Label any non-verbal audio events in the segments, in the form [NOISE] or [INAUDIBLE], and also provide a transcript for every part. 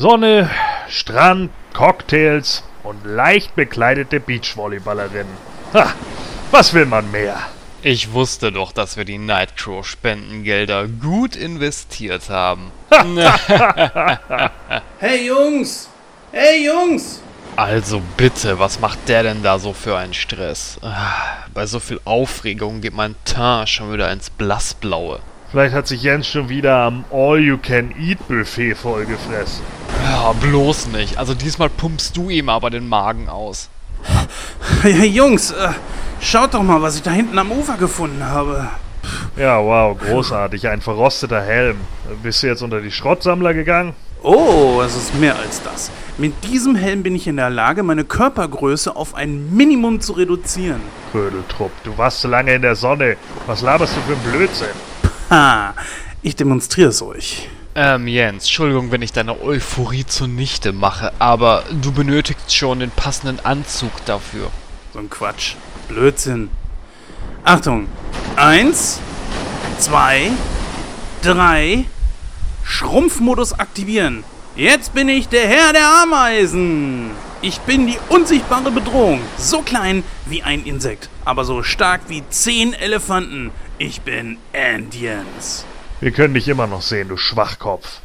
Sonne, Strand, Cocktails und leicht bekleidete Beachvolleyballerinnen. Ha, was will man mehr? Ich wusste doch, dass wir die Nightcrow Spendengelder gut investiert haben. [LAUGHS] hey Jungs! Hey Jungs! Also bitte, was macht der denn da so für einen Stress? Ah, bei so viel Aufregung geht mein Teint schon wieder ins Blassblaue. Vielleicht hat sich Jens schon wieder am All-You-Can-Eat-Buffet vollgefressen. Ja, bloß nicht. Also diesmal pumpst du ihm aber den Magen aus. [LAUGHS] Hey Jungs, äh, schaut doch mal, was ich da hinten am Ufer gefunden habe. Ja, wow, großartig. Ein verrosteter Helm. Bist du jetzt unter die Schrottsammler gegangen? Oh, es ist mehr als das. Mit diesem Helm bin ich in der Lage, meine Körpergröße auf ein Minimum zu reduzieren. Krödeltrupp, du warst zu lange in der Sonne. Was laberst du für ein Blödsinn? Ha, ich demonstriere es euch. Ähm, Jens, Entschuldigung, wenn ich deine Euphorie zunichte mache, aber du benötigst schon den passenden Anzug dafür. So ein Quatsch. Blödsinn. Achtung. Eins, zwei, drei. Schrumpfmodus aktivieren. Jetzt bin ich der Herr der Ameisen. Ich bin die unsichtbare Bedrohung. So klein wie ein Insekt, aber so stark wie zehn Elefanten. Ich bin Andians. Wir können dich immer noch sehen, du Schwachkopf.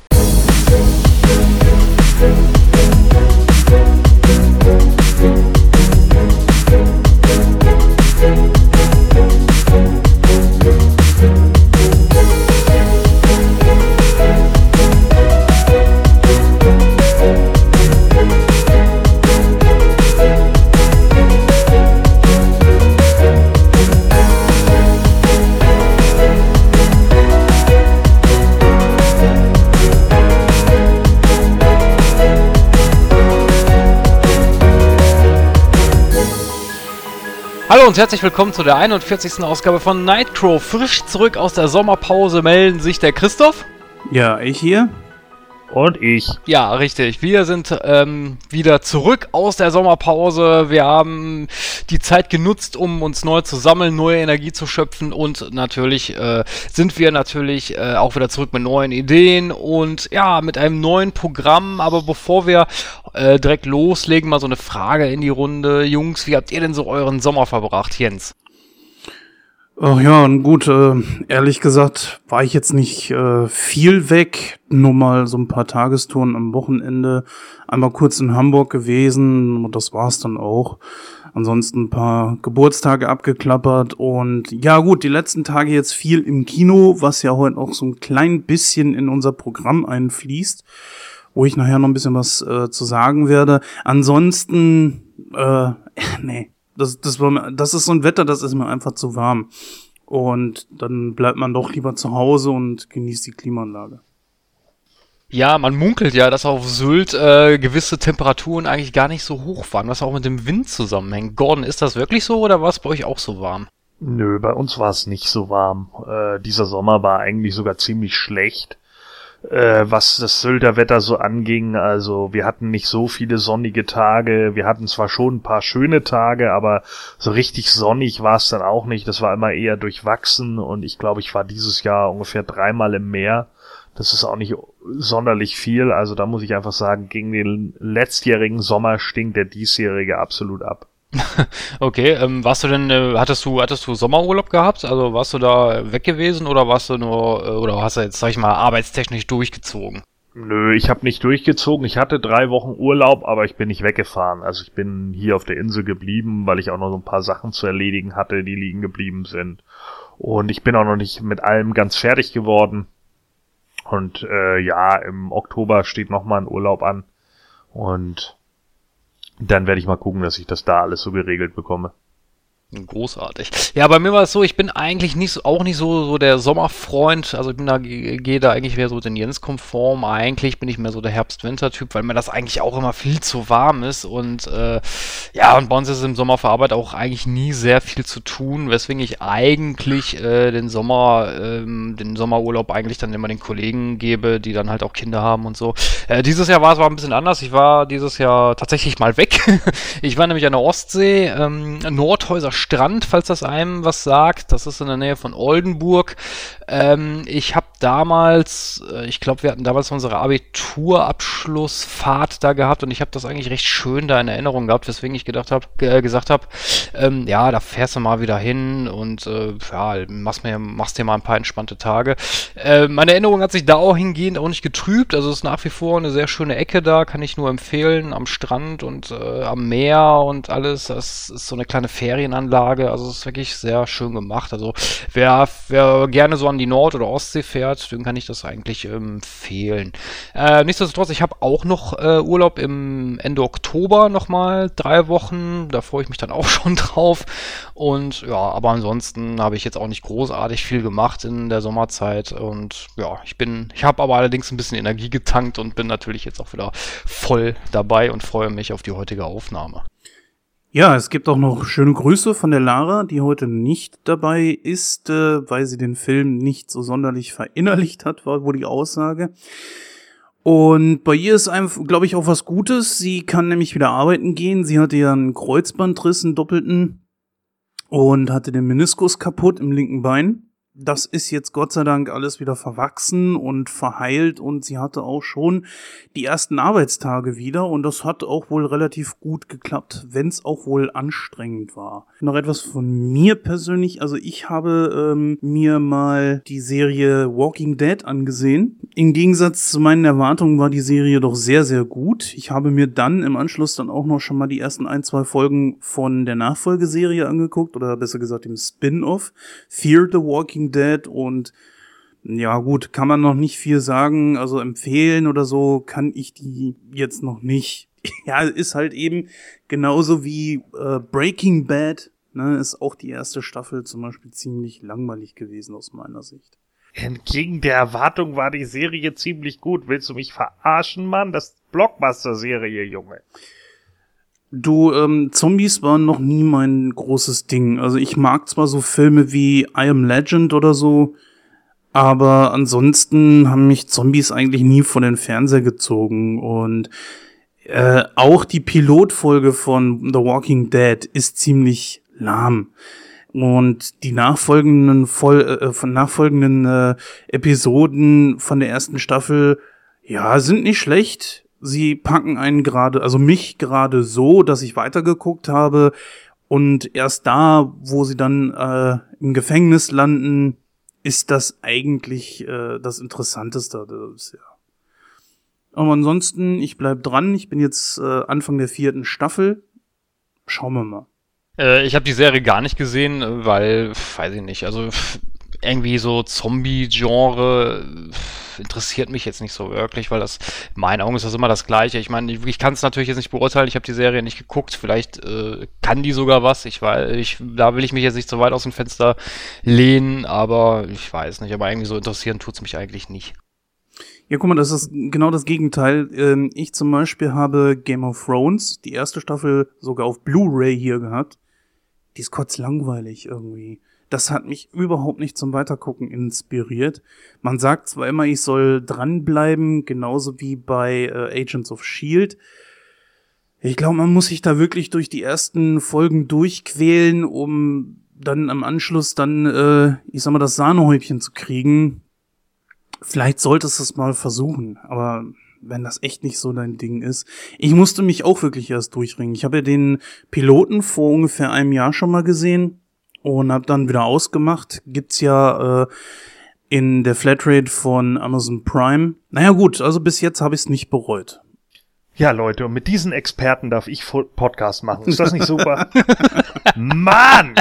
Hallo und herzlich willkommen zu der 41. Ausgabe von Nightcrow. Frisch zurück aus der Sommerpause melden sich der Christoph. Ja, ich hier. Und ich. Ja, richtig. Wir sind ähm, wieder zurück aus der Sommerpause. Wir haben die Zeit genutzt, um uns neu zu sammeln, neue Energie zu schöpfen und natürlich äh, sind wir natürlich äh, auch wieder zurück mit neuen Ideen und ja, mit einem neuen Programm. Aber bevor wir äh, direkt loslegen, mal so eine Frage in die Runde. Jungs, wie habt ihr denn so euren Sommer verbracht, Jens? Ach ja, und gut, äh, ehrlich gesagt war ich jetzt nicht äh, viel weg, nur mal so ein paar Tagestouren am Wochenende, einmal kurz in Hamburg gewesen und das war's dann auch. Ansonsten ein paar Geburtstage abgeklappert und ja gut, die letzten Tage jetzt viel im Kino, was ja heute auch so ein klein bisschen in unser Programm einfließt, wo ich nachher noch ein bisschen was äh, zu sagen werde. Ansonsten, äh, [LAUGHS] nee, das, das, war, das ist so ein Wetter, das ist mir einfach zu warm. Und dann bleibt man doch lieber zu Hause und genießt die Klimaanlage. Ja, man munkelt ja, dass auf Sylt äh, gewisse Temperaturen eigentlich gar nicht so hoch waren, was auch mit dem Wind zusammenhängt. Gordon, ist das wirklich so oder war es bei euch auch so warm? Nö, bei uns war es nicht so warm. Äh, dieser Sommer war eigentlich sogar ziemlich schlecht äh, was das Sylter Wetter so anging. Also wir hatten nicht so viele sonnige Tage. Wir hatten zwar schon ein paar schöne Tage, aber so richtig sonnig war es dann auch nicht. Das war immer eher durchwachsen und ich glaube, ich war dieses Jahr ungefähr dreimal im Meer. Das ist auch nicht sonderlich viel. Also da muss ich einfach sagen, gegen den letztjährigen Sommer stinkt der diesjährige absolut ab. [LAUGHS] okay, ähm, warst du denn, äh, hattest du, hattest du Sommerurlaub gehabt? Also warst du da weg gewesen oder warst du nur, äh, oder hast du jetzt, sag ich mal, arbeitstechnisch durchgezogen? Nö, ich habe nicht durchgezogen. Ich hatte drei Wochen Urlaub, aber ich bin nicht weggefahren. Also ich bin hier auf der Insel geblieben, weil ich auch noch so ein paar Sachen zu erledigen hatte, die liegen geblieben sind. Und ich bin auch noch nicht mit allem ganz fertig geworden. Und äh, ja, im Oktober steht noch mal ein Urlaub an. Und dann werde ich mal gucken, dass ich das da alles so geregelt bekomme. Großartig. Ja, bei mir war es so, ich bin eigentlich nicht auch nicht so, so der Sommerfreund. Also ich bin da, gehe da eigentlich mehr so den Jens konform. Eigentlich bin ich mehr so der Herbst-Winter-Typ, weil mir das eigentlich auch immer viel zu warm ist. Und äh, ja, und bei uns ist im Sommer für Arbeit auch eigentlich nie sehr viel zu tun, weswegen ich eigentlich äh, den Sommer, ähm, den Sommerurlaub eigentlich dann immer den Kollegen gebe, die dann halt auch Kinder haben und so. Äh, dieses Jahr war es war ein bisschen anders. Ich war dieses Jahr tatsächlich mal weg. [LAUGHS] ich war nämlich an der Ostsee, ähm, Nordhäuser Strand, falls das einem was sagt. Das ist in der Nähe von Oldenburg. Ähm, ich habe damals, äh, ich glaube, wir hatten damals unsere Abiturabschlussfahrt da gehabt und ich habe das eigentlich recht schön da in Erinnerung gehabt, weswegen ich gedacht habe, äh, gesagt habe, ähm, ja, da fährst du mal wieder hin und äh, ja, machst, mir, machst dir mal ein paar entspannte Tage. Äh, meine Erinnerung hat sich da auch hingehend auch nicht getrübt, also es ist nach wie vor eine sehr schöne Ecke da, kann ich nur empfehlen, am Strand und äh, am Meer und alles. Das ist so eine kleine Ferienanlage, also es ist wirklich sehr schön gemacht. Also wer, wer gerne so an die Nord- oder Ostsee fährt, dem kann ich das eigentlich empfehlen. Äh, nichtsdestotrotz, ich habe auch noch äh, Urlaub im Ende Oktober nochmal, drei Wochen. Da freue ich mich dann auch [LAUGHS] schon drauf. Und ja, aber ansonsten habe ich jetzt auch nicht großartig viel gemacht in der Sommerzeit. Und ja, ich bin, ich habe aber allerdings ein bisschen Energie getankt und bin natürlich jetzt auch wieder voll dabei und freue mich auf die heutige Aufnahme. Ja, es gibt auch noch schöne Grüße von der Lara, die heute nicht dabei ist, äh, weil sie den Film nicht so sonderlich verinnerlicht hat, war wohl die Aussage. Und bei ihr ist einfach, glaube ich, auch was Gutes. Sie kann nämlich wieder arbeiten gehen. Sie hatte ja einen Kreuzbandriss, einen doppelten, und hatte den Meniskus kaputt im linken Bein das ist jetzt Gott sei Dank alles wieder verwachsen und verheilt und sie hatte auch schon die ersten Arbeitstage wieder und das hat auch wohl relativ gut geklappt, wenn es auch wohl anstrengend war. Noch etwas von mir persönlich, also ich habe ähm, mir mal die Serie Walking Dead angesehen. Im Gegensatz zu meinen Erwartungen war die Serie doch sehr, sehr gut. Ich habe mir dann im Anschluss dann auch noch schon mal die ersten ein, zwei Folgen von der Nachfolgeserie angeguckt oder besser gesagt dem Spin-off Fear the Walking Walking Dead und ja gut, kann man noch nicht viel sagen, also empfehlen oder so kann ich die jetzt noch nicht. [LAUGHS] Ja, ist halt eben genauso wie äh, Breaking Bad, ne, ist auch die erste Staffel zum Beispiel ziemlich langweilig gewesen aus meiner Sicht. Entgegen der Erwartung war die Serie ziemlich gut. Willst du mich verarschen, Mann? Das Blockbuster-Serie, Junge. Du, ähm, Zombies waren noch nie mein großes Ding. Also ich mag zwar so Filme wie I Am Legend oder so, aber ansonsten haben mich Zombies eigentlich nie vor den Fernseher gezogen. Und äh, auch die Pilotfolge von The Walking Dead ist ziemlich lahm. Und die nachfolgenden, voll, äh, von nachfolgenden äh, Episoden von der ersten Staffel, ja, sind nicht schlecht sie packen einen gerade, also mich gerade so, dass ich weitergeguckt habe und erst da, wo sie dann äh, im Gefängnis landen, ist das eigentlich äh, das Interessanteste. Das, ja. Aber ansonsten, ich bleib dran. Ich bin jetzt äh, Anfang der vierten Staffel. Schauen wir mal. Äh, ich habe die Serie gar nicht gesehen, weil, weiß ich nicht, also irgendwie so Zombie-Genre interessiert mich jetzt nicht so wirklich, weil das, in meinen Augen ist das immer das Gleiche. Ich meine, ich, ich kann es natürlich jetzt nicht beurteilen, ich habe die Serie nicht geguckt, vielleicht äh, kann die sogar was, ich weiß, ich, da will ich mich jetzt nicht so weit aus dem Fenster lehnen, aber ich weiß nicht, aber irgendwie so interessieren tut's mich eigentlich nicht. Ja, guck mal, das ist genau das Gegenteil. Ähm, ich zum Beispiel habe Game of Thrones, die erste Staffel, sogar auf Blu-ray hier gehabt. Die ist kurz langweilig irgendwie das hat mich überhaupt nicht zum Weitergucken inspiriert. Man sagt zwar immer, ich soll dranbleiben, genauso wie bei äh, Agents of Shield. Ich glaube, man muss sich da wirklich durch die ersten Folgen durchquälen, um dann am Anschluss dann, äh, ich sag mal, das Sahnehäubchen zu kriegen. Vielleicht solltest du es mal versuchen, aber wenn das echt nicht so dein Ding ist. Ich musste mich auch wirklich erst durchringen. Ich habe ja den Piloten vor ungefähr einem Jahr schon mal gesehen und habe dann wieder ausgemacht. Gibt's ja äh, in der Flatrate von Amazon Prime. Naja gut, also bis jetzt habe ich es nicht bereut. Ja, Leute, und mit diesen Experten darf ich Podcast machen. Ist das nicht super? [LAUGHS] Mann!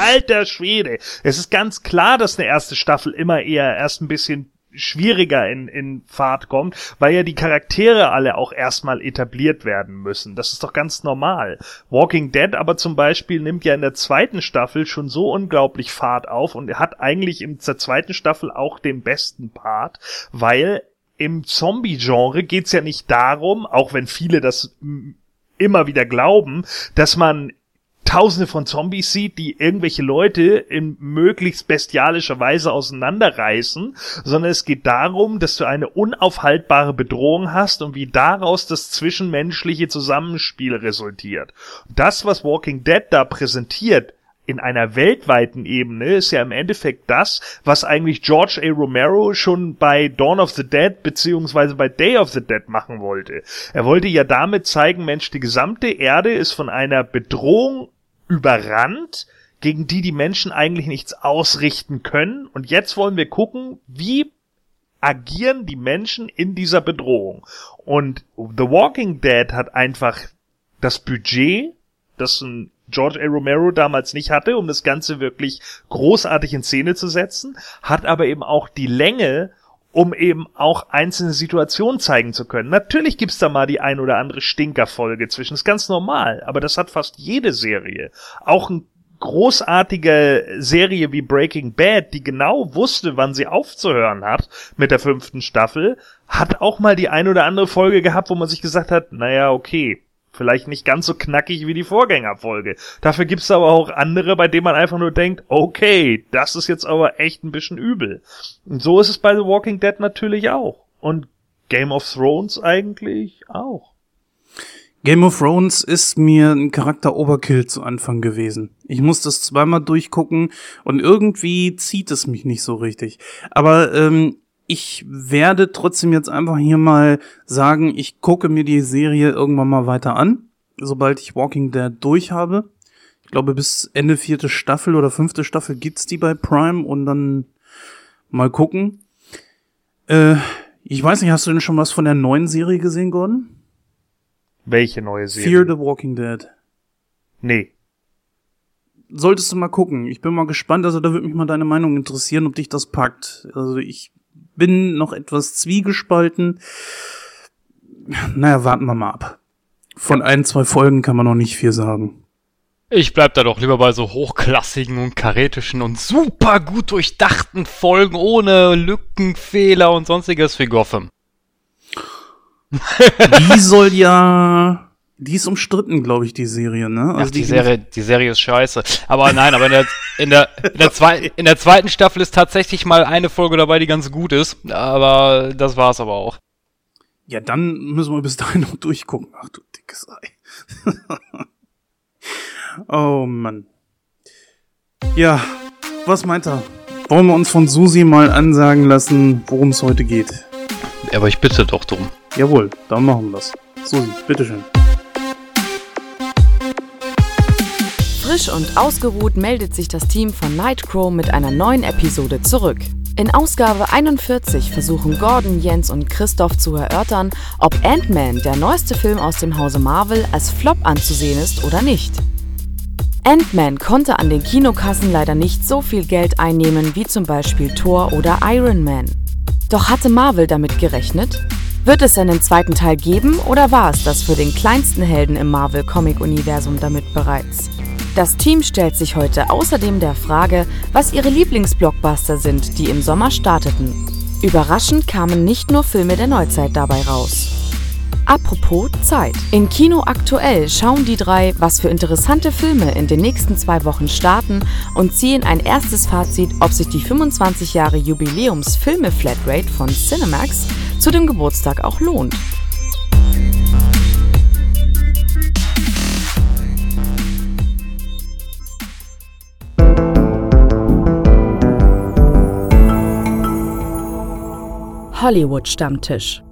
Alter Schwede. Es ist ganz klar, dass eine erste Staffel immer eher erst ein bisschen schwieriger in, in Fahrt kommt, weil ja die Charaktere alle auch erstmal etabliert werden müssen. Das ist doch ganz normal. Walking Dead aber zum Beispiel nimmt ja in der zweiten Staffel schon so unglaublich Fahrt auf und hat eigentlich in der zweiten Staffel auch den besten Part, weil im Zombie-Genre geht's ja nicht darum, auch wenn viele das immer wieder glauben, dass man tausende von Zombies sieht, die irgendwelche Leute in möglichst bestialischer Weise auseinanderreißen, sondern es geht darum, dass du eine unaufhaltbare Bedrohung hast und wie daraus das zwischenmenschliche Zusammenspiel resultiert. Das, was Walking Dead da präsentiert, in einer weltweiten Ebene ist ja im Endeffekt das, was eigentlich George A. Romero schon bei Dawn of the Dead beziehungsweise bei Day of the Dead machen wollte. Er wollte ja damit zeigen, Mensch, die gesamte Erde ist von einer Bedrohung überrannt, gegen die die Menschen eigentlich nichts ausrichten können. Und jetzt wollen wir gucken, wie agieren die Menschen in dieser Bedrohung. Und The Walking Dead hat einfach das Budget, das ein George A. Romero damals nicht hatte, um das Ganze wirklich großartig in Szene zu setzen, hat aber eben auch die Länge, um eben auch einzelne Situationen zeigen zu können. Natürlich gibt's da mal die ein oder andere Stinkerfolge zwischen, ist ganz normal, aber das hat fast jede Serie. Auch eine großartige Serie wie Breaking Bad, die genau wusste, wann sie aufzuhören hat mit der fünften Staffel, hat auch mal die ein oder andere Folge gehabt, wo man sich gesagt hat, naja, okay, Vielleicht nicht ganz so knackig wie die Vorgängerfolge. Dafür gibt's aber auch andere, bei denen man einfach nur denkt, okay, das ist jetzt aber echt ein bisschen übel. Und so ist es bei The Walking Dead natürlich auch. Und Game of Thrones eigentlich auch. Game of Thrones ist mir ein Charakter Overkill zu Anfang gewesen. Ich muss das zweimal durchgucken und irgendwie zieht es mich nicht so richtig. Aber ähm, ich werde trotzdem jetzt einfach hier mal sagen, ich gucke mir die Serie irgendwann mal weiter an, sobald ich Walking Dead durch habe. Ich glaube, bis Ende vierte Staffel oder fünfte Staffel gibt's die bei Prime und dann mal gucken. Äh, ich weiß nicht, hast du denn schon was von der neuen Serie gesehen, Gordon? Welche neue Serie? Fear the Walking Dead. Nee. Solltest du mal gucken. Ich bin mal gespannt, also da würde mich mal deine Meinung interessieren, ob dich das packt. Also ich bin noch etwas zwiegespalten. Naja, warten wir mal ab. Von ein, zwei Folgen kann man noch nicht viel sagen. Ich bleib da doch lieber bei so hochklassigen und karetischen und super gut durchdachten Folgen ohne Lücken, Fehler und sonstiges wie Gotham. Die soll ja die ist umstritten, glaube ich, die Serie, ne? Also Ach, die, die, Serie, die Serie ist scheiße. Aber nein, aber in der, in der, in der, zwei, in der zweiten Staffel ist tatsächlich mal eine Folge dabei, die ganz gut ist. Aber das war's aber auch. Ja, dann müssen wir bis dahin noch durchgucken. Ach du dickes Ei. [LAUGHS] oh Mann. Ja, was meint er? Wollen wir uns von Susi mal ansagen lassen, worum es heute geht? Ja, aber ich bitte doch drum. Jawohl, dann machen wir das. Susi, bitteschön. Frisch und ausgeruht meldet sich das Team von Nightcrow mit einer neuen Episode zurück. In Ausgabe 41 versuchen Gordon, Jens und Christoph zu erörtern, ob Ant-Man, der neueste Film aus dem Hause Marvel, als Flop anzusehen ist oder nicht. Ant-Man konnte an den Kinokassen leider nicht so viel Geld einnehmen wie zum Beispiel Thor oder Iron Man. Doch hatte Marvel damit gerechnet? Wird es einen zweiten Teil geben oder war es das für den kleinsten Helden im Marvel-Comic-Universum damit bereits? Das Team stellt sich heute außerdem der Frage, was ihre Lieblingsblockbuster sind, die im Sommer starteten. Überraschend kamen nicht nur Filme der Neuzeit dabei raus. Apropos Zeit. In Kino aktuell schauen die drei, was für interessante Filme in den nächsten zwei Wochen starten und ziehen ein erstes Fazit, ob sich die 25 Jahre Jubiläums Filme Flatrate von Cinemax zu dem Geburtstag auch lohnt. Hollywood-Stammtisch.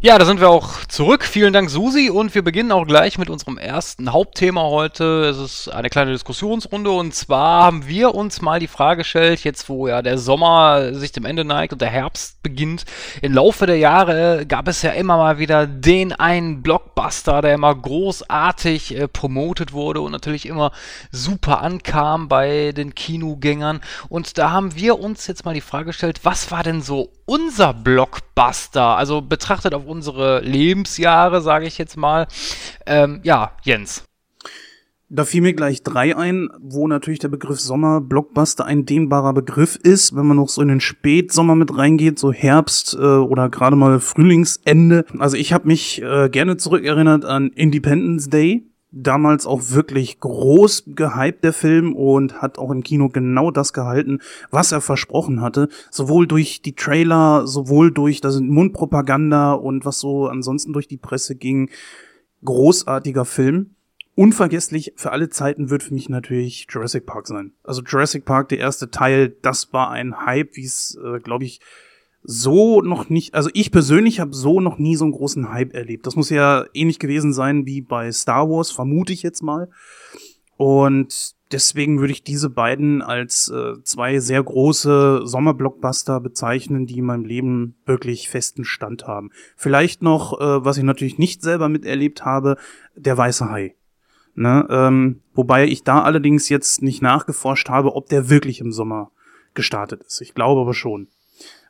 Ja, da sind wir auch zurück. Vielen Dank, Susi. Und wir beginnen auch gleich mit unserem ersten Hauptthema heute. Es ist eine kleine Diskussionsrunde. Und zwar haben wir uns mal die Frage gestellt, jetzt wo ja der Sommer sich dem Ende neigt und der Herbst beginnt. Im Laufe der Jahre gab es ja immer mal wieder den einen Blockbuster, der immer großartig äh, promotet wurde und natürlich immer super ankam bei den Kinogängern. Und da haben wir uns jetzt mal die Frage gestellt, was war denn so unser Blockbuster? Also betrachtet auf unsere Lebensjahre, sage ich jetzt mal. Ähm, ja, Jens. Da fiel mir gleich drei ein, wo natürlich der Begriff Sommer Blockbuster ein dehnbarer Begriff ist, wenn man noch so in den Spätsommer mit reingeht, so Herbst äh, oder gerade mal Frühlingsende. Also ich habe mich äh, gerne zurückerinnert an Independence Day, damals auch wirklich groß gehypt, der Film, und hat auch im Kino genau das gehalten, was er versprochen hatte. Sowohl durch die Trailer, sowohl durch das Mundpropaganda und was so ansonsten durch die Presse ging. Großartiger Film. Unvergesslich für alle Zeiten wird für mich natürlich Jurassic Park sein. Also Jurassic Park, der erste Teil, das war ein Hype, wie es, äh, glaube ich, so noch nicht, also ich persönlich habe so noch nie so einen großen Hype erlebt. Das muss ja ähnlich gewesen sein wie bei Star Wars, vermute ich jetzt mal. Und deswegen würde ich diese beiden als äh, zwei sehr große Sommerblockbuster bezeichnen, die in meinem Leben wirklich festen Stand haben. Vielleicht noch, äh, was ich natürlich nicht selber miterlebt habe, der weiße Hai. Ne? Ähm, wobei ich da allerdings jetzt nicht nachgeforscht habe, ob der wirklich im Sommer gestartet ist. Ich glaube aber schon.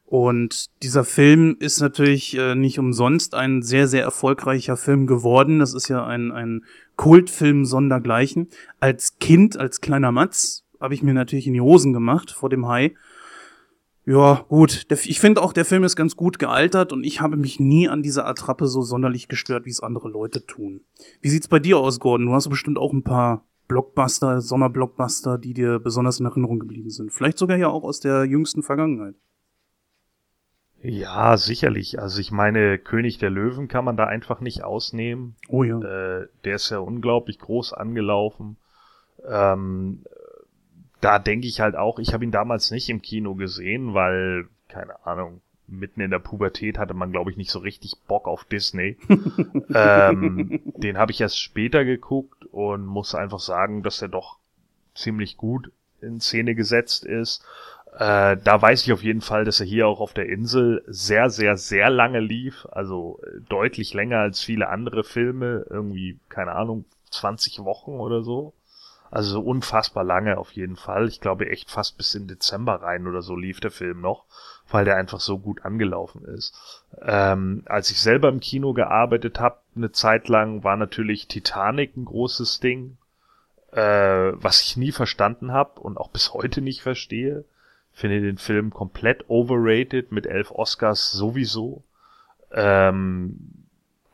Und dieser Film ist natürlich äh, nicht umsonst ein sehr, sehr erfolgreicher Film geworden. Das ist ja ein, ein Kultfilm sondergleichen. Als Kind, als kleiner Matz, habe ich mir natürlich in die Hosen gemacht vor dem Hai. Ja, gut. Ich finde auch, der Film ist ganz gut gealtert und ich habe mich nie an dieser Attrappe so sonderlich gestört, wie es andere Leute tun. Wie sieht's bei dir aus, Gordon? Du hast bestimmt auch ein paar Blockbuster, Sommerblockbuster, die dir besonders in Erinnerung geblieben sind. Vielleicht sogar ja auch aus der jüngsten Vergangenheit. Ja, sicherlich. Also ich meine, König der Löwen kann man da einfach nicht ausnehmen. Oh ja. Äh, der ist ja unglaublich groß angelaufen. Ähm, da denke ich halt auch, ich habe ihn damals nicht im Kino gesehen, weil, keine Ahnung, mitten in der Pubertät hatte man, glaube ich, nicht so richtig Bock auf Disney. [LAUGHS] ähm, den habe ich erst später geguckt und muss einfach sagen, dass er doch ziemlich gut in Szene gesetzt ist. Äh, da weiß ich auf jeden Fall, dass er hier auch auf der Insel sehr, sehr, sehr lange lief. Also äh, deutlich länger als viele andere Filme. Irgendwie, keine Ahnung, 20 Wochen oder so. Also unfassbar lange auf jeden Fall. Ich glaube echt fast bis in Dezember rein oder so lief der Film noch, weil der einfach so gut angelaufen ist. Ähm, als ich selber im Kino gearbeitet habe, eine Zeit lang, war natürlich Titanic ein großes Ding, äh, was ich nie verstanden habe und auch bis heute nicht verstehe finde den Film komplett overrated mit elf Oscars sowieso. Ähm,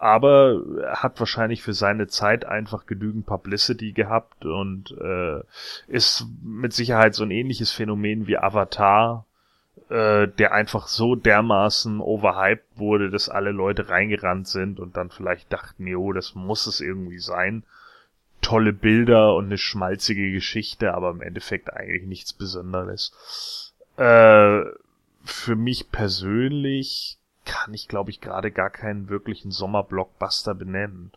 aber hat wahrscheinlich für seine Zeit einfach genügend Publicity gehabt und äh, ist mit Sicherheit so ein ähnliches Phänomen wie Avatar, äh, der einfach so dermaßen overhyped wurde, dass alle Leute reingerannt sind und dann vielleicht dachten, jo, das muss es irgendwie sein. Tolle Bilder und eine schmalzige Geschichte, aber im Endeffekt eigentlich nichts Besonderes. Äh, für mich persönlich kann ich, glaube ich, gerade gar keinen wirklichen Sommerblockbuster benennen.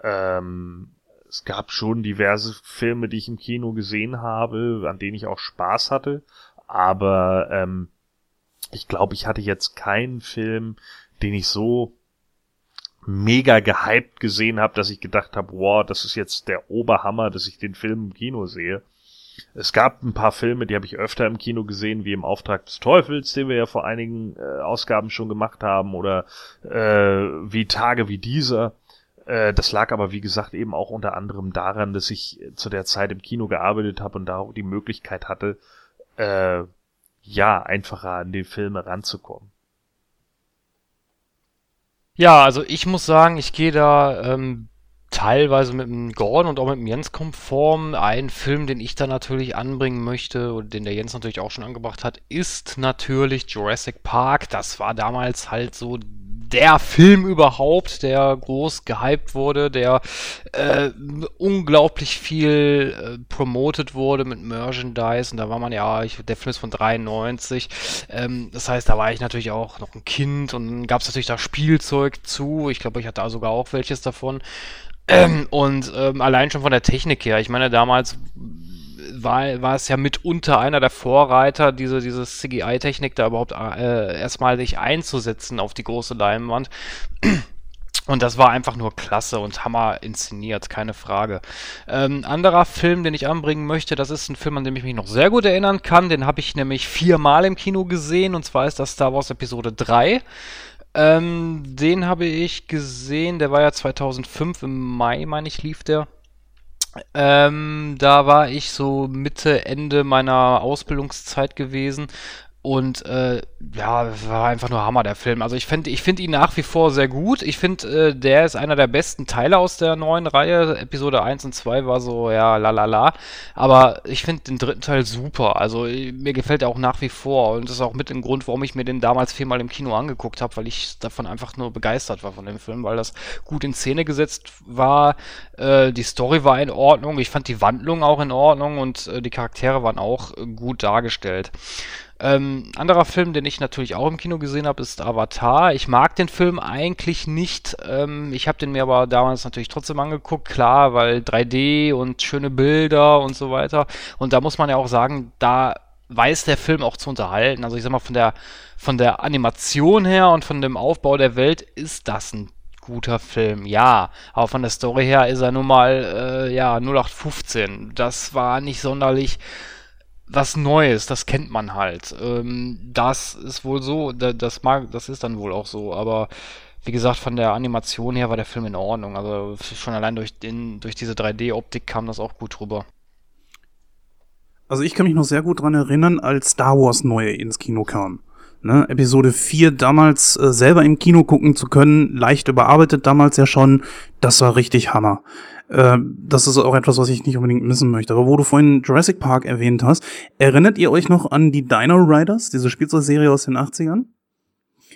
Ähm, es gab schon diverse Filme, die ich im Kino gesehen habe, an denen ich auch Spaß hatte, aber ähm, ich glaube, ich hatte jetzt keinen Film, den ich so mega gehypt gesehen habe, dass ich gedacht habe, wow, das ist jetzt der Oberhammer, dass ich den Film im Kino sehe. Es gab ein paar Filme, die habe ich öfter im Kino gesehen, wie im Auftrag des Teufels, den wir ja vor einigen äh, Ausgaben schon gemacht haben, oder äh, wie Tage wie dieser. Äh, das lag aber, wie gesagt, eben auch unter anderem daran, dass ich zu der Zeit im Kino gearbeitet habe und da auch die Möglichkeit hatte, äh, ja, einfacher an die Filme ranzukommen. Ja, also ich muss sagen, ich gehe da ähm, teilweise mit dem Gordon und auch mit dem Jens konform. Ein Film, den ich da natürlich anbringen möchte und den der Jens natürlich auch schon angebracht hat, ist natürlich Jurassic Park. Das war damals halt so der Film überhaupt, der groß gehypt wurde, der äh, unglaublich viel äh, promoted wurde mit Merchandise und da war man ja, ich, der Film ist von 93, ähm, das heißt, da war ich natürlich auch noch ein Kind und gab es natürlich da Spielzeug zu, ich glaube, ich hatte da sogar auch welches davon ähm, und ähm, allein schon von der Technik her, ich meine, damals war, war es ja mitunter einer der Vorreiter, diese, diese CGI-Technik da überhaupt äh, erstmal nicht einzusetzen auf die große Leinwand. Und das war einfach nur klasse und Hammer inszeniert, keine Frage. Ähm, anderer Film, den ich anbringen möchte, das ist ein Film, an den ich mich noch sehr gut erinnern kann. Den habe ich nämlich viermal im Kino gesehen und zwar ist das Star Wars Episode 3. Ähm, den habe ich gesehen, der war ja 2005 im Mai, meine ich, lief der. Ähm, da war ich so Mitte, Ende meiner Ausbildungszeit gewesen Und äh, ja, war einfach nur Hammer, der Film. Also ich finde ich find ihn nach wie vor sehr gut. Ich finde, äh, der ist einer der besten Teile aus der neuen Reihe. Episode 1 und 2 war so, ja, la la la. Aber ich finde den dritten Teil super. Also mir gefällt er auch nach wie vor. Und das ist auch mit dem Grund, warum ich mir den damals viermal im Kino angeguckt habe, weil ich davon einfach nur begeistert war von dem Film, weil das gut in Szene gesetzt war. Äh, die Story war in Ordnung. Ich fand die Wandlung auch in Ordnung und äh, die Charaktere waren auch äh, gut dargestellt. Ähm, anderer Film, den ich natürlich auch im Kino gesehen habe, ist Avatar. Ich mag den Film eigentlich nicht. Ähm, ich habe den mir aber damals natürlich trotzdem angeguckt, klar, weil 3D und schöne Bilder und so weiter. Und da muss man ja auch sagen, da weiß der Film auch zu unterhalten. Also ich sag mal, von der, von der Animation her und von dem Aufbau der Welt ist das ein guter Film, ja. Aber von der Story her ist er nun mal, äh, ja, 0815. Das war nicht sonderlich was Neues, das kennt man halt. Ähm, das ist wohl so, das mag, das ist dann wohl auch so, aber wie gesagt, von der Animation her war der Film in Ordnung. Also schon allein durch den, durch diese 3D-Optik kam das auch gut rüber. Also ich kann mich noch sehr gut dran erinnern, als Star Wars neue ins Kino kam. Ne, Episode 4 damals äh, selber im Kino gucken zu können, leicht überarbeitet damals ja schon, das war richtig Hammer. Äh, das ist auch etwas, was ich nicht unbedingt missen möchte. Aber wo du vorhin Jurassic Park erwähnt hast, erinnert ihr euch noch an die Dino Riders, diese Spielzeugserie aus den 80ern?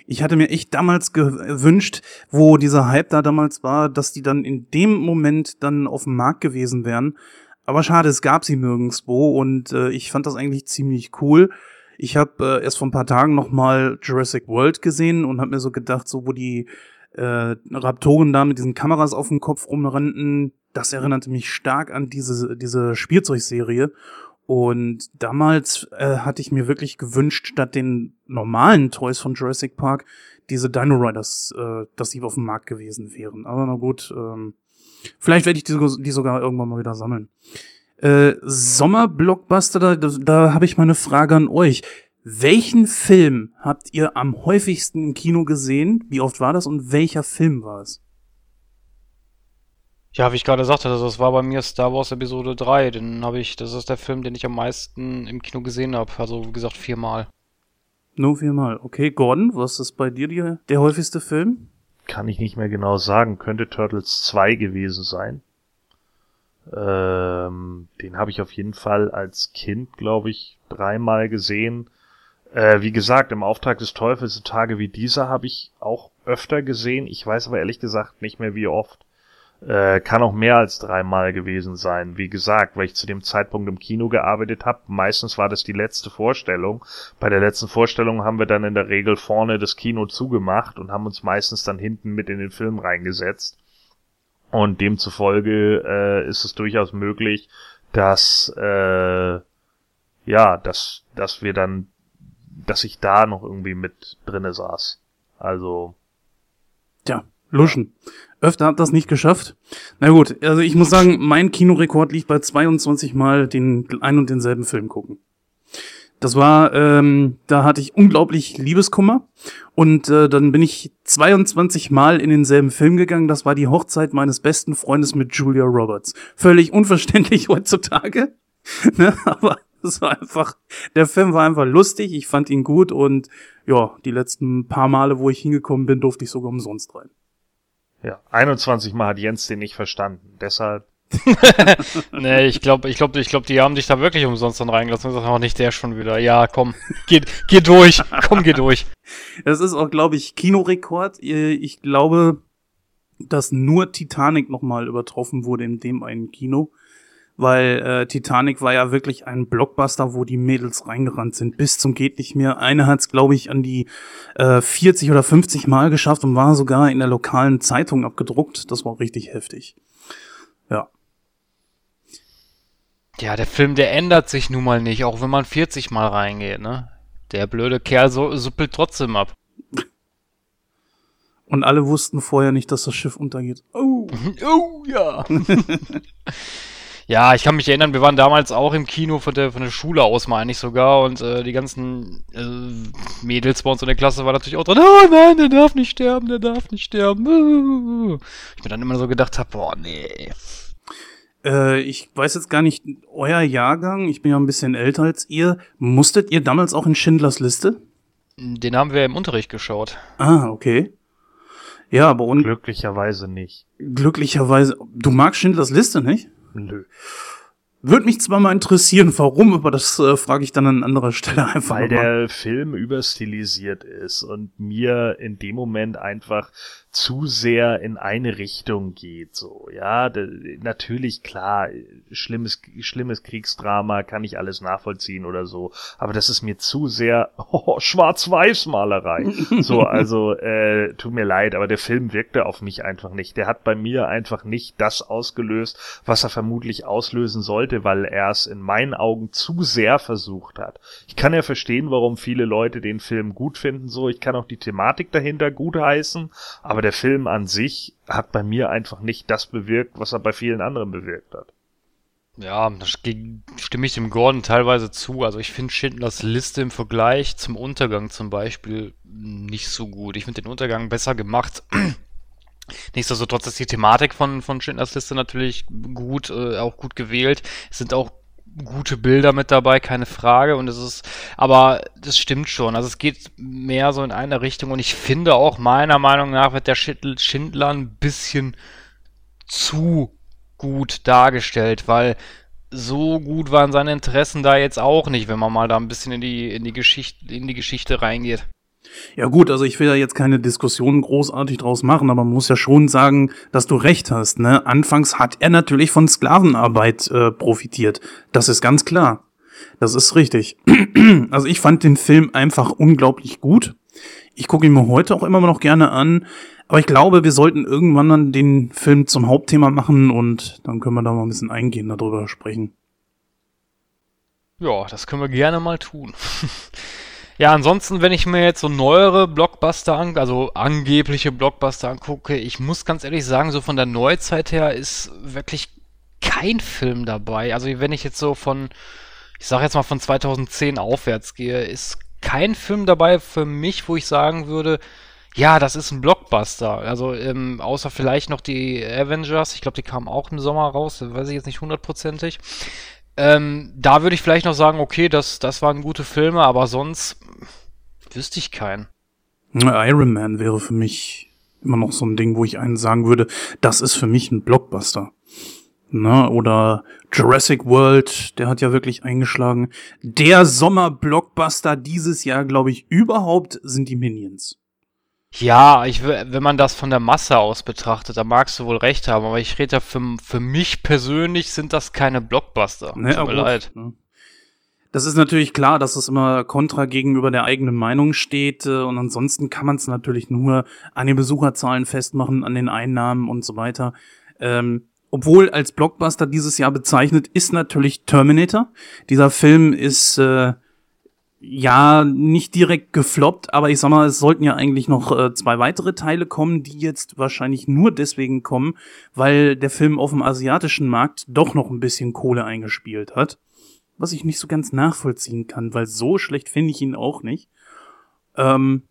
Ich hatte mir echt damals gewünscht, wo dieser Hype da damals war, dass die dann in dem Moment dann auf dem Markt gewesen wären. Aber schade, es gab sie nirgendswo und äh, ich fand das eigentlich ziemlich cool. Ich habe äh, erst vor ein paar Tagen noch mal Jurassic World gesehen und habe mir so gedacht, so wo die äh, Raptoren da mit diesen Kameras auf dem Kopf rumrannten, das erinnerte mich stark an diese, diese Spielzeugserie. Und damals äh, hatte ich mir wirklich gewünscht, statt den normalen Toys von Jurassic Park, diese Dino Riders, äh, dass die auf dem Markt gewesen wären. Aber na gut, ähm, vielleicht werde ich die, die sogar irgendwann mal wieder sammeln. Äh, Sommerblockbuster, da, da habe ich mal eine Frage an euch. Welchen Film habt ihr am häufigsten im Kino gesehen? Wie oft war das und welcher Film war es? Ja, wie ich gerade sagte, das war bei mir Star Wars Episode 3. Den habe ich, das ist der Film, den ich am meisten im Kino gesehen habe. Also, wie gesagt, viermal. Nur viermal. Okay, Gordon, was ist bei dir die, der häufigste Film? Kann ich nicht mehr genau sagen. Könnte Turtles 2 gewesen sein. Ähm, den habe ich auf jeden Fall als Kind, glaube ich, dreimal gesehen. Äh, wie gesagt, im Auftrag des Teufels, so Tage wie dieser habe ich auch öfter gesehen. Ich weiß aber ehrlich gesagt nicht mehr wie oft. Äh, kann auch mehr als dreimal gewesen sein. Wie gesagt, weil ich zu dem Zeitpunkt im Kino gearbeitet habe. Meistens war das die letzte Vorstellung. Bei der letzten Vorstellung haben wir dann in der Regel vorne das Kino zugemacht und haben uns meistens dann hinten mit in den Film reingesetzt. Und demzufolge äh, ist es durchaus möglich, dass äh, ja, dass dass wir dann dass ich da noch irgendwie mit drinne saß. Also. Tja, Luschen. Öfter hat das nicht geschafft. Na gut, also ich muss sagen, mein Kinorekord liegt bei 22 Mal den ein und denselben Film gucken. Das war, ähm, da hatte ich unglaublich Liebeskummer und äh, dann bin ich 22 Mal in denselben Film gegangen. Das war die Hochzeit meines besten Freundes mit Julia Roberts. Völlig unverständlich [LAUGHS] heutzutage, ne? aber Das war einfach, der Film war einfach lustig, ich fand ihn gut und ja, die letzten paar Male, wo ich hingekommen bin, durfte ich sogar umsonst rein. Ja, 21 Mal hat Jens den nicht verstanden, deshalb. [LAUGHS] nee, ich glaube, ich glaube, ich glaube, die haben dich da wirklich umsonst dann reingelassen und gesagt, auch nicht der schon wieder. Ja, komm, [LAUGHS] geh, geh durch, komm, geh durch. Das ist auch, glaube ich, Kinorekord. Ich glaube, dass nur Titanic nochmal übertroffen wurde in dem einen Kino weil äh, Titanic war ja wirklich ein Blockbuster, wo die Mädels reingerannt sind, bis zum geht nicht mehr. Eine hat es, glaube ich, an die äh, 40 oder 50 Mal geschafft und war sogar in der lokalen Zeitung abgedruckt. Das war richtig heftig. Ja. Ja, der Film, der ändert sich nun mal nicht, auch wenn man 40 Mal reingeht, ne? Der blöde Kerl so, suppelt trotzdem ab. [LAUGHS] Und alle wussten vorher nicht, dass das Schiff untergeht. Oh, oh [LAUGHS] ja. [LAUGHS] Ja, ich kann mich erinnern, wir waren damals auch im Kino von der, von der Schule aus, meine ich sogar. Und äh, die ganzen äh, Mädels bei uns in der Klasse waren natürlich auch dran. Oh nein, der darf nicht sterben, der darf nicht sterben. Ich mir dann immer so gedacht habe, boah, nee. Äh, ich weiß jetzt gar nicht, euer Jahrgang, ich bin ja ein bisschen älter als ihr, musstet ihr damals auch in Schindlers Liste? Den haben wir im Unterricht geschaut. Ah, okay. Ja, aber und Glücklicherweise nicht. glücklicherweise, du magst Schindlers Liste, nicht? Nö. Würde mich zwar mal interessieren, warum, aber das äh, frage ich dann an anderer Stelle einfach Weil der Film überstilisiert ist und mir in dem Moment einfach zu sehr in eine Richtung geht, so, ja, natürlich, klar, schlimmes, schlimmes Kriegsdrama kann ich alles nachvollziehen oder so, aber das ist mir zu sehr [LAUGHS] oh, Schwarz-Weiß-Malerei. so, also, äh, tut mir leid, aber der Film wirkte auf mich einfach nicht. Der hat bei mir einfach nicht das ausgelöst, was er vermutlich auslösen sollte, weil er es in meinen Augen zu sehr versucht hat. Ich kann ja verstehen, warum viele Leute den Film gut finden, so, ich kann auch die Thematik dahinter gut heißen, aber der Film an sich hat bei mir einfach nicht das bewirkt, was er bei vielen anderen bewirkt hat. Ja, da sti- stimme ich dem Gordon teilweise zu. Also ich finde Schindlers Liste im Vergleich zum Untergang zum Beispiel nicht so gut. Ich finde den Untergang besser gemacht. [CLEARS THROAT] Nichtsdestotrotz ist die Thematik von, von Schindlers Liste natürlich gut, äh, auch gut gewählt. Es sind auch gute Bilder mit dabei, keine Frage. Und es ist, aber das stimmt schon. Also es geht mehr so in eine Richtung. Und ich finde auch meiner Meinung nach wird der Schindl- Schindler ein bisschen zu gut dargestellt, weil so gut waren seine Interessen da jetzt auch nicht, wenn man mal da ein bisschen in die, in die Geschichte, in die Geschichte reingeht. Ja gut, also ich will ja jetzt keine Diskussion großartig draus machen, aber man muss ja schon sagen, dass du recht hast. Ne? Anfangs hat er natürlich von Sklavenarbeit äh, profitiert. Das ist ganz klar. Das ist richtig. [CLEARS THROAT] also ich fand den Film einfach unglaublich gut. Ich gucke ihn mir heute auch immer noch gerne an. Aber ich glaube, wir sollten irgendwann dann den Film zum Hauptthema machen und dann können wir da mal ein bisschen eingehen, darüber sprechen. Ja, das können wir gerne mal tun. [LAUGHS] Ja, ansonsten, wenn ich mir jetzt so neuere Blockbuster an, also angebliche Blockbuster angucke, ich muss ganz ehrlich sagen, so von der Neuzeit her ist wirklich kein Film dabei. Also wenn ich jetzt so von, ich sag jetzt mal von 2010 aufwärts gehe, ist kein Film dabei für mich, wo ich sagen würde, ja, das ist ein Blockbuster. Also ähm, außer vielleicht noch die Avengers, ich glaube, die kamen auch im Sommer raus, weiß ich jetzt nicht hundertprozentig. Ähm, da würde ich vielleicht noch sagen, okay, das, das waren gute Filme, aber sonst wüsste ich keinen. Iron Man wäre für mich immer noch so ein Ding, wo ich einen sagen würde, das ist für mich ein Blockbuster. Na, oder Jurassic World, der hat ja wirklich eingeschlagen. Der Sommer-Blockbuster dieses Jahr, glaube ich, überhaupt sind die Minions. Ja, ich, wenn man das von der Masse aus betrachtet, da magst du wohl recht haben, aber ich rede ja für, für mich persönlich sind das keine Blockbuster. Ne, Tut mir leid. ne. Das ist natürlich klar, dass es immer kontra gegenüber der eigenen Meinung steht. äh, Und ansonsten kann man es natürlich nur an den Besucherzahlen festmachen, an den Einnahmen und so weiter. Ähm, obwohl als Blockbuster dieses Jahr bezeichnet ist natürlich Terminator. Dieser Film ist äh, ja nicht direkt gefloppt, aber ich sag mal, es sollten ja eigentlich noch äh, zwei weitere Teile kommen, die jetzt wahrscheinlich nur deswegen kommen, weil der Film auf dem asiatischen Markt doch noch ein bisschen Kohle eingespielt hat. Was ich nicht so ganz nachvollziehen kann, weil so schlecht finde ich ihn auch nicht. Ähm,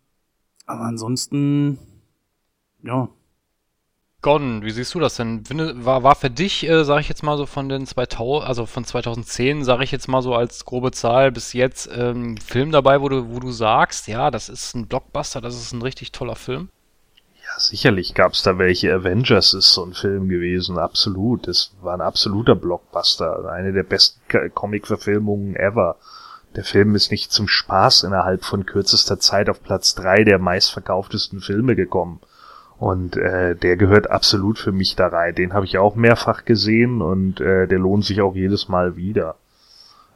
aber ansonsten, ja. Gordon, wie siehst du das denn? War, war für dich, äh, sage ich jetzt mal so von den 2000, also von 2010, sage ich jetzt mal so als grobe Zahl bis jetzt, ähm, Film dabei, wo du, wo du sagst, ja, das ist ein Blockbuster, das ist ein richtig toller Film? Ja, sicherlich gab's da welche. Avengers ist so ein Film gewesen, absolut. Das war ein absoluter Blockbuster. Eine der besten Comic-Verfilmungen ever. Der Film ist nicht zum Spaß innerhalb von kürzester Zeit auf Platz drei der meistverkauftesten Filme gekommen. Und äh, der gehört absolut für mich da rein. Den habe ich auch mehrfach gesehen und äh, der lohnt sich auch jedes Mal wieder.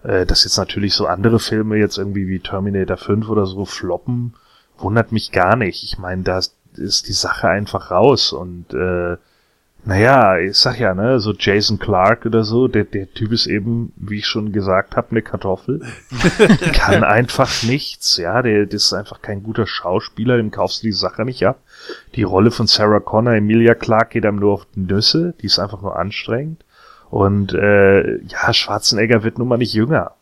Äh, dass jetzt natürlich so andere Filme jetzt irgendwie wie Terminator 5 oder so floppen, wundert mich gar nicht. Ich meine, da ist die Sache einfach raus und äh, naja, ich sag ja, ne, so Jason Clark oder so, der, der Typ ist eben, wie ich schon gesagt habe, eine Kartoffel. [LAUGHS] Kann einfach nichts, ja, der, der ist einfach kein guter Schauspieler, dem kaufst du die Sache nicht ab. Die Rolle von Sarah Connor, Emilia Clark geht einem nur auf die Nüsse, die ist einfach nur anstrengend. Und äh, ja, Schwarzenegger wird nun mal nicht jünger.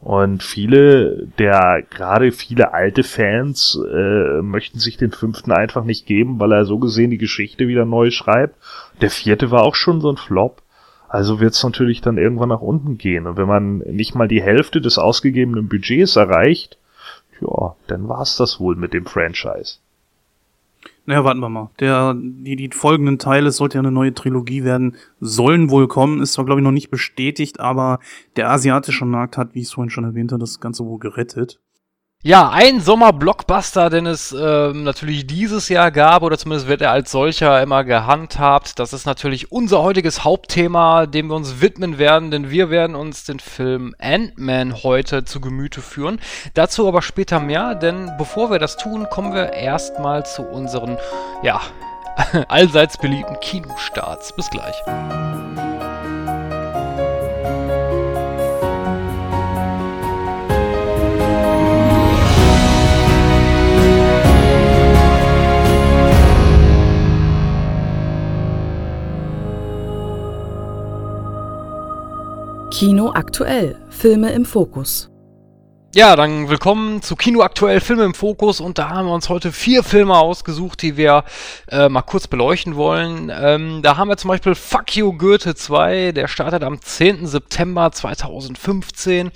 Und viele, der gerade viele alte Fans äh, möchten sich den fünften einfach nicht geben, weil er so gesehen die Geschichte wieder neu schreibt. Der vierte war auch schon so ein Flop. Also wird es natürlich dann irgendwann nach unten gehen. Und wenn man nicht mal die Hälfte des ausgegebenen Budgets erreicht, ja, dann war's das wohl mit dem Franchise. Naja, warten wir mal. Der, die, die folgenden Teile, es sollte ja eine neue Trilogie werden, sollen wohl kommen. Ist zwar, glaube ich, noch nicht bestätigt, aber der asiatische Markt hat, wie ich es vorhin schon erwähnte, das Ganze wohl gerettet. Ja, ein Sommer-Blockbuster, den es ähm, natürlich dieses Jahr gab, oder zumindest wird er als solcher immer gehandhabt. Das ist natürlich unser heutiges Hauptthema, dem wir uns widmen werden, denn wir werden uns den Film Ant-Man heute zu Gemüte führen. Dazu aber später mehr, denn bevor wir das tun, kommen wir erstmal zu unseren, ja, [LAUGHS] allseits beliebten Kinostarts. Bis gleich. Kino aktuell. Filme im Fokus. Ja, dann willkommen zu Kino aktuell Filme im Fokus und da haben wir uns heute vier Filme ausgesucht, die wir äh, mal kurz beleuchten wollen. Ähm, da haben wir zum Beispiel Fuck You Goethe 2, der startet am 10. September 2015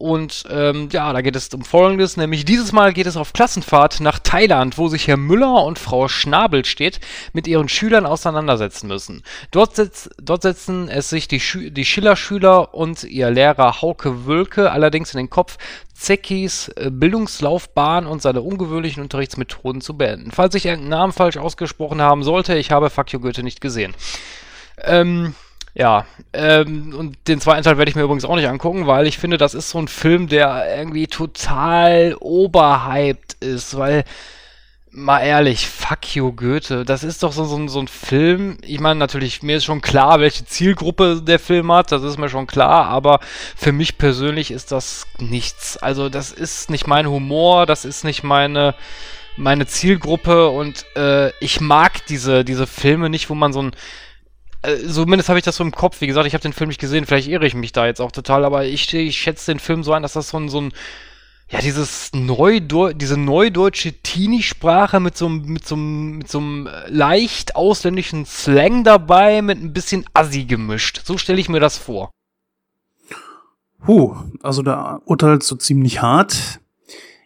und ähm, ja, da geht es um Folgendes, nämlich dieses Mal geht es auf Klassenfahrt nach Thailand, wo sich Herr Müller und Frau Schnabel steht mit ihren Schülern auseinandersetzen müssen. Dort, setz, dort setzen es sich die, Schü die Schiller-Schüler und ihr Lehrer Hauke Wölke allerdings in den Kopf, Zeckis äh, Bildungslaufbahn und seine ungewöhnlichen Unterrichtsmethoden zu beenden. Falls ich irgendeinen Namen falsch ausgesprochen haben sollte, ich habe Fuck Goethe nicht gesehen. Ähm, ja, ähm, und den zweiten Teil werde ich mir übrigens auch nicht angucken, weil ich finde, das ist so ein Film, der irgendwie total oberhyped ist, weil mal ehrlich, fuck you, Goethe. Das ist doch so, so, so ein Film. Ich meine, natürlich, mir ist schon klar, welche Zielgruppe der Film hat. Das ist mir schon klar. Aber für mich persönlich ist das nichts. Also, das ist nicht mein Humor. Das ist nicht meine, meine Zielgruppe. Und äh, ich mag diese, diese Filme nicht, wo man so ein äh, zumindest habe ich das so im Kopf. Wie gesagt, ich habe den Film nicht gesehen. Vielleicht irre ich mich da jetzt auch total. Aber ich, ich schätze den Film so ein, dass das so ein, so ein ja, dieses Neudeu diese neudeutsche Teenie-Sprache mit so, mit, so, mit so einem leicht ausländischen Slang dabei, mit ein bisschen Assi gemischt. So stelle ich mir das vor. Huh, also da urteilst du ziemlich hart.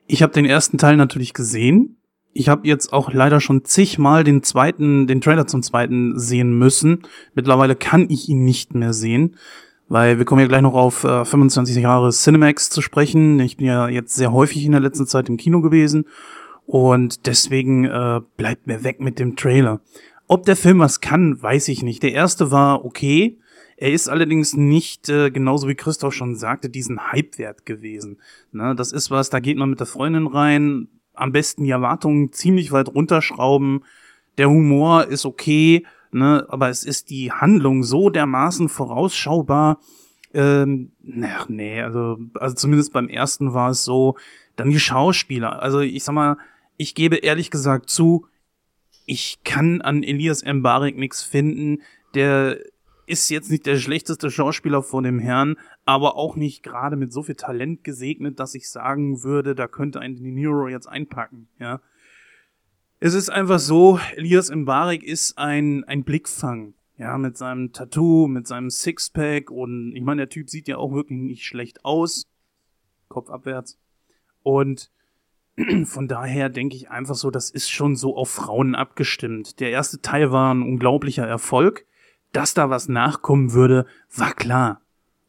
Ich habe den ersten Teil natürlich gesehen. Ich habe jetzt auch leider schon zigmal den zweiten, den Trailer zum zweiten sehen müssen. Mittlerweile kann ich ihn nicht mehr sehen. Weil wir kommen ja gleich noch auf äh, 25 Jahre Cinemax zu sprechen. Ich bin ja jetzt sehr häufig in der letzten Zeit im Kino gewesen und deswegen äh, bleibt mir weg mit dem Trailer. Ob der Film was kann, weiß ich nicht. Der erste war okay. Er ist allerdings nicht, äh, genauso wie Christoph schon sagte, diesen Hype-Wert gewesen. Ne, das ist was, da geht man mit der Freundin rein, am besten die Erwartungen ziemlich weit runterschrauben. Der Humor ist okay, ne, aber es ist die Handlung so dermaßen vorausschaubar. Ähm, ach nee, also, also zumindest beim ersten war es so, dann die Schauspieler. Also ich sag mal, ich gebe ehrlich gesagt zu, ich kann an Elias Mbarek nichts finden. Der ist jetzt nicht der schlechteste Schauspieler vor dem Herrn, aber auch nicht gerade mit so viel Talent gesegnet, dass ich sagen würde, da könnte ein De Niro jetzt einpacken, ja. Es ist einfach so, Elias Mbarek ist ein, ein Blickfang. Ja, mit seinem Tattoo, mit seinem Sixpack und ich meine, der Typ sieht ja auch wirklich nicht schlecht aus. Kopf abwärts. Und [CLEARS THROAT] von daher denke ich einfach so, das ist schon so auf Frauen abgestimmt. Der erste Teil war ein unglaublicher Erfolg. Dass da was nachkommen würde, war klar.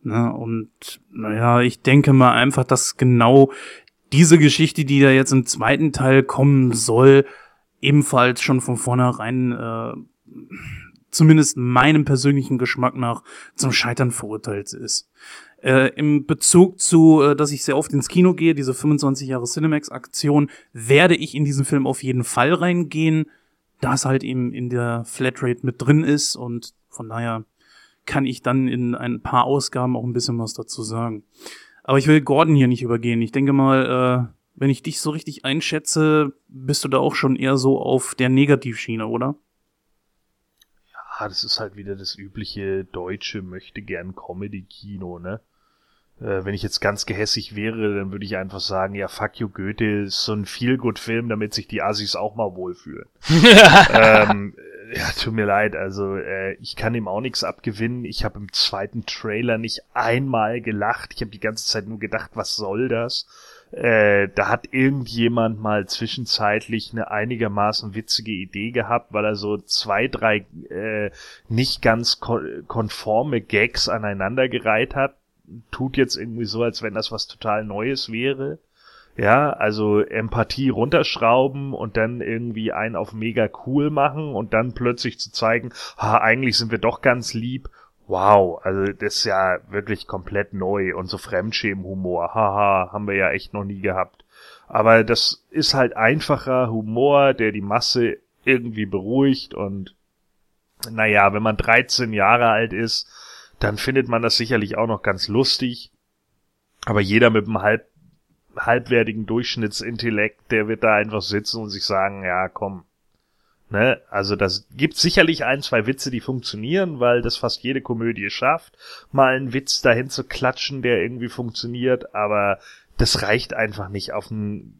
Ne? Und naja, ich denke mal einfach, dass genau diese Geschichte, die da jetzt im zweiten Teil kommen soll, ebenfalls schon von vornherein äh, zumindest meinem persönlichen Geschmack nach zum Scheitern verurteilt ist. Äh, Im Bezug zu, äh, dass ich sehr oft ins Kino gehe, diese 25 Jahre Cinemax-Aktion, werde ich in diesen Film auf jeden Fall reingehen, da es halt eben in der Flatrate mit drin ist und von daher kann ich dann in ein paar Ausgaben auch ein bisschen was dazu sagen. Aber ich will Gordon hier nicht übergehen. Ich denke mal, äh, wenn ich dich so richtig einschätze, bist du da auch schon eher so auf der Negativschiene, oder? Ja, das ist halt wieder das übliche deutsche möchte gern Comedy-Kino, ne? Äh, wenn ich jetzt ganz gehässig wäre, dann würde ich einfach sagen, ja, fuck you, Goethe ist so ein Feel-Good-Film, damit sich die Assis auch mal wohlfühlen. [LAUGHS] ähm, ja, tut mir leid, also äh, ich kann ihm auch nichts abgewinnen. Ich habe im zweiten Trailer nicht einmal gelacht. Ich habe die ganze Zeit nur gedacht, was soll das? Äh, da hat irgendjemand mal zwischenzeitlich eine einigermaßen witzige Idee gehabt, weil er so zwei, drei äh, nicht ganz ko konforme Gags aneinandergereiht hat. Tut jetzt irgendwie so, als wenn das was total Neues wäre. Ja, also Empathie runterschrauben und dann irgendwie einen auf mega cool machen und dann plötzlich zu zeigen, ha, eigentlich sind wir doch ganz lieb. Wow, also das ist ja wirklich komplett neu und so Fremdschämen-Humor, haha, haben wir ja echt noch nie gehabt. Aber das ist halt einfacher Humor, der die Masse irgendwie beruhigt und naja, wenn man 13 Jahre alt ist, dann findet man das sicherlich auch noch ganz lustig. Aber jeder mit einem halb halbwertigen Durchschnittsintellekt, der wird da einfach sitzen und sich sagen, ja, komm. Ne? Also das gibt sicherlich ein, zwei Witze, die funktionieren, weil das fast jede Komödie schafft, mal einen Witz dahin zu klatschen, der irgendwie funktioniert, aber das reicht einfach nicht auf einen,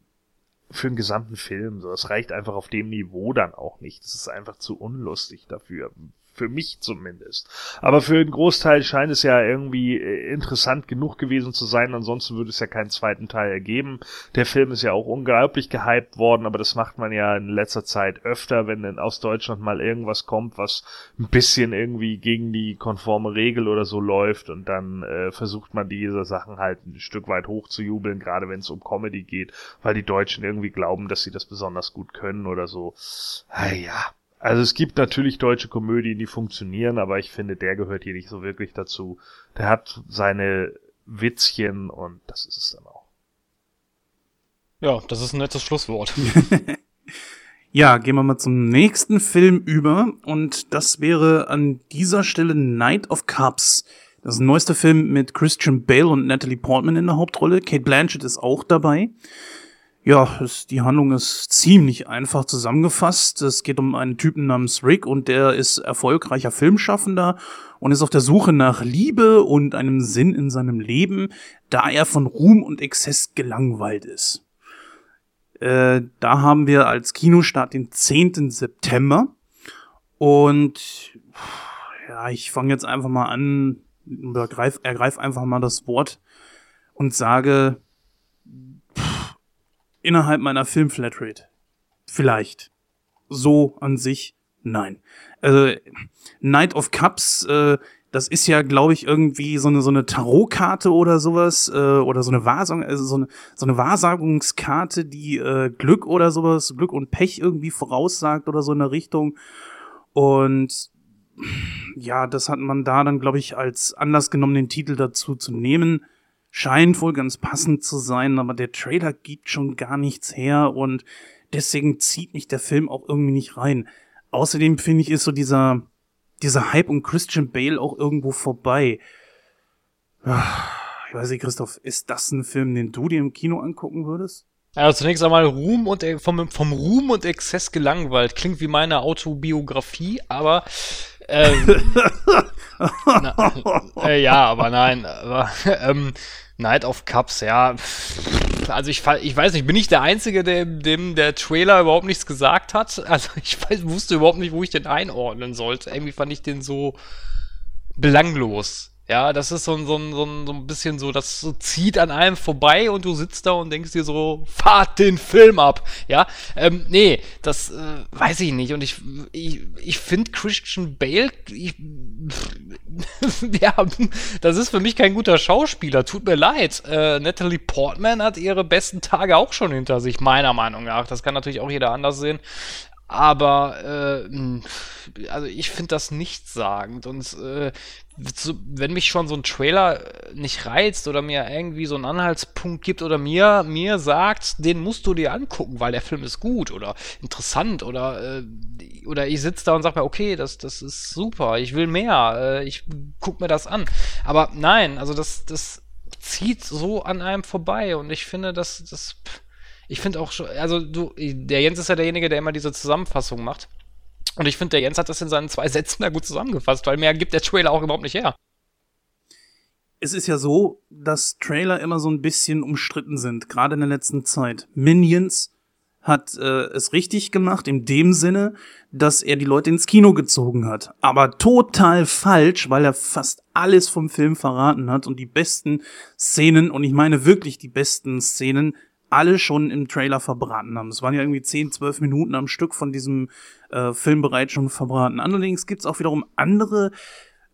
für einen gesamten Film. So, das reicht einfach auf dem Niveau dann auch nicht. Das ist einfach zu unlustig dafür für mich zumindest. Aber für einen Großteil scheint es ja irgendwie äh, interessant genug gewesen zu sein, ansonsten würde es ja keinen zweiten Teil ergeben. Der Film ist ja auch unglaublich gehypt worden, aber das macht man ja in letzter Zeit öfter, wenn denn aus Deutschland mal irgendwas kommt, was ein bisschen irgendwie gegen die konforme Regel oder so läuft und dann äh, versucht man diese Sachen halt ein Stück weit hochzujubeln, gerade wenn es um Comedy geht, weil die Deutschen irgendwie glauben, dass sie das besonders gut können oder so. Ah, ja, also es gibt natürlich deutsche Komödien, die funktionieren, aber ich finde, der gehört hier nicht so wirklich dazu. Der hat seine Witzchen und das ist es dann auch. Ja, das ist ein nettes Schlusswort. [LAUGHS] ja, gehen wir mal zum nächsten Film über und das wäre an dieser Stelle Night of Cups. Das ist ein neuester Film mit Christian Bale und Natalie Portman in der Hauptrolle. Kate Blanchett ist auch dabei. Ja, es, die Handlung ist ziemlich einfach zusammengefasst. Es geht um einen Typen namens Rick und der ist erfolgreicher Filmschaffender und ist auf der Suche nach Liebe und einem Sinn in seinem Leben, da er von Ruhm und Exzess gelangweilt ist. Äh, da haben wir als Kinostart den 10. September und ja, ich fange jetzt einfach mal an, ergreif, ergreif einfach mal das Wort und sage, innerhalb meiner Filmflatrate. Vielleicht. So an sich, nein. Also, Night of Cups, äh, das ist ja, glaube ich, irgendwie so eine, so eine Tarotkarte oder sowas, äh, oder so eine Wahrsagung, also so eine, so eine Wahrsagungskarte, die äh, Glück oder sowas, Glück und Pech irgendwie voraussagt oder so in der Richtung. Und ja, das hat man da dann, glaube ich, als Anlass genommen, den Titel dazu zu nehmen scheint wohl ganz passend zu sein, aber der Trailer gibt schon gar nichts her und deswegen zieht mich der Film auch irgendwie nicht rein. Außerdem finde ich, ist so dieser, dieser Hype um Christian Bale auch irgendwo vorbei. Ich weiß nicht, Christoph, ist das ein Film, den du dir im Kino angucken würdest? Also zunächst einmal Ruhm und vom, vom Ruhm und Exzess gelangweilt. Klingt wie meine Autobiografie, aber ähm, [LAUGHS] na, äh, ja, aber nein. Aber, ähm, Night of Cups, ja. Also ich, ich weiß nicht, bin ich der Einzige, dem, dem der Trailer überhaupt nichts gesagt hat? [LAUGHS] Also ich weiß, wusste überhaupt nicht, wo ich den einordnen sollte. Irgendwie fand ich den so belanglos. Ja, das ist so ein, so ein, so ein, bisschen so, das so zieht an einem vorbei und du sitzt da und denkst dir so, fahrt den Film ab. Ja, ähm, nee, das äh, weiß ich nicht. Und ich, ich, ich finde Christian Bale, ich, [LAUGHS] ja, das ist für mich kein guter Schauspieler. Tut mir leid. Äh, Natalie Portman hat ihre besten Tage auch schon hinter sich, meiner Meinung nach. Das kann natürlich auch jeder anders sehen. Aber äh, also ich finde das nichtssagend und äh, wenn mich schon so ein Trailer nicht reizt oder mir irgendwie so einen Anhaltspunkt gibt oder mir mir sagt, den musst du dir angucken, weil der Film ist gut oder interessant oder äh, oder ich sitze da und sage mir, okay, das das ist super, ich will mehr, äh, ich guck mir das an. Aber nein, also das das zieht so an einem vorbei und ich finde, dass das ich finde auch schon, also du, der Jens ist ja derjenige, der immer diese Zusammenfassung macht. Und ich finde, der Jens hat das in seinen zwei [LAUGHS] Sätzen da gut zusammengefasst, weil mehr gibt der Trailer auch überhaupt nicht her. Es ist ja so, dass Trailer immer so ein bisschen umstritten sind, gerade in der letzten Zeit. Minions hat äh, es richtig gemacht, in dem Sinne, dass er die Leute ins Kino gezogen hat. Aber total falsch, weil er fast alles vom Film verraten hat und die besten Szenen, und ich meine wirklich die besten Szenen, alle schon im Trailer verbraten haben. Es waren ja irgendwie 10, 12 Minuten am Stück von diesem äh, Film bereits schon verbraten. Allerdings gibt's auch wiederum andere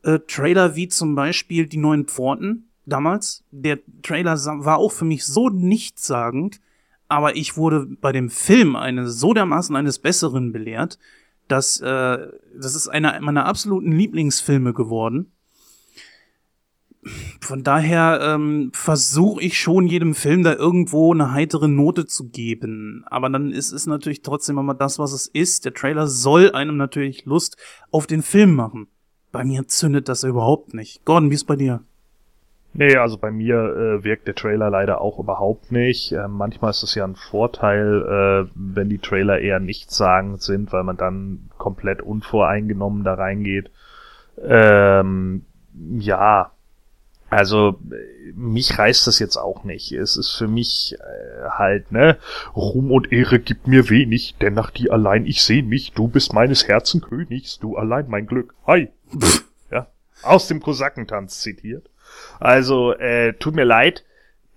äh, Trailer, wie zum Beispiel Die Neuen Pforten damals. Der Trailer war auch für mich so nichtssagend, aber ich wurde bei dem Film eine so dermaßen eines Besseren belehrt, dass äh, das ist einer meiner absoluten Lieblingsfilme geworden. Von daher ähm, versuche ich schon jedem Film da irgendwo eine heitere Note zu geben. Aber dann ist es natürlich trotzdem immer das, was es ist. Der Trailer soll einem natürlich Lust auf den Film machen. Bei mir zündet das überhaupt nicht. Gordon, wie ist bei dir? Nee, also bei mir äh, wirkt der Trailer leider auch überhaupt nicht. Äh, manchmal ist es ja ein Vorteil, äh, wenn die Trailer eher nichtssagend sind, weil man dann komplett unvoreingenommen da reingeht. Ähm, ja, also mich reißt das jetzt auch nicht. Es ist für mich äh, halt, ne, Ruhm und Ehre gibt mir wenig, denn nach dir allein ich seh mich, du bist meines Herzen Königs, du allein mein Glück. Hi. ja, aus dem Kosakentanz zitiert. Also, äh, tut mir leid,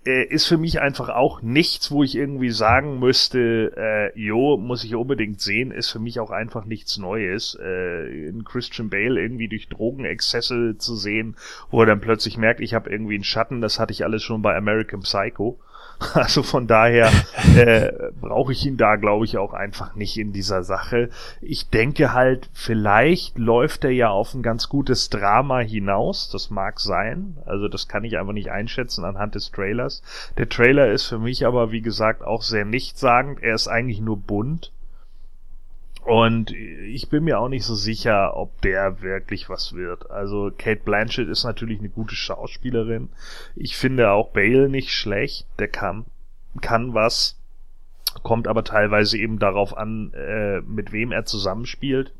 äh, ist für mich einfach auch nichts, wo ich irgendwie sagen müsste, äh, jo, muss ich unbedingt sehen, ist für mich auch einfach nichts Neues. Äh, in Christian Bale irgendwie durch Drogenexzesse zu sehen, wo er dann plötzlich merkt, ich habe irgendwie einen Schatten, das hatte ich alles schon bei American Psycho. [LAUGHS] Also von daher äh, brauche ich ihn da, glaube ich, auch einfach nicht in dieser Sache. Ich denke halt, vielleicht läuft er ja auf ein ganz gutes Drama hinaus. Das mag sein. Also das kann ich einfach nicht einschätzen anhand des Trailers. Der Trailer ist für mich aber, wie gesagt, auch sehr nichtssagend. Er ist eigentlich nur bunt. Und ich bin mir auch nicht so sicher, ob der wirklich was wird. Also Kate Blanchett ist natürlich eine gute Schauspielerin. Ich finde auch Bale nicht schlecht. Der kann, kann was. Kommt aber teilweise eben darauf an, äh, mit wem er zusammenspielt.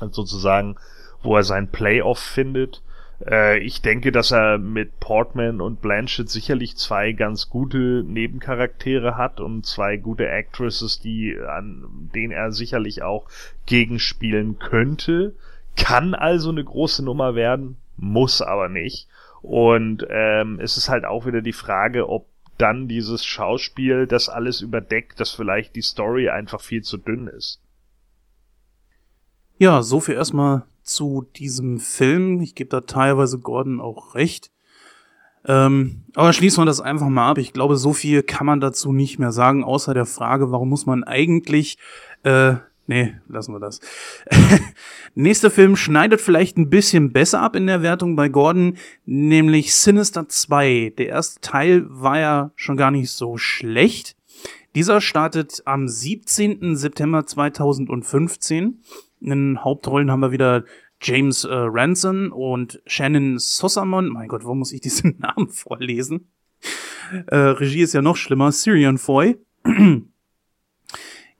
Also sozusagen, wo er sein Playoff findet. Äh, ich denke, dass er mit Portman und Blanchett sicherlich zwei ganz gute Nebencharaktere hat und zwei gute Actresses, die an denen er sicherlich auch gegenspielen könnte. Kann also eine große Nummer werden, muss aber nicht. Und ähm, es ist halt auch wieder die Frage, ob dann dieses Schauspiel das alles überdeckt, dass vielleicht die Story einfach viel zu dünn ist. Ja, so viel erstmal zu diesem Film. Ich gebe da teilweise Gordon auch recht. Ähm, aber schließen wir das einfach mal ab. Ich glaube, so viel kann man dazu nicht mehr sagen, außer der Frage, warum muss man eigentlich, äh, nee, lassen wir das. [LAUGHS] Nächster Film schneidet vielleicht ein bisschen besser ab in der Wertung bei Gordon, nämlich Sinister 2. Der erste Teil war ja schon gar nicht so schlecht. Dieser startet am 17. September 2015 in den Hauptrollen haben wir wieder James äh, Ranson und Shannon Sossamon. Mein Gott, warum muss ich diesen [LAUGHS] Namen vorlesen? Äh, Regie ist ja noch schlimmer. Syrian Foy.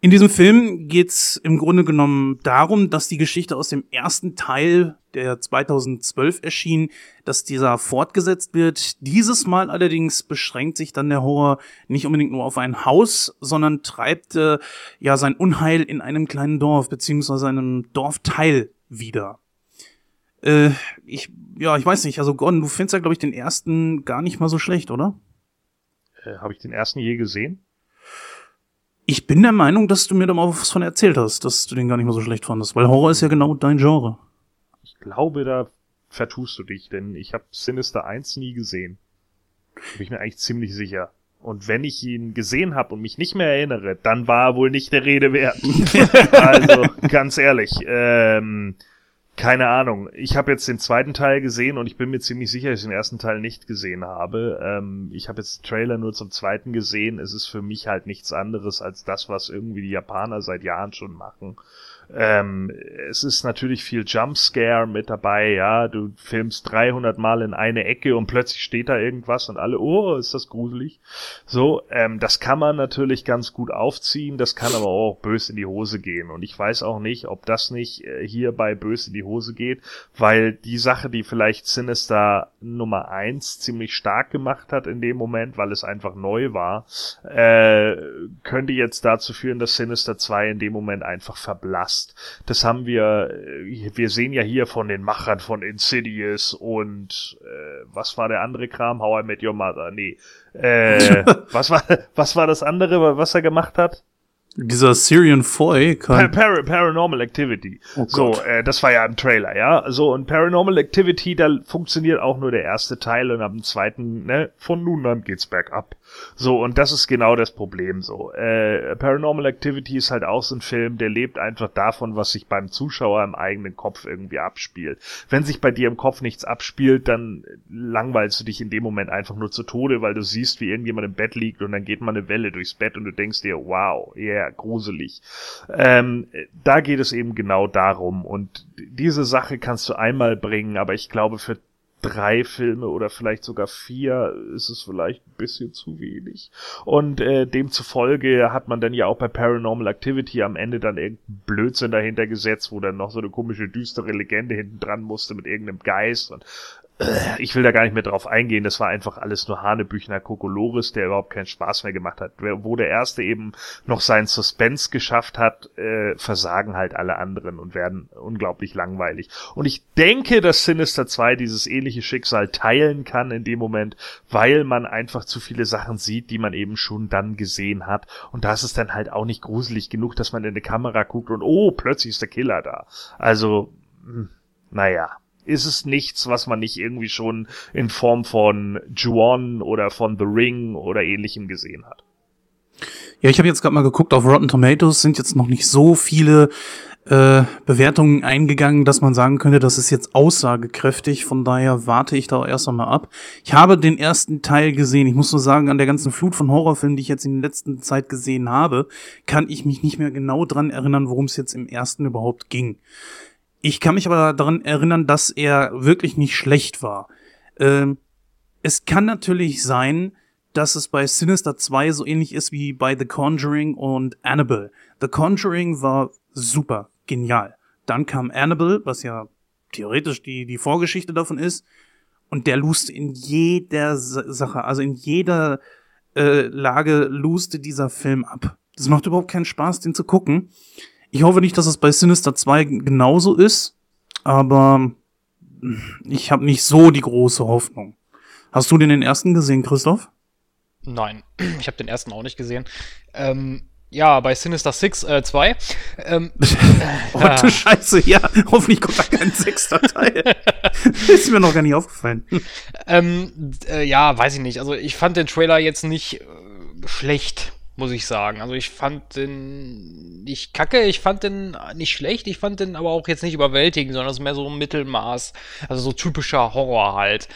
In diesem Film geht's im Grunde genommen darum, dass die Geschichte aus dem ersten Teil, der 2012 erschien, dass dieser fortgesetzt wird. Dieses Mal allerdings beschränkt sich dann der Horror nicht unbedingt nur auf ein Haus, sondern treibt äh, ja sein Unheil in einem kleinen Dorf beziehungsweise einem Dorfteil wieder. Äh, ich ja, ich weiß nicht. Also Gordon, du findest ja glaube ich den ersten gar nicht mal so schlecht, oder? Äh, Habe ich den ersten je gesehen? Ich bin der Meinung, dass du mir da mal was von erzählt hast, dass du den gar nicht mal so schlecht fandest, weil Horror ist ja genau dein Genre. Ich glaube, da vertust du dich, denn ich habe Sinister 1 nie gesehen. Bin ich mir eigentlich ziemlich sicher. Und wenn ich ihn gesehen habe und mich nicht mehr erinnere, dann war er wohl nicht der Rede wert. [LAUGHS] also, ganz ehrlich, ähm, keine Ahnung. Ich habe jetzt den zweiten Teil gesehen und ich bin mir ziemlich sicher, dass ich den ersten Teil nicht gesehen habe. Ähm, ich habe jetzt Trailer nur zum zweiten gesehen. Es ist für mich halt nichts anderes als das, was irgendwie die Japaner seit Jahren schon machen. Ähm, es ist natürlich viel Jumpscare mit dabei, ja. Du filmst 300 Mal in eine Ecke und plötzlich steht da irgendwas und alle, oh, ist das gruselig. So, ähm, das kann man natürlich ganz gut aufziehen, das kann aber auch bös in die Hose gehen. Und ich weiß auch nicht, ob das nicht äh, hier bei bös in die Hose geht, weil die Sache, die vielleicht Sinister Nummer eins ziemlich stark gemacht hat in dem Moment, weil es einfach neu war, äh, könnte jetzt dazu führen, dass Sinister 2 in dem Moment einfach verblasst. Das haben wir, äh, wir sehen ja hier von den Machern von Insidious und äh, was war der andere Kram? How I Met Your Mother? Nee. Äh, [LAUGHS] was war was war das andere, was er gemacht hat? Dieser Syrian Foy kann. Par Paranormal Activity. Oh so, äh, das war ja im Trailer, ja. So, und Paranormal Activity, da funktioniert auch nur der erste Teil und ab dem zweiten, ne, von nun an geht's bergab. So, und das ist genau das Problem so. Äh, Paranormal Activity ist halt auch so ein Film, der lebt einfach davon, was sich beim Zuschauer im eigenen Kopf irgendwie abspielt. Wenn sich bei dir im Kopf nichts abspielt, dann langweilst du dich in dem Moment einfach nur zu Tode, weil du siehst, wie irgendjemand im Bett liegt und dann geht mal eine Welle durchs Bett und du denkst dir, wow, yeah, gruselig. Ähm, da geht es eben genau darum und diese Sache kannst du einmal bringen, aber ich glaube, für drei Filme oder vielleicht sogar vier ist es vielleicht ein bisschen zu wenig. Und äh, demzufolge hat man dann ja auch bei Paranormal Activity am Ende dann irgendeinen Blödsinn dahinter gesetzt, wo dann noch so eine komische düstere Legende hinten dran musste mit irgendeinem Geist und ich will da gar nicht mehr drauf eingehen, das war einfach alles nur Hanebüchner Kokolores, der überhaupt keinen Spaß mehr gemacht hat. Wo der erste eben noch seinen Suspense geschafft hat, äh, versagen halt alle anderen und werden unglaublich langweilig. Und ich denke, dass Sinister 2 dieses ähnliche Schicksal teilen kann in dem Moment, weil man einfach zu viele Sachen sieht, die man eben schon dann gesehen hat. Und da ist es dann halt auch nicht gruselig genug, dass man in eine Kamera guckt und oh, plötzlich ist der Killer da. Also, hm, naja ist es nichts, was man nicht irgendwie schon in Form von Juon oder von The Ring oder ähnlichem gesehen hat. Ja, ich habe jetzt gerade mal geguckt, auf Rotten Tomatoes sind jetzt noch nicht so viele äh, Bewertungen eingegangen, dass man sagen könnte, das ist jetzt aussagekräftig. Von daher warte ich da erst einmal ab. Ich habe den ersten Teil gesehen. Ich muss nur sagen, an der ganzen Flut von Horrorfilmen, die ich jetzt in der letzten Zeit gesehen habe, kann ich mich nicht mehr genau dran erinnern, worum es jetzt im ersten überhaupt ging. Ich kann mich aber daran erinnern, dass er wirklich nicht schlecht war. Ähm, es kann natürlich sein, dass es bei Sinister 2 so ähnlich ist wie bei The Conjuring und Annabelle. The Conjuring war super, genial. Dann kam Annabelle, was ja theoretisch die, die Vorgeschichte davon ist. Und der luste in jeder Sache, also in jeder äh, Lage luste dieser Film ab. Das macht überhaupt keinen Spaß, den zu gucken. Ich hoffe nicht, dass es bei Sinister 2 genauso ist, aber ich habe nicht so die große Hoffnung. Hast du den, den ersten gesehen, Christoph? Nein, [CLEARS THROAT] ich habe den ersten auch nicht gesehen. Ähm, ja, bei Sinister 6 äh, 2. Ähm, [LAUGHS] oh, du [LAUGHS] Scheiße, ja. Hoffentlich kommt da kein sechster Teil. [LAUGHS] ist mir noch gar nicht aufgefallen. Ähm, äh, ja, weiß ich nicht. Also ich fand den Trailer jetzt nicht äh, schlecht muss ich sagen. Also ich fand den nicht kacke, ich fand den nicht schlecht, ich fand den aber auch jetzt nicht überwältigend, sondern es ist mehr so ein Mittelmaß, also so typischer Horror halt.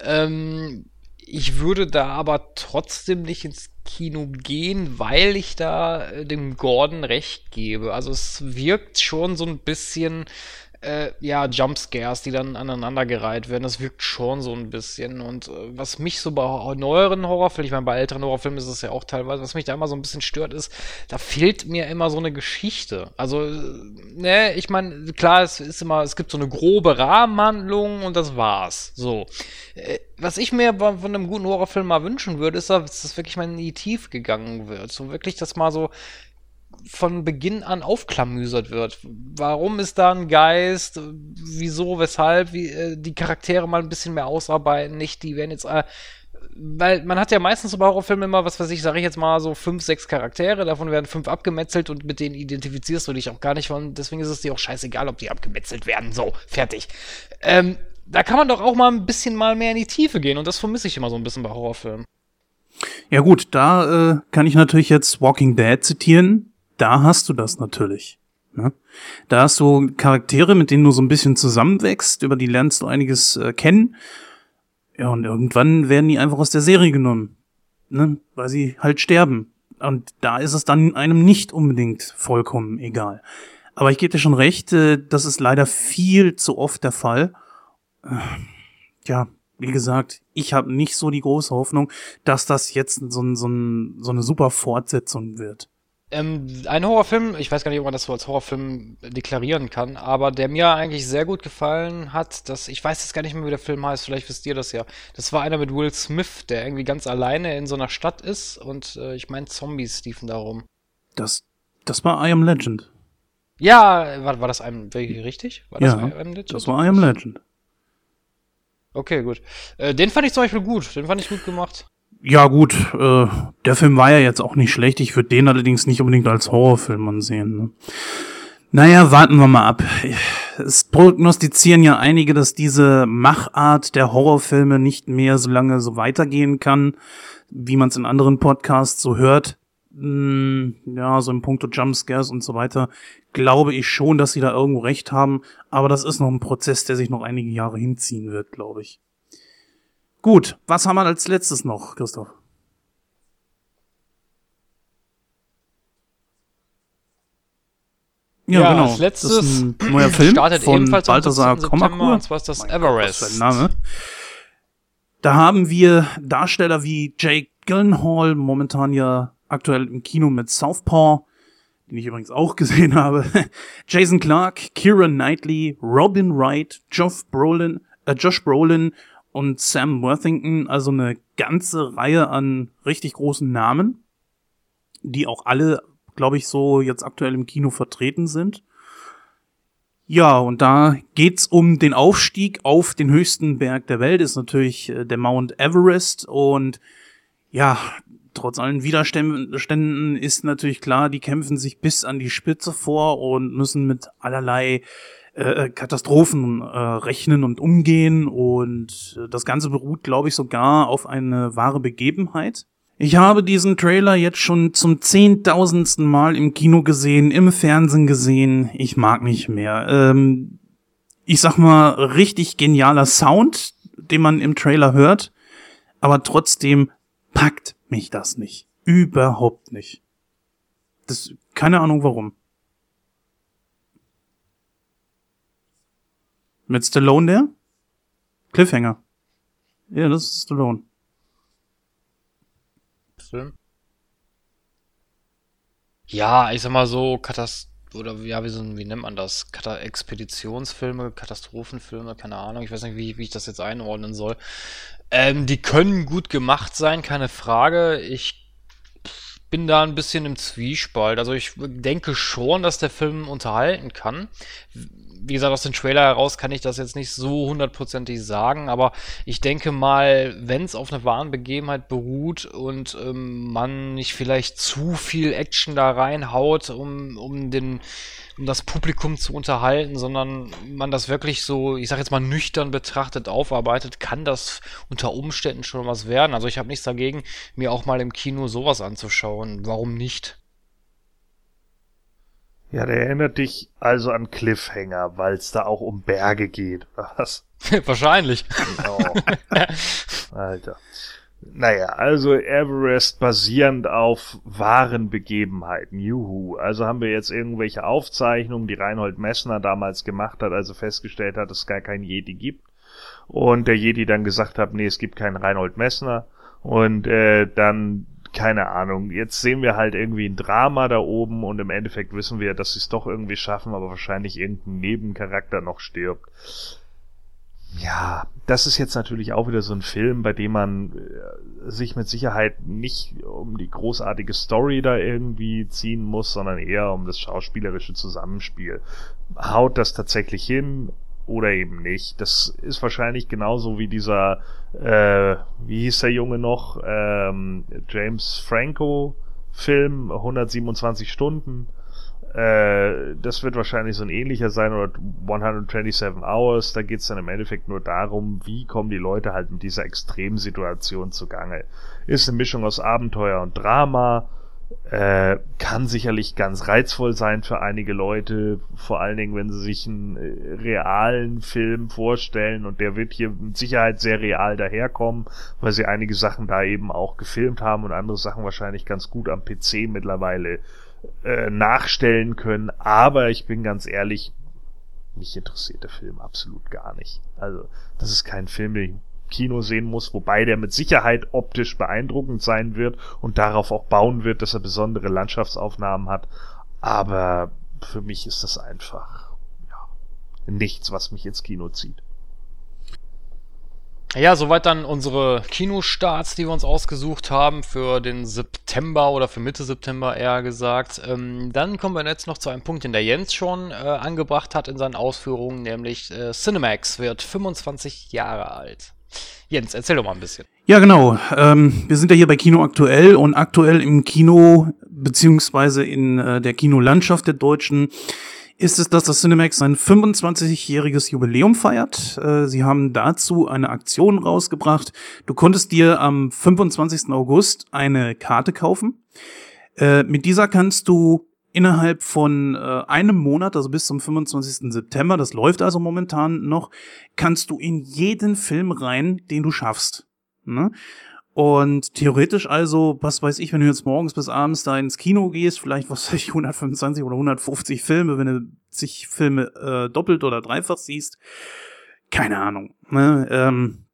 Ähm, ich würde da aber trotzdem nicht ins Kino gehen, weil ich da äh, dem Gordon recht gebe. Also es wirkt schon so ein bisschen äh, ja, Jumpscares, die dann aneinandergereiht werden. Das wirkt schon so ein bisschen. Und äh, was mich so bei neueren Horrorfilmen, ich meine, bei älteren Horrorfilmen ist es ja auch teilweise, was mich da immer so ein bisschen stört, ist, da fehlt mir immer so eine Geschichte. Also, äh, ne, ich meine, klar, es ist immer, es gibt so eine grobe Rahmenhandlung und das war's. So. Äh, was ich mir von einem guten Horrorfilm mal wünschen würde, ist, dass das wirklich mal in die Tiefe gegangen wird. So wirklich, dass mal so von Beginn an aufklamüsert wird. Warum ist da ein Geist? Wieso, weshalb? Wie, äh, die Charaktere mal ein bisschen mehr ausarbeiten, nicht? Die werden jetzt. Äh, weil man hat ja meistens bei Horrorfilmen immer, was weiß ich, sage ich jetzt mal so fünf, sechs Charaktere, davon werden fünf abgemetzelt und mit denen identifizierst du dich auch gar nicht von. Deswegen ist es dir auch scheißegal, ob die abgemetzelt werden. So, fertig. Ähm, da kann man doch auch mal ein bisschen mal mehr in die Tiefe gehen und das vermisse ich immer so ein bisschen bei Horrorfilmen. Ja gut, da äh, kann ich natürlich jetzt Walking Dead zitieren da hast du das natürlich. Ne? Da hast du Charaktere, mit denen du so ein bisschen zusammenwächst, über die lernst du einiges äh, kennen. Ja, und irgendwann werden die einfach aus der Serie genommen. Ne? Weil sie halt sterben. Und da ist es dann einem nicht unbedingt vollkommen egal. Aber ich gebe dir schon recht, äh, das ist leider viel zu oft der Fall. Äh, ja, wie gesagt, ich habe nicht so die große Hoffnung, dass das jetzt so, ein, so, ein, so eine super Fortsetzung wird. Ähm, ein Horrorfilm, ich weiß gar nicht, ob man das so als Horrorfilm deklarieren kann, aber der mir eigentlich sehr gut gefallen hat, dass ich weiß jetzt gar nicht mehr, wie der Film heißt, vielleicht wisst ihr das ja. Das war einer mit Will Smith, der irgendwie ganz alleine in so einer Stadt ist und äh, ich meine Zombies liefen da rum. Das, das war I Am Legend. Ja, war, war das einem richtig? War das ja, I Am Legend? das war I Am Legend. Okay, gut. Äh, den fand ich zum Beispiel gut. Den fand ich gut gemacht. Ja, gut. Äh, der Film war ja jetzt auch nicht schlecht. Ich würde den allerdings nicht unbedingt als Horrorfilm ansehen. Ne? Naja, warten wir mal ab. Es prognostizieren ja einige, dass diese Machart der Horrorfilme nicht mehr so lange so weitergehen kann, wie man es in anderen Podcasts so hört. Hm, ja, so im Punkto Jumpscares und so weiter, glaube ich schon, dass sie da irgendwo recht haben. Aber das ist noch ein Prozess, der sich noch einige Jahre hinziehen wird, glaube ich. Gut, was haben wir als letztes noch, Christoph? Ja, ja genau. Als letztes das ist ein neuer [CLEARS THROAT] Film startet von ebenfalls Balthasar Kommakur. Und zwar ist das Everest. Gott, Name. Da haben wir Darsteller wie Jake Gyllenhaal, momentan ja aktuell im Kino mit Southpaw, den ich übrigens auch [LAUGHS] gesehen habe. Jason Clark, Kieran Knightley, Robin Wright, Josh Brolin, äh, Josh Brolin und Sam Worthington, also eine ganze Reihe an richtig großen Namen, die auch alle, glaube ich, so jetzt aktuell im Kino vertreten sind. Ja, und da geht's um den Aufstieg auf den höchsten Berg der Welt, ist natürlich äh, der Mount Everest und ja, trotz allen Widerständen ist natürlich klar, die kämpfen sich bis an die Spitze vor und müssen mit allerlei äh, Katastrophen äh, rechnen und umgehen. Und äh, das Ganze beruht, glaube ich, sogar auf eine wahre Begebenheit. Ich habe diesen Trailer jetzt schon zum zehntausendsten Mal im Kino gesehen, im Fernsehen gesehen. Ich mag nicht mehr. Ähm, ich sag mal, richtig genialer Sound, den man im Trailer hört. Aber trotzdem packt mich das nicht. Überhaupt nicht. Das, keine Ahnung warum. Mit Stallone der? Cliffhanger. Ja, das ist Stallone. Film? Ja, ich sag mal so, Katast oder ja, wie, so, wie nennt man das? Kata Expeditionsfilme, Katastrophenfilme, keine Ahnung, ich weiß nicht, wie, wie ich das jetzt einordnen soll. Ähm, die können gut gemacht sein, keine Frage. Ich bin da ein bisschen im Zwiespalt. Also ich denke schon, dass der Film unterhalten kann wie gesagt, aus dem Trailer heraus kann ich das jetzt nicht so hundertprozentig sagen, aber ich denke mal, wenn es auf einer wahren Begebenheit beruht und ähm, man nicht vielleicht zu viel Action da reinhaut, um, um den um das Publikum zu unterhalten, sondern man das wirklich so, ich sag jetzt mal nüchtern betrachtet aufarbeitet, kann das unter Umständen schon was werden. Also ich habe nichts dagegen, mir auch mal im Kino sowas anzuschauen. Warum nicht? Ja, der erinnert dich also an Cliffhanger, weil es da auch um Berge geht, was? [LAUGHS] Wahrscheinlich. Genau. [LAUGHS] Alter. Naja, also Everest basierend auf wahren Begebenheiten. Juhu. Also haben wir jetzt irgendwelche Aufzeichnungen, die Reinhold Messner damals gemacht hat, also festgestellt hat, dass es gar keinen Jedi gibt. Und der Jedi dann gesagt hat, nee, es gibt keinen Reinhold Messner. Und äh, dann keine Ahnung. Jetzt sehen wir halt irgendwie ein Drama da oben und im Endeffekt wissen wir, dass sie es doch irgendwie schaffen, aber wahrscheinlich irgendein Nebencharakter noch stirbt. Ja, das ist jetzt natürlich auch wieder so ein Film, bei dem man äh, sich mit Sicherheit nicht um die großartige Story da irgendwie ziehen muss, sondern eher um das schauspielerische Zusammenspiel. Haut das tatsächlich hin? oder eben nicht. Das ist wahrscheinlich genauso wie dieser, äh, wie hieß der Junge noch, ähm, James Franco Film, 127 Stunden. Äh, das wird wahrscheinlich so ein ähnlicher sein oder 127 Hours. Da geht's dann im Endeffekt nur darum, wie kommen die Leute halt mit dieser Extremsituation zugange. Ist eine Mischung aus Abenteuer und Drama äh, kann sicherlich ganz reizvoll sein für einige Leute, vor allen Dingen, wenn sie sich einen äh, realen Film vorstellen und der wird hier mit Sicherheit sehr real daherkommen, weil sie einige Sachen da eben auch gefilmt haben und andere Sachen wahrscheinlich ganz gut am PC mittlerweile äh, nachstellen können. Aber ich bin ganz ehrlich, mich interessiert der Film absolut gar nicht. Also, das ist kein Film, den ich Kino sehen muss, wobei der mit Sicherheit optisch beeindruckend sein wird und darauf auch bauen wird, dass er besondere Landschaftsaufnahmen hat. Aber für mich ist das einfach ja, nichts, was mich ins Kino zieht. Ja, soweit dann unsere Kinostarts, die wir uns ausgesucht haben für den September oder für Mitte September eher gesagt. Ähm, dann kommen wir jetzt noch zu einem Punkt, den der Jens schon äh, angebracht hat in seinen Ausführungen, nämlich äh, Cinemax wird 25 Jahre alt. Jens, erzähl doch mal ein bisschen. Ja, genau. Ähm, wir sind ja hier bei Kino aktuell und aktuell im Kino beziehungsweise in äh, der Kinolandschaft der Deutschen ist es, dass das Cinemax sein 25-jähriges Jubiläum feiert. Äh, sie haben dazu eine Aktion rausgebracht. Du konntest dir am 25. August eine Karte kaufen. Äh, mit dieser kannst du innerhalb von äh, einem Monat, also bis zum 25. September, das läuft also momentan noch, kannst du in jeden Film rein, den du schaffst. Ne? Und theoretisch also, was weiß ich, wenn du jetzt morgens bis abends da ins Kino gehst, vielleicht, was weiß ich, 125 oder 150 Filme, wenn du zig Filme äh, doppelt oder dreifach siehst, keine Ahnung. Ne? Ähm,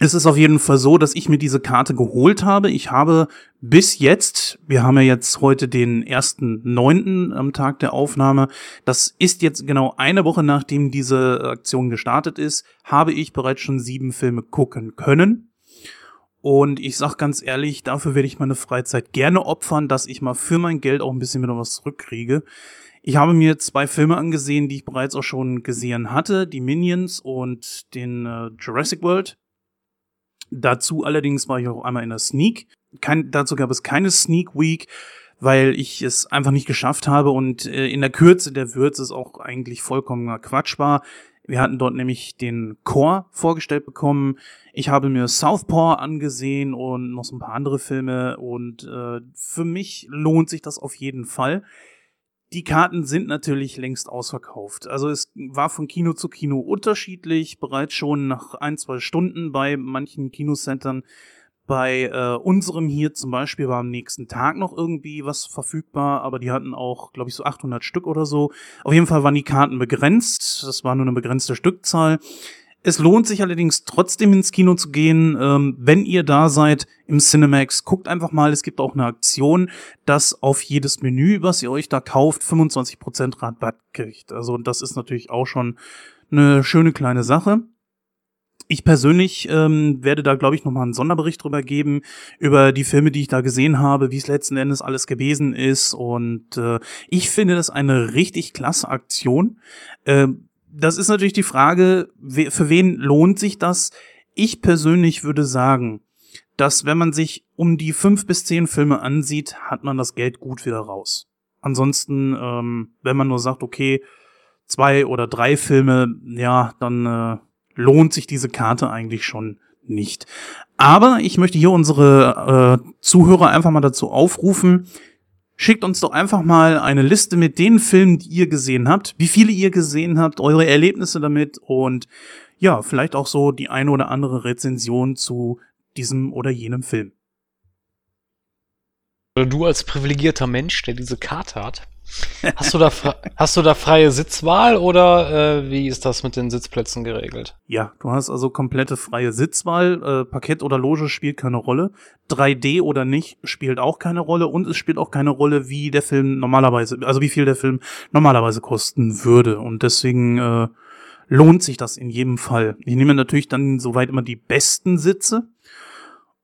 es ist auf jeden Fall so, dass ich mir diese Karte geholt habe. Ich habe bis jetzt, wir haben ja jetzt heute den ersten neunten am Tag der Aufnahme, das ist jetzt genau eine Woche nachdem diese Aktion gestartet ist, habe ich bereits schon sieben Filme gucken können. Und ich sag ganz ehrlich, dafür werde ich meine Freizeit gerne opfern, dass ich mal für mein Geld auch ein bisschen wieder was zurückkriege. Ich habe mir zwei Filme angesehen, die ich bereits auch schon gesehen hatte, die Minions und den äh, Jurassic World. Dazu allerdings war ich auch einmal in der Sneak. Kein, dazu gab es keine Sneak Week, weil ich es einfach nicht geschafft habe und äh, in der Kürze der Würze es auch eigentlich vollkommener Quatsch war. Wir hatten dort nämlich den Core vorgestellt bekommen. Ich habe mir Southpaw angesehen und noch so ein paar andere Filme und äh, für mich lohnt sich das auf jeden Fall. Die Karten sind natürlich längst ausverkauft. Also es war von Kino zu Kino unterschiedlich, bereits schon nach ein, zwei Stunden bei manchen Kinocentern bei äh, unserem hier zum Beispiel war am nächsten Tag noch irgendwie was verfügbar, aber die hatten auch, glaube ich, so 800 Stück oder so. Auf jeden Fall waren die Karten begrenzt. Das war nur eine begrenzte Stückzahl. Es lohnt sich allerdings trotzdem ins Kino zu gehen. Ähm, wenn ihr da seid im Cinemax, guckt einfach mal. Es gibt auch eine Aktion, dass auf jedes Menü, was ihr euch da kauft, 25% Rabatt kriegt. Also das ist natürlich auch schon eine schöne kleine Sache. Ich persönlich ähm, werde da, glaube ich, nochmal einen Sonderbericht drüber geben, über die Filme, die ich da gesehen habe, wie es letzten Endes alles gewesen ist. Und äh, ich finde das eine richtig klasse Aktion. Äh, das ist natürlich die Frage, für wen lohnt sich das? Ich persönlich würde sagen, dass wenn man sich um die fünf bis zehn Filme ansieht, hat man das Geld gut wieder raus. Ansonsten, ähm, wenn man nur sagt, okay, zwei oder drei Filme, ja, dann äh, lohnt sich diese Karte eigentlich schon nicht. Aber ich möchte hier unsere äh, Zuhörer einfach mal dazu aufrufen, schickt uns doch einfach mal eine Liste mit den Filmen, die ihr gesehen habt, wie viele ihr gesehen habt, eure Erlebnisse damit und ja, vielleicht auch so die eine oder andere Rezension zu diesem oder jenem Film. Du als privilegierter Mensch, der diese Karte hat, Hast du da, hast du da freie Sitzwahl oder äh, wie ist das mit den Sitzplätzen geregelt? Ja, du hast also komplette freie Sitzwahl. Äh, Parkett oder Loge spielt keine Rolle. 3D oder nicht spielt auch keine Rolle und es spielt auch keine Rolle, wie der Film normalerweise, also wie viel der Film normalerweise kosten würde. Und deswegen äh, lohnt sich das in jedem Fall. Ich nehme natürlich dann soweit immer die besten Sitze.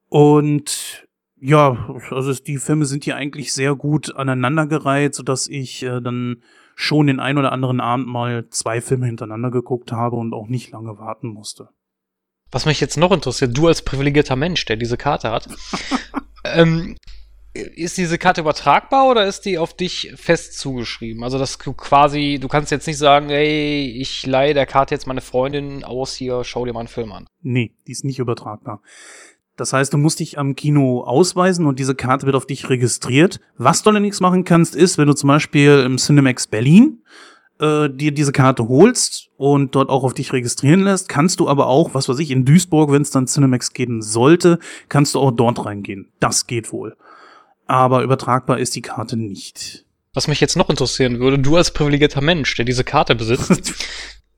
Und ja, also die Filme sind hier eigentlich sehr gut aneinandergereiht, sodass ich äh, dann schon den ein oder anderen Abend mal zwei Filme hintereinander geguckt habe und auch nicht lange warten musste. Was mich jetzt noch interessiert, du als privilegierter Mensch, der diese Karte hat, [LAUGHS] ähm, ist diese Karte übertragbar oder ist die auf dich fest zugeschrieben? Also, dass du quasi, du kannst jetzt nicht sagen, ey, ich leihe der Karte jetzt meine Freundin aus hier, schau dir mal einen Film an. Nee, die ist nicht übertragbar. Das heißt, du musst dich am Kino ausweisen und diese Karte wird auf dich registriert. Was du allerdings machen kannst, ist, wenn du zum Beispiel im Cinemax Berlin äh, dir diese Karte holst und dort auch auf dich registrieren lässt, kannst du aber auch, was weiß ich, in Duisburg, wenn es dann Cinemax geben sollte, kannst du auch dort reingehen. Das geht wohl. Aber übertragbar ist die Karte nicht. Was mich jetzt noch interessieren würde, du als privilegierter Mensch, der diese Karte besitzt, [LAUGHS]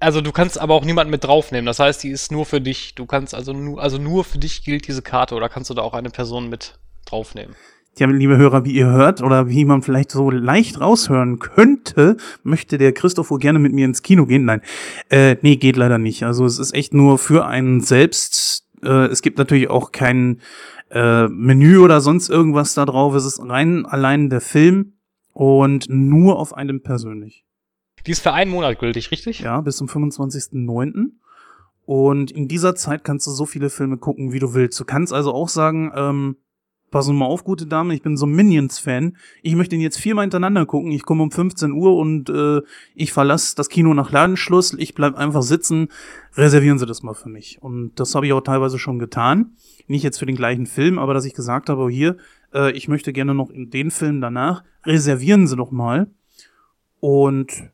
also du kannst aber auch niemanden mit draufnehmen. Das heißt, die ist nur für dich. Du kannst also nur, also nur für dich gilt diese Karte oder kannst du da auch eine Person mit draufnehmen? Ja, liebe Hörer, wie ihr hört oder wie man vielleicht so leicht raushören könnte, möchte der Christoph wohl gerne mit mir ins Kino gehen. Nein, äh, nee, geht leider nicht. Also es ist echt nur für einen selbst. Äh, es gibt natürlich auch kein äh, Menü oder sonst irgendwas da drauf. Es ist rein allein der Film und nur auf einem persönlich. Die ist für einen Monat gültig, richtig? Ja, bis zum 25.09. Und in dieser Zeit kannst du so viele Filme gucken, wie du willst. Du kannst also auch sagen, ähm, pass mal auf, gute Dame, ich bin so Minions-Fan. Ich möchte ihn jetzt viermal hintereinander gucken. Ich komme um 15 Uhr und äh, ich verlasse das Kino nach Ladenschluss. Ich bleib einfach sitzen. Reservieren Sie das mal für mich. Und das habe ich auch teilweise schon getan. Nicht jetzt für den gleichen Film, aber dass ich gesagt habe, hier, äh, ich möchte gerne noch in den Film danach. Reservieren Sie doch mal. Und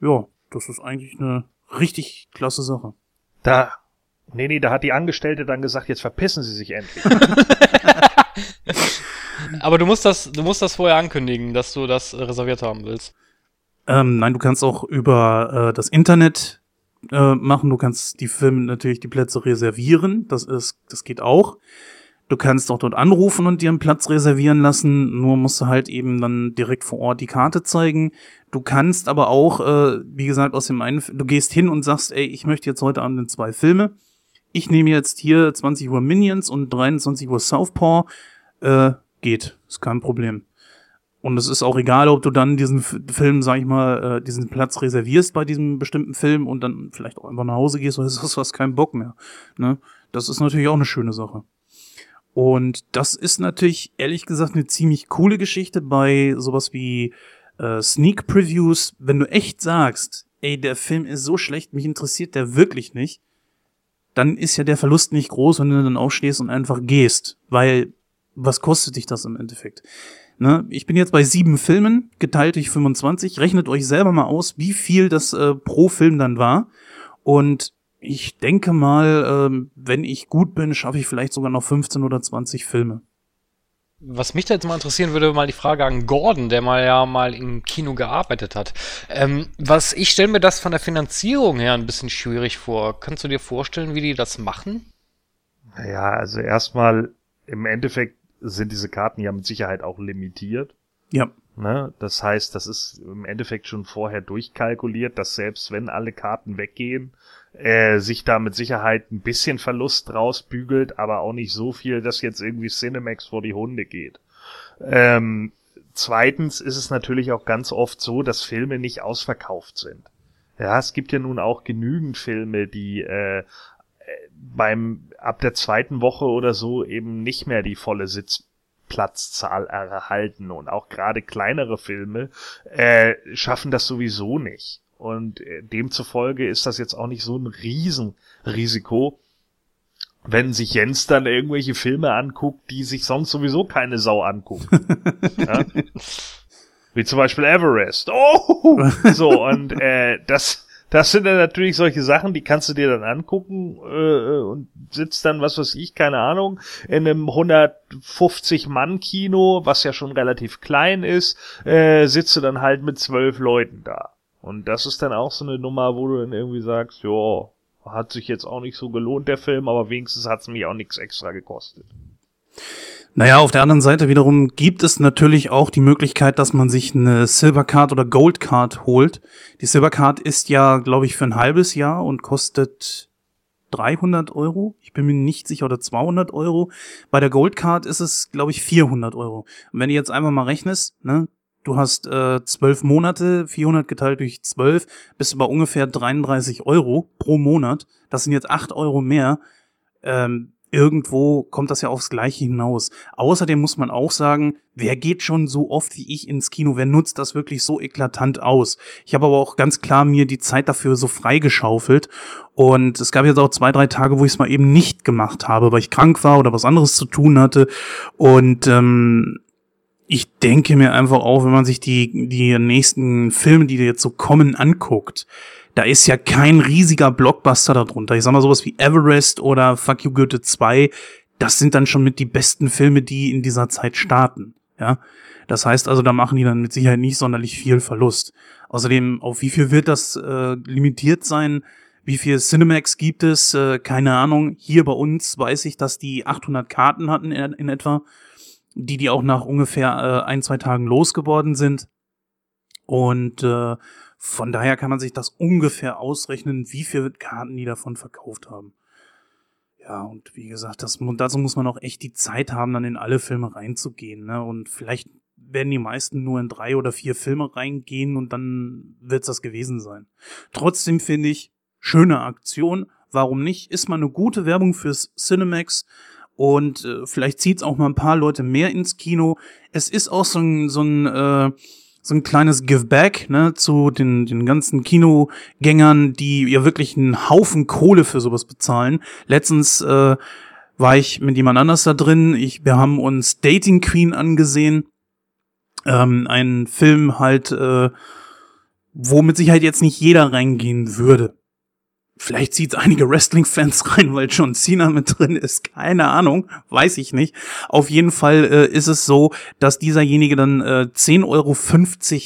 ja, das ist eigentlich eine richtig klasse Sache. Da, nee, nee, da hat die Angestellte dann gesagt, jetzt verpissen Sie sich endlich. [LAUGHS] Aber du musst das, du musst das vorher ankündigen, dass du das reserviert haben willst. Ähm, nein, du kannst auch über äh, das Internet äh, machen. Du kannst die Filme natürlich die Plätze reservieren. Das ist, das geht auch. Du kannst auch dort anrufen und dir einen Platz reservieren lassen. Nur musst du halt eben dann direkt vor Ort die Karte zeigen. Du kannst aber auch, äh, wie gesagt, aus dem einen, du gehst hin und sagst, ey, ich möchte jetzt heute Abend zwei Filme. Ich nehme jetzt hier 20 Uhr Minions und 23 Uhr Southpaw. Äh, geht, ist kein Problem. Und es ist auch egal, ob du dann diesen Film, sag ich mal, äh, diesen Platz reservierst bei diesem bestimmten Film und dann vielleicht auch einfach nach Hause gehst oder [LAUGHS] so, hast keinen Bock mehr. Ne? Das ist natürlich auch eine schöne Sache. Und das ist natürlich, ehrlich gesagt, eine ziemlich coole Geschichte bei sowas wie äh, Sneak Previews, wenn du echt sagst, ey, der Film ist so schlecht, mich interessiert der wirklich nicht, dann ist ja der Verlust nicht groß, wenn du dann aufstehst und einfach gehst. Weil, was kostet dich das im Endeffekt? Ne? Ich bin jetzt bei sieben Filmen, geteilt durch 25. Rechnet euch selber mal aus, wie viel das äh, pro Film dann war. Und ich denke mal, äh, wenn ich gut bin, schaffe ich vielleicht sogar noch 15 oder 20 Filme. Was mich da jetzt mal interessieren würde, mal die Frage an Gordon, der mal ja mal im Kino gearbeitet hat. Ähm, was ich stelle mir das von der Finanzierung her ein bisschen schwierig vor. Kannst du dir vorstellen, wie die das machen? Naja, also erstmal im Endeffekt sind diese Karten ja mit Sicherheit auch limitiert. Ja. Ne? Das heißt, das ist im Endeffekt schon vorher durchkalkuliert, dass selbst wenn alle Karten weggehen, äh, sich da mit Sicherheit ein bisschen Verlust rausbügelt, aber auch nicht so viel, dass jetzt irgendwie Cinemax vor die Hunde geht. Ähm, zweitens ist es natürlich auch ganz oft so, dass Filme nicht ausverkauft sind. Ja, es gibt ja nun auch genügend Filme, die äh, beim ab der zweiten Woche oder so eben nicht mehr die volle Sitzplatzzahl erhalten und auch gerade kleinere Filme äh, schaffen das sowieso nicht. Und äh, demzufolge ist das jetzt auch nicht so ein Riesenrisiko, wenn sich Jens dann irgendwelche Filme anguckt, die sich sonst sowieso keine Sau anguckt. [LAUGHS] ja? Wie zum Beispiel Everest. Oh! So, und äh, das, das sind dann natürlich solche Sachen, die kannst du dir dann angucken äh, und sitzt dann, was weiß ich, keine Ahnung, in einem 150-Mann-Kino, was ja schon relativ klein ist, äh, sitzt du dann halt mit zwölf Leuten da. Und das ist dann auch so eine Nummer, wo du dann irgendwie sagst, ja, hat sich jetzt auch nicht so gelohnt, der Film, aber wenigstens hat es mich auch nichts extra gekostet. Naja, auf der anderen Seite wiederum gibt es natürlich auch die Möglichkeit, dass man sich eine Silver Card oder Gold Card holt. Die Silver Card ist ja, glaube ich, für ein halbes Jahr und kostet 300 Euro. Ich bin mir nicht sicher, oder 200 Euro. Bei der Gold Card ist es, glaube ich, 400 Euro. Und wenn du jetzt einfach mal rechnest, ne, Du hast äh, zwölf Monate, 400 geteilt durch zwölf, bist du bei ungefähr 33 Euro pro Monat. Das sind jetzt acht Euro mehr. Ähm, irgendwo kommt das ja aufs Gleiche hinaus. Außerdem muss man auch sagen, wer geht schon so oft wie ich ins Kino? Wer nutzt das wirklich so eklatant aus? Ich habe aber auch ganz klar mir die Zeit dafür so freigeschaufelt. Und es gab jetzt auch zwei, drei Tage, wo ich es mal eben nicht gemacht habe, weil ich krank war oder was anderes zu tun hatte. Und ähm, ich denke mir einfach auch, wenn man sich die, die nächsten Filme, die jetzt so kommen, anguckt, da ist ja kein riesiger Blockbuster darunter. Ich sag mal sowas wie Everest oder Fuck You Goethe 2, das sind dann schon mit die besten Filme, die in dieser Zeit starten. Ja, das heißt also, da machen die dann mit Sicherheit nicht sonderlich viel Verlust. Außerdem, auf wie viel wird das äh, limitiert sein? Wie viel Cinemax gibt es? Äh, keine Ahnung. Hier bei uns weiß ich, dass die 800 Karten hatten in, in etwa, die die auch nach ungefähr äh, ein, zwei Tagen losgeworden sind. Und äh, von daher kann man sich das ungefähr ausrechnen, wie viele Karten die davon verkauft haben. Ja, und wie gesagt, das, dazu muss man auch echt die Zeit haben, dann in alle Filme reinzugehen. Ne? Und vielleicht werden die meisten nur in drei oder vier Filme reingehen und dann wird's das gewesen sein. Trotzdem finde ich, schöne Aktion. Warum nicht? Ist mal eine gute Werbung fürs Cinemax und äh, vielleicht zieht's auch mal ein paar Leute mehr ins Kino. Es ist auch so ein, so ein äh, so ein kleines Give-Back ne, zu den, den ganzen Kinogängern, die ja wirklich einen Haufen Kohle für sowas bezahlen. Letztens äh, war ich mit jemand anders da drin. Ich, wir haben uns Dating Queen angesehen. Ähm, ein Film halt, äh, wo mit Sicherheit jetzt nicht jeder reingehen würde. Vielleicht zieht einige Wrestling-Fans [LAUGHS] rein, weil John Cena mit drin ist. Keine Ahnung, weiß ich nicht. Auf jeden Fall äh, ist es so, dass dieserjenige dann äh, 10,50 Euro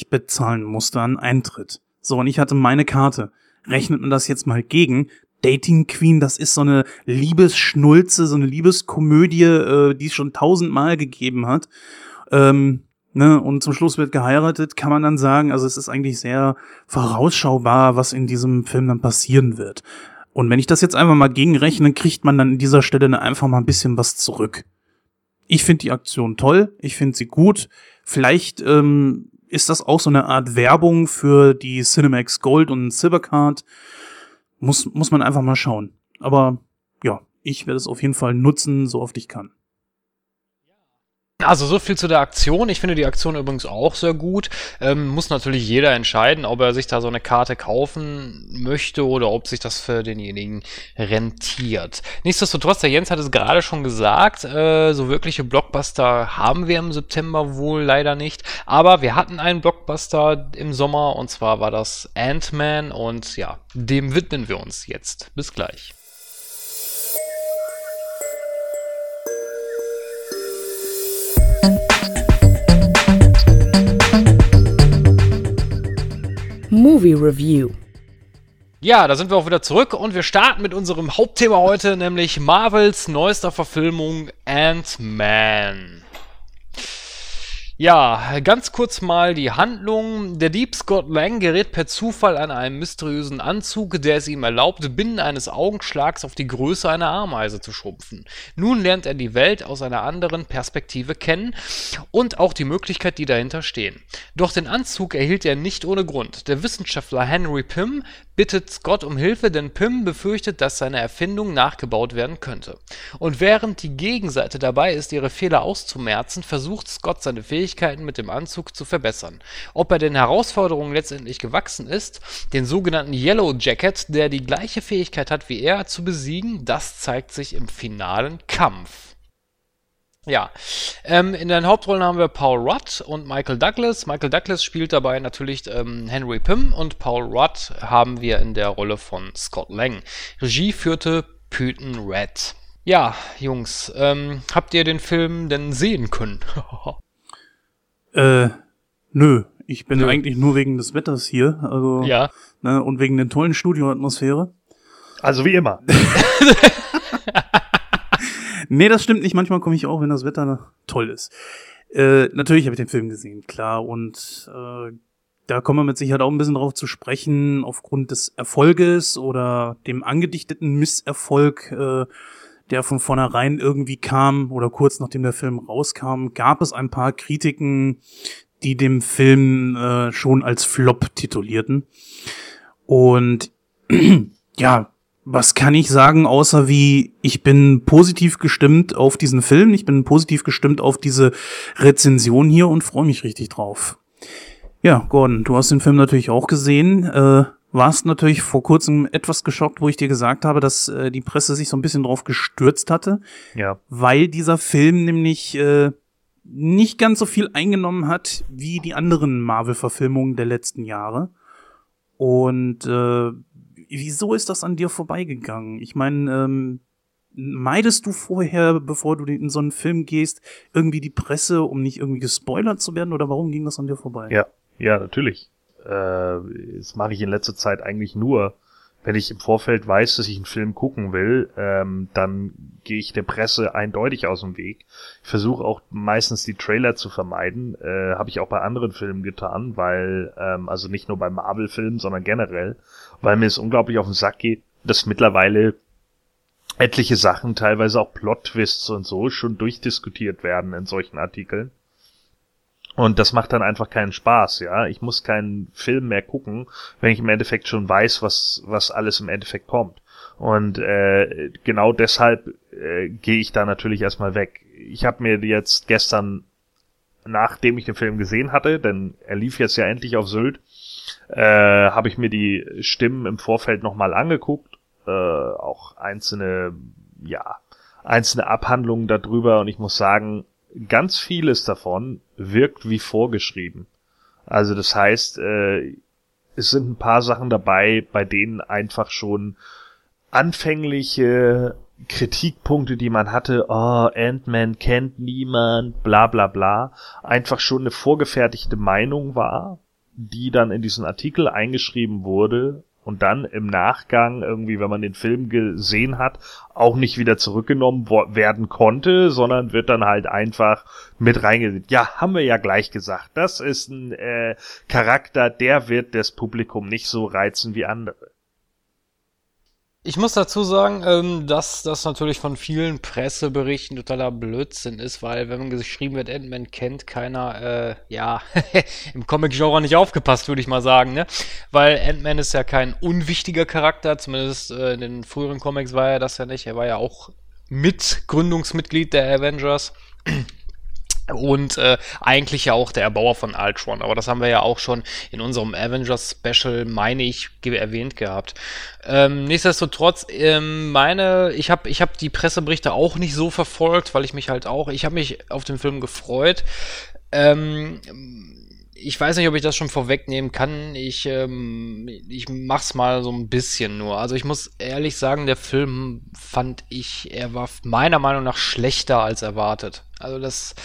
bezahlen musste an Eintritt. So, und ich hatte meine Karte. Rechnet man das jetzt mal gegen. Dating Queen, das ist so eine Liebesschnulze, so eine Liebeskomödie, äh, die es schon tausendmal gegeben hat. Ähm, ne, und zum Schluss wird geheiratet, kann man dann sagen, also es ist eigentlich sehr vorausschaubar, was in diesem Film dann passieren wird. Und wenn ich das jetzt einfach mal gegenrechne, kriegt man dann an dieser Stelle einfach mal ein bisschen was zurück. Ich finde die Aktion toll, ich finde sie gut. Vielleicht ähm, ist das auch so eine Art Werbung für die Cinemax Gold und Silvercard. Muss, muss man einfach mal schauen. Aber ja, ich werde es auf jeden Fall nutzen, so oft ich kann. Also so viel zu der Aktion. Ich finde die Aktion übrigens auch sehr gut. Ähm, muss natürlich jeder entscheiden, ob er sich da so eine Karte kaufen möchte oder ob sich das für denjenigen rentiert. Nichtsdestotrotz, der Jens hat es gerade schon gesagt, äh, so wirkliche Blockbuster haben wir im September wohl leider nicht. Aber wir hatten einen Blockbuster im Sommer und zwar war das Ant-Man und ja, dem widmen wir uns jetzt. Bis gleich. Movie Review. Ja, da sind wir auch wieder zurück und wir starten mit unserem Hauptthema heute, nämlich Marvels neuester Verfilmung Ant-Man. Ja, ganz kurz mal die Handlung. Der Dieb Scott Lang gerät per Zufall an einen mysteriösen Anzug, der es ihm erlaubt, binnen eines Augenschlags auf die Größe einer Ameise zu schrumpfen. Nun lernt er die Welt aus einer anderen Perspektive kennen und auch die Möglichkeit, die dahinter stehen. Doch den Anzug erhielt er nicht ohne Grund. Der Wissenschaftler Henry Pym bittet Scott um Hilfe, denn Pym befürchtet, dass seine Erfindung nachgebaut werden könnte. Und während die Gegenseite dabei ist, ihre Fehler auszumerzen, versucht Scott seine Fähigkeiten mit dem Anzug zu verbessern. Ob er den Herausforderungen letztendlich gewachsen ist, den sogenannten Yellow Jacket, der die gleiche Fähigkeit hat wie er, zu besiegen, das zeigt sich im finalen Kampf. Ja, ähm, in den Hauptrollen haben wir Paul Rudd und Michael Douglas. Michael Douglas spielt dabei natürlich ähm, Henry Pym und Paul Rudd haben wir in der Rolle von Scott Lang. Regie führte Peyton Red. Ja, Jungs, ähm, habt ihr den Film denn sehen können? [LAUGHS] Äh, nö. Ich bin nö. eigentlich nur wegen des Wetters hier. Also, ja. Ne, und wegen der tollen Studioatmosphäre. Also wie immer. [LAUGHS] nee, das stimmt nicht. Manchmal komme ich auch, wenn das Wetter toll ist. Äh, natürlich habe ich den Film gesehen, klar. Und äh, da kommen wir mit Sicherheit auch ein bisschen drauf zu sprechen, aufgrund des Erfolges oder dem angedichteten Misserfolg äh, der von vornherein irgendwie kam oder kurz nachdem der Film rauskam, gab es ein paar Kritiken, die dem Film äh, schon als Flop titulierten. Und [CLEARS THROAT] ja, was kann ich sagen, außer wie ich bin positiv gestimmt auf diesen Film, ich bin positiv gestimmt auf diese Rezension hier und freue mich richtig drauf. Ja, Gordon, du hast den Film natürlich auch gesehen. Äh, warst natürlich vor kurzem etwas geschockt, wo ich dir gesagt habe, dass äh, die Presse sich so ein bisschen drauf gestürzt hatte. Ja. Weil dieser Film nämlich äh, nicht ganz so viel eingenommen hat wie die anderen Marvel-Verfilmungen der letzten Jahre. Und äh, wieso ist das an dir vorbeigegangen? Ich meine, ähm, meidest du vorher, bevor du in so einen Film gehst, irgendwie die Presse, um nicht irgendwie gespoilert zu werden? Oder warum ging das an dir vorbei? Ja, ja, natürlich. Äh, das mache ich in letzter Zeit eigentlich nur. Wenn ich im Vorfeld weiß, dass ich einen Film gucken will, ähm, dann gehe ich der Presse eindeutig aus dem Weg. Ich versuche auch meistens die Trailer zu vermeiden. Äh, Habe ich auch bei anderen Filmen getan, weil, ähm, also nicht nur bei Marvel-Filmen, sondern generell, weil mir es unglaublich auf den Sack geht, dass mittlerweile etliche Sachen, teilweise auch Plot-Twists und so, schon durchdiskutiert werden in solchen Artikeln. Und das macht dann einfach keinen Spaß, ja. Ich muss keinen Film mehr gucken, wenn ich im Endeffekt schon weiß, was, was alles im Endeffekt kommt. Und äh, genau deshalb äh, gehe ich da natürlich erstmal weg. Ich habe mir jetzt gestern, nachdem ich den Film gesehen hatte, denn er lief jetzt ja endlich auf Sylt, äh, habe ich mir die Stimmen im Vorfeld nochmal angeguckt, äh, auch einzelne, ja, einzelne Abhandlungen darüber und ich muss sagen, ganz vieles davon wirkt wie vorgeschrieben. Also das heißt, äh, es sind ein paar Sachen dabei, bei denen einfach schon anfängliche Kritikpunkte, die man hatte, oh, Ant-Man kennt niemand, bla bla bla, einfach schon eine vorgefertigte Meinung war, die dann in diesen Artikel eingeschrieben wurde und dann im Nachgang irgendwie, wenn man den Film gesehen hat, auch nicht wieder zurückgenommen werden konnte, sondern wird dann halt einfach mit reingesetzt. Ja, haben wir ja gleich gesagt. Das ist ein äh, Charakter, der wird das Publikum nicht so reizen wie andere. Ich muss dazu sagen, ähm, dass das natürlich von vielen Presseberichten totaler Blödsinn ist, weil wenn man geschrieben wird, Ant-Man kennt keiner, äh, ja, [LAUGHS] im Comic-Genre nicht aufgepasst, würde ich mal sagen, ne? Weil Ant-Man ist ja kein unwichtiger Charakter, zumindest äh, in den früheren Comics war er das ja nicht. Er war ja auch Mitgründungsmitglied der Avengers und äh, eigentlich ja auch der Erbauer von Ultron. Aber das haben wir ja auch schon in unserem Avengers Special, meine ich, ge erwähnt gehabt. Ähm, nichtsdestotrotz, ähm, meine, ich habe ich hab die Presseberichte auch nicht so verfolgt, weil ich mich halt auch, ich habe mich auf den Film gefreut. Ähm, ich weiß nicht, ob ich das schon vorwegnehmen kann. Ich, ähm, ich mach's mal so ein bisschen nur. Also ich muss ehrlich sagen, der Film fand ich, er war meiner Meinung nach schlechter als erwartet. Also das,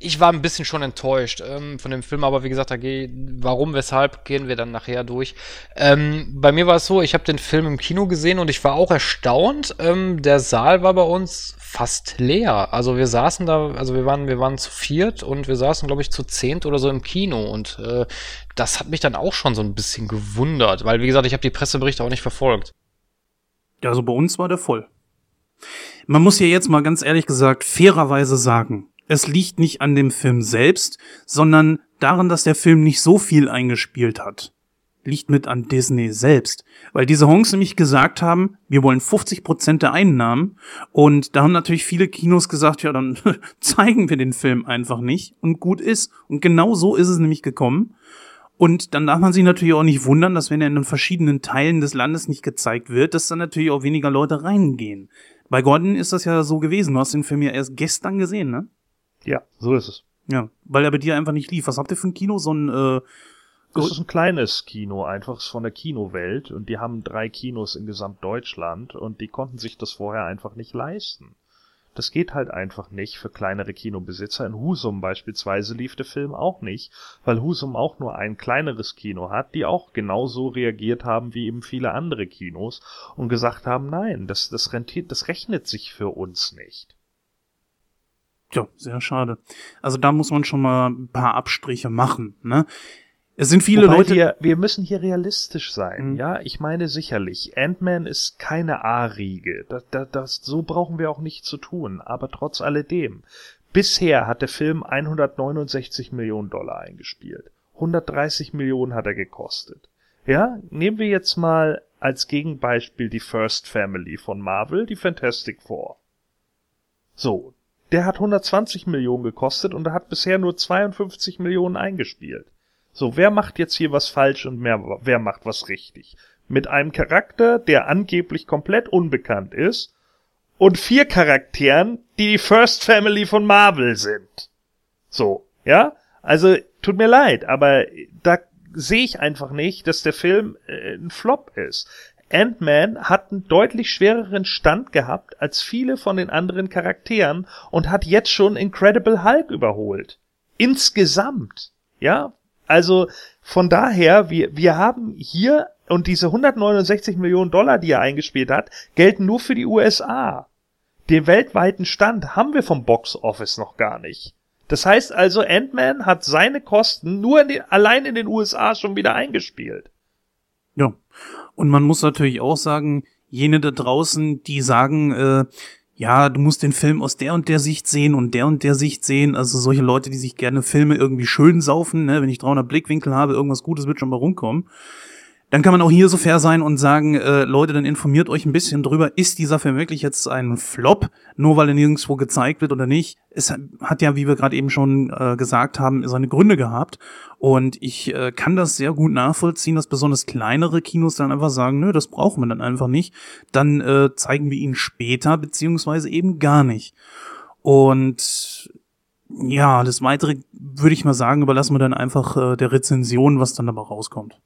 ich war ein bisschen schon enttäuscht ähm, von dem Film, aber wie gesagt, da geh, warum, weshalb, gehen wir dann nachher durch. Ähm, bei mir war es so, ich habe den Film im Kino gesehen und ich war auch erstaunt. Ähm, der Saal war bei uns fast leer. Also wir saßen da, also wir waren, wir waren zu viert und wir saßen, glaube ich, zu zehnt oder so im Kino und äh, das hat mich dann auch schon so ein bisschen gewundert, weil wie gesagt, ich habe die Presseberichte auch nicht verfolgt. Ja, also bei uns war der voll. Man muss ja jetzt mal ganz ehrlich gesagt fairerweise sagen, es liegt nicht an dem Film selbst, sondern daran, dass der Film nicht so viel eingespielt hat liegt mit an Disney selbst. Weil diese Honks nämlich gesagt haben, wir wollen 50 Prozent der Einnahmen. Und da haben natürlich viele Kinos gesagt, ja, dann [LAUGHS] zeigen wir den Film einfach nicht. Und gut ist. Und genau so ist es nämlich gekommen. Und dann darf man sich natürlich auch nicht wundern, dass wenn er in den verschiedenen Teilen des Landes nicht gezeigt wird, dass dann natürlich auch weniger Leute reingehen. Bei Gordon ist das ja so gewesen. Du hast den Film ja erst gestern gesehen, ne? Ja, so ist es. Ja, weil er bei dir einfach nicht lief. Was habt ihr für ein Kino? So ein äh, das ist ein kleines Kino, einfach von der Kinowelt. Und die haben drei Kinos in Gesamtdeutschland und die konnten sich das vorher einfach nicht leisten. Das geht halt einfach nicht für kleinere Kinobesitzer. In Husum beispielsweise lief der Film auch nicht, weil Husum auch nur ein kleineres Kino hat, die auch genauso reagiert haben wie eben viele andere Kinos und gesagt haben, nein, das, das rentiert, das rechnet sich für uns nicht. Ja, sehr schade. Also da muss man schon mal ein paar Abstriche machen, ne? Es sind viele Wobei Leute. Wir, wir müssen hier realistisch sein, mhm. ja. Ich meine sicherlich, Ant-Man ist keine A-Riege. Das, das, das, so brauchen wir auch nicht zu tun. Aber trotz alledem, bisher hat der Film 169 Millionen Dollar eingespielt. 130 Millionen hat er gekostet. Ja, nehmen wir jetzt mal als Gegenbeispiel die First Family von Marvel, die Fantastic Four. So, der hat 120 Millionen gekostet und er hat bisher nur 52 Millionen eingespielt. So, wer macht jetzt hier was falsch und mehr, wer macht was richtig? Mit einem Charakter, der angeblich komplett unbekannt ist und vier Charakteren, die die First Family von Marvel sind. So, ja? Also, tut mir leid, aber da sehe ich einfach nicht, dass der Film äh, ein Flop ist. Ant-Man hat einen deutlich schwereren Stand gehabt als viele von den anderen Charakteren und hat jetzt schon Incredible Hulk überholt. Insgesamt. Ja, also von daher, wir, wir haben hier und diese 169 Millionen Dollar, die er eingespielt hat, gelten nur für die USA. Den weltweiten Stand haben wir vom Box Office noch gar nicht. Das heißt also, Ant-Man hat seine Kosten nur in den, allein in den USA schon wieder eingespielt. Ja. Und man muss natürlich auch sagen, jene da draußen, die sagen, äh, ja, du musst den Film aus der und der Sicht sehen und der und der Sicht sehen. Also solche Leute, die sich gerne Filme irgendwie schön saufen, ne? wenn ich 300 Blickwinkel habe, irgendwas Gutes wird schon mal rumkommen. Dann kann man auch hier so fair sein und sagen, äh, Leute, dann informiert euch ein bisschen drüber, ist dieser Film wirklich jetzt ein Flop, nur weil er nirgendwo gezeigt wird oder nicht. Es hat ja, wie wir gerade eben schon äh, gesagt haben, seine Gründe gehabt. Und ich äh, kann das sehr gut nachvollziehen, dass besonders kleinere Kinos dann einfach sagen, nö, das brauchen wir dann einfach nicht. Dann äh, zeigen wir ihn später, beziehungsweise eben gar nicht. Und ja, das Weitere würde ich mal sagen, überlassen wir dann einfach äh, der Rezension, was dann dabei rauskommt.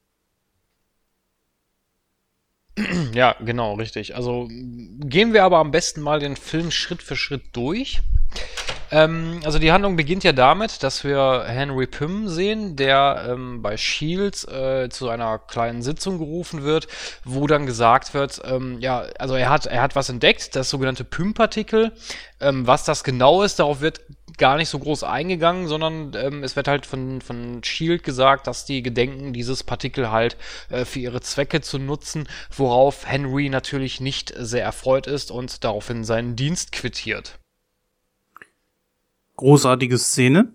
[CLEARS THROAT] Ja, genau, richtig. Also gehen wir aber am besten mal den Film Schritt für Schritt durch. Ähm, also die Handlung beginnt ja damit, dass wir Henry Pym sehen, der ähm, bei Shields äh, zu einer kleinen Sitzung gerufen wird, wo dann gesagt wird, ähm, ja, also er hat, er hat was entdeckt, das sogenannte Pym-Partikel. Ähm, was das genau ist, darauf wird gar nicht so groß eingegangen, sondern ähm, es wird halt von, von Shield gesagt, dass die gedenken, dieses Partikel halt äh, für ihre Zwecke zu nutzen, worauf Henry natürlich nicht sehr erfreut ist und daraufhin seinen Dienst quittiert. Großartige Szene.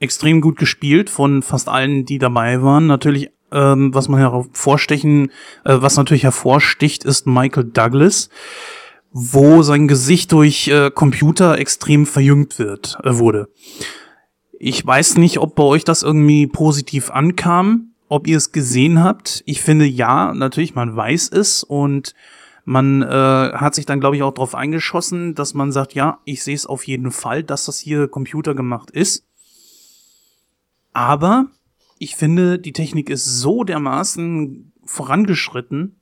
Extrem gut gespielt von fast allen, die dabei waren. Natürlich, ähm, was man hervorstechen, äh, was natürlich hervorsticht, ist Michael Douglas wo sein Gesicht durch äh, Computer extrem verjüngt wird, äh, wurde. Ich weiß nicht, ob bei euch das irgendwie positiv ankam, ob ihr es gesehen habt. Ich finde ja, natürlich, man weiß es und man äh, hat sich dann, glaube ich, auch darauf eingeschossen, dass man sagt, ja, ich sehe es auf jeden Fall, dass das hier Computer gemacht ist. Aber ich finde, die Technik ist so dermaßen vorangeschritten,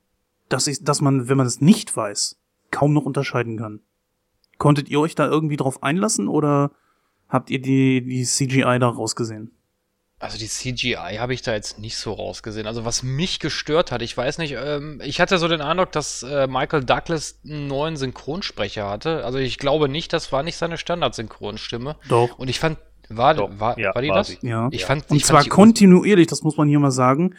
dass, ich, dass man, wenn man es nicht weiß, kaum noch unterscheiden kann. Konntet ihr euch da irgendwie drauf einlassen oder habt ihr die, die CGI da rausgesehen? Also die CGI habe ich da jetzt nicht so rausgesehen. Also was mich gestört hat, ich weiß nicht, ähm, ich hatte so den Eindruck, dass äh, Michael Douglas einen neuen Synchronsprecher hatte. Also ich glaube nicht, das war nicht seine Standardsynchronstimme. Doch. Und ich fand, war, Doch, war, ja, war die war das? Sie. Ja. Ich fand, Und ich zwar fand kontinuierlich, das muss man hier mal sagen,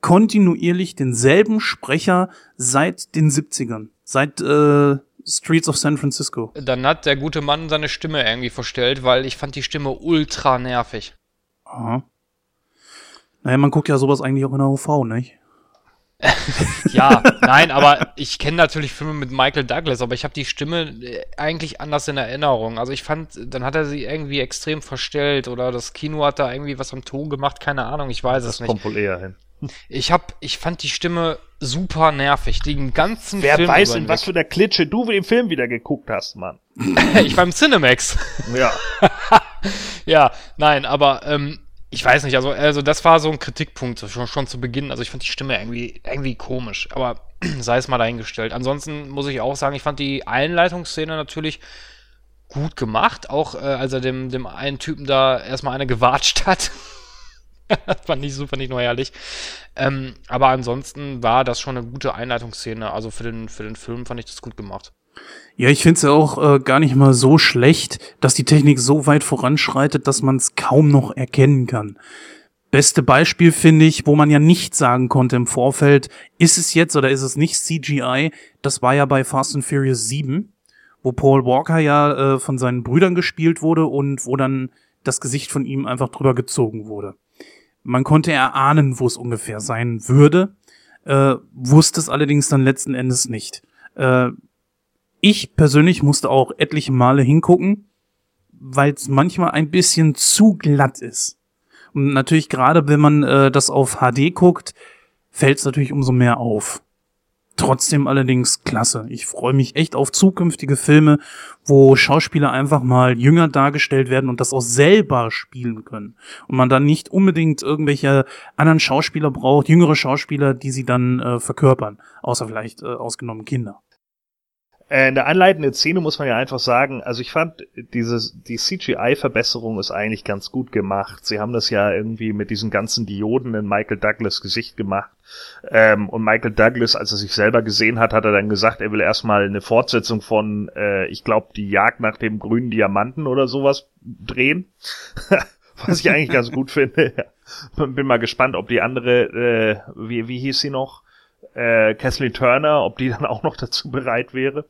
kontinuierlich denselben Sprecher seit den 70ern. Seit äh, Streets of San Francisco. Dann hat der gute Mann seine Stimme irgendwie verstellt, weil ich fand die Stimme ultra nervig. Aha. Naja, man guckt ja sowas eigentlich auch in der UV, nicht? [LAUGHS] ja, nein, aber ich kenne natürlich Filme mit Michael Douglas, aber ich habe die Stimme äh, eigentlich anders in Erinnerung. Also ich fand, dann hat er sie irgendwie extrem verstellt oder das Kino hat da irgendwie was am Ton gemacht, keine Ahnung, ich weiß das es nicht. kommt wohl eher hin. Ich hab, ich fand die Stimme super nervig, den ganzen Wer Film. weiß, über in was für der Klitsche du den Film wieder geguckt hast, Mann. [LAUGHS] ich war im Cinemax. Ja. [LAUGHS] ja, nein, aber ähm, ich weiß nicht, also, also das war so ein Kritikpunkt schon, schon zu Beginn. Also ich fand die Stimme irgendwie, irgendwie komisch, aber [CLEARS THROAT] sei es mal dahingestellt. Ansonsten muss ich auch sagen, ich fand die Einleitungsszene natürlich gut gemacht, auch äh, als er dem, dem einen Typen da erstmal eine gewatscht hat. [LAUGHS] das fand ich super, nicht nur herrlich. Ähm, aber ansonsten war das schon eine gute Einleitungsszene. Also für den, für den Film fand ich das gut gemacht. Ja, ich finde es ja auch äh, gar nicht mal so schlecht, dass die Technik so weit voranschreitet, dass man es kaum noch erkennen kann. Beste Beispiel finde ich, wo man ja nicht sagen konnte im Vorfeld, ist es jetzt oder ist es nicht CGI, das war ja bei Fast and Furious 7, wo Paul Walker ja äh, von seinen Brüdern gespielt wurde und wo dann das Gesicht von ihm einfach drüber gezogen wurde. Man konnte erahnen, wo es ungefähr sein würde, äh, wusste es allerdings dann letzten Endes nicht. Äh, ich persönlich musste auch etliche Male hingucken, weil es manchmal ein bisschen zu glatt ist. Und natürlich gerade, wenn man äh, das auf HD guckt, fällt es natürlich umso mehr auf. Trotzdem allerdings klasse. Ich freue mich echt auf zukünftige Filme, wo Schauspieler einfach mal jünger dargestellt werden und das auch selber spielen können. Und man dann nicht unbedingt irgendwelche anderen Schauspieler braucht, jüngere Schauspieler, die sie dann äh, verkörpern. Außer vielleicht äh, ausgenommen Kinder. Äh, in der einleitenden Szene muss man ja einfach sagen, also ich fand, dieses, die CGI-Verbesserung ist eigentlich ganz gut gemacht. Sie haben das ja irgendwie mit diesen ganzen Dioden in Michael Douglas Gesicht gemacht. Ähm, und Michael Douglas, als er sich selber gesehen hat, hat er dann gesagt, er will erstmal eine Fortsetzung von, äh, ich glaube, die Jagd nach dem grünen Diamanten oder sowas drehen. [LAUGHS] Was ich eigentlich ganz gut [LAUGHS] finde. Bin mal gespannt, ob die andere, äh, wie, wie hieß sie noch? Äh, Kathleen Turner, ob die dann [LAUGHS] auch noch dazu bereit wäre.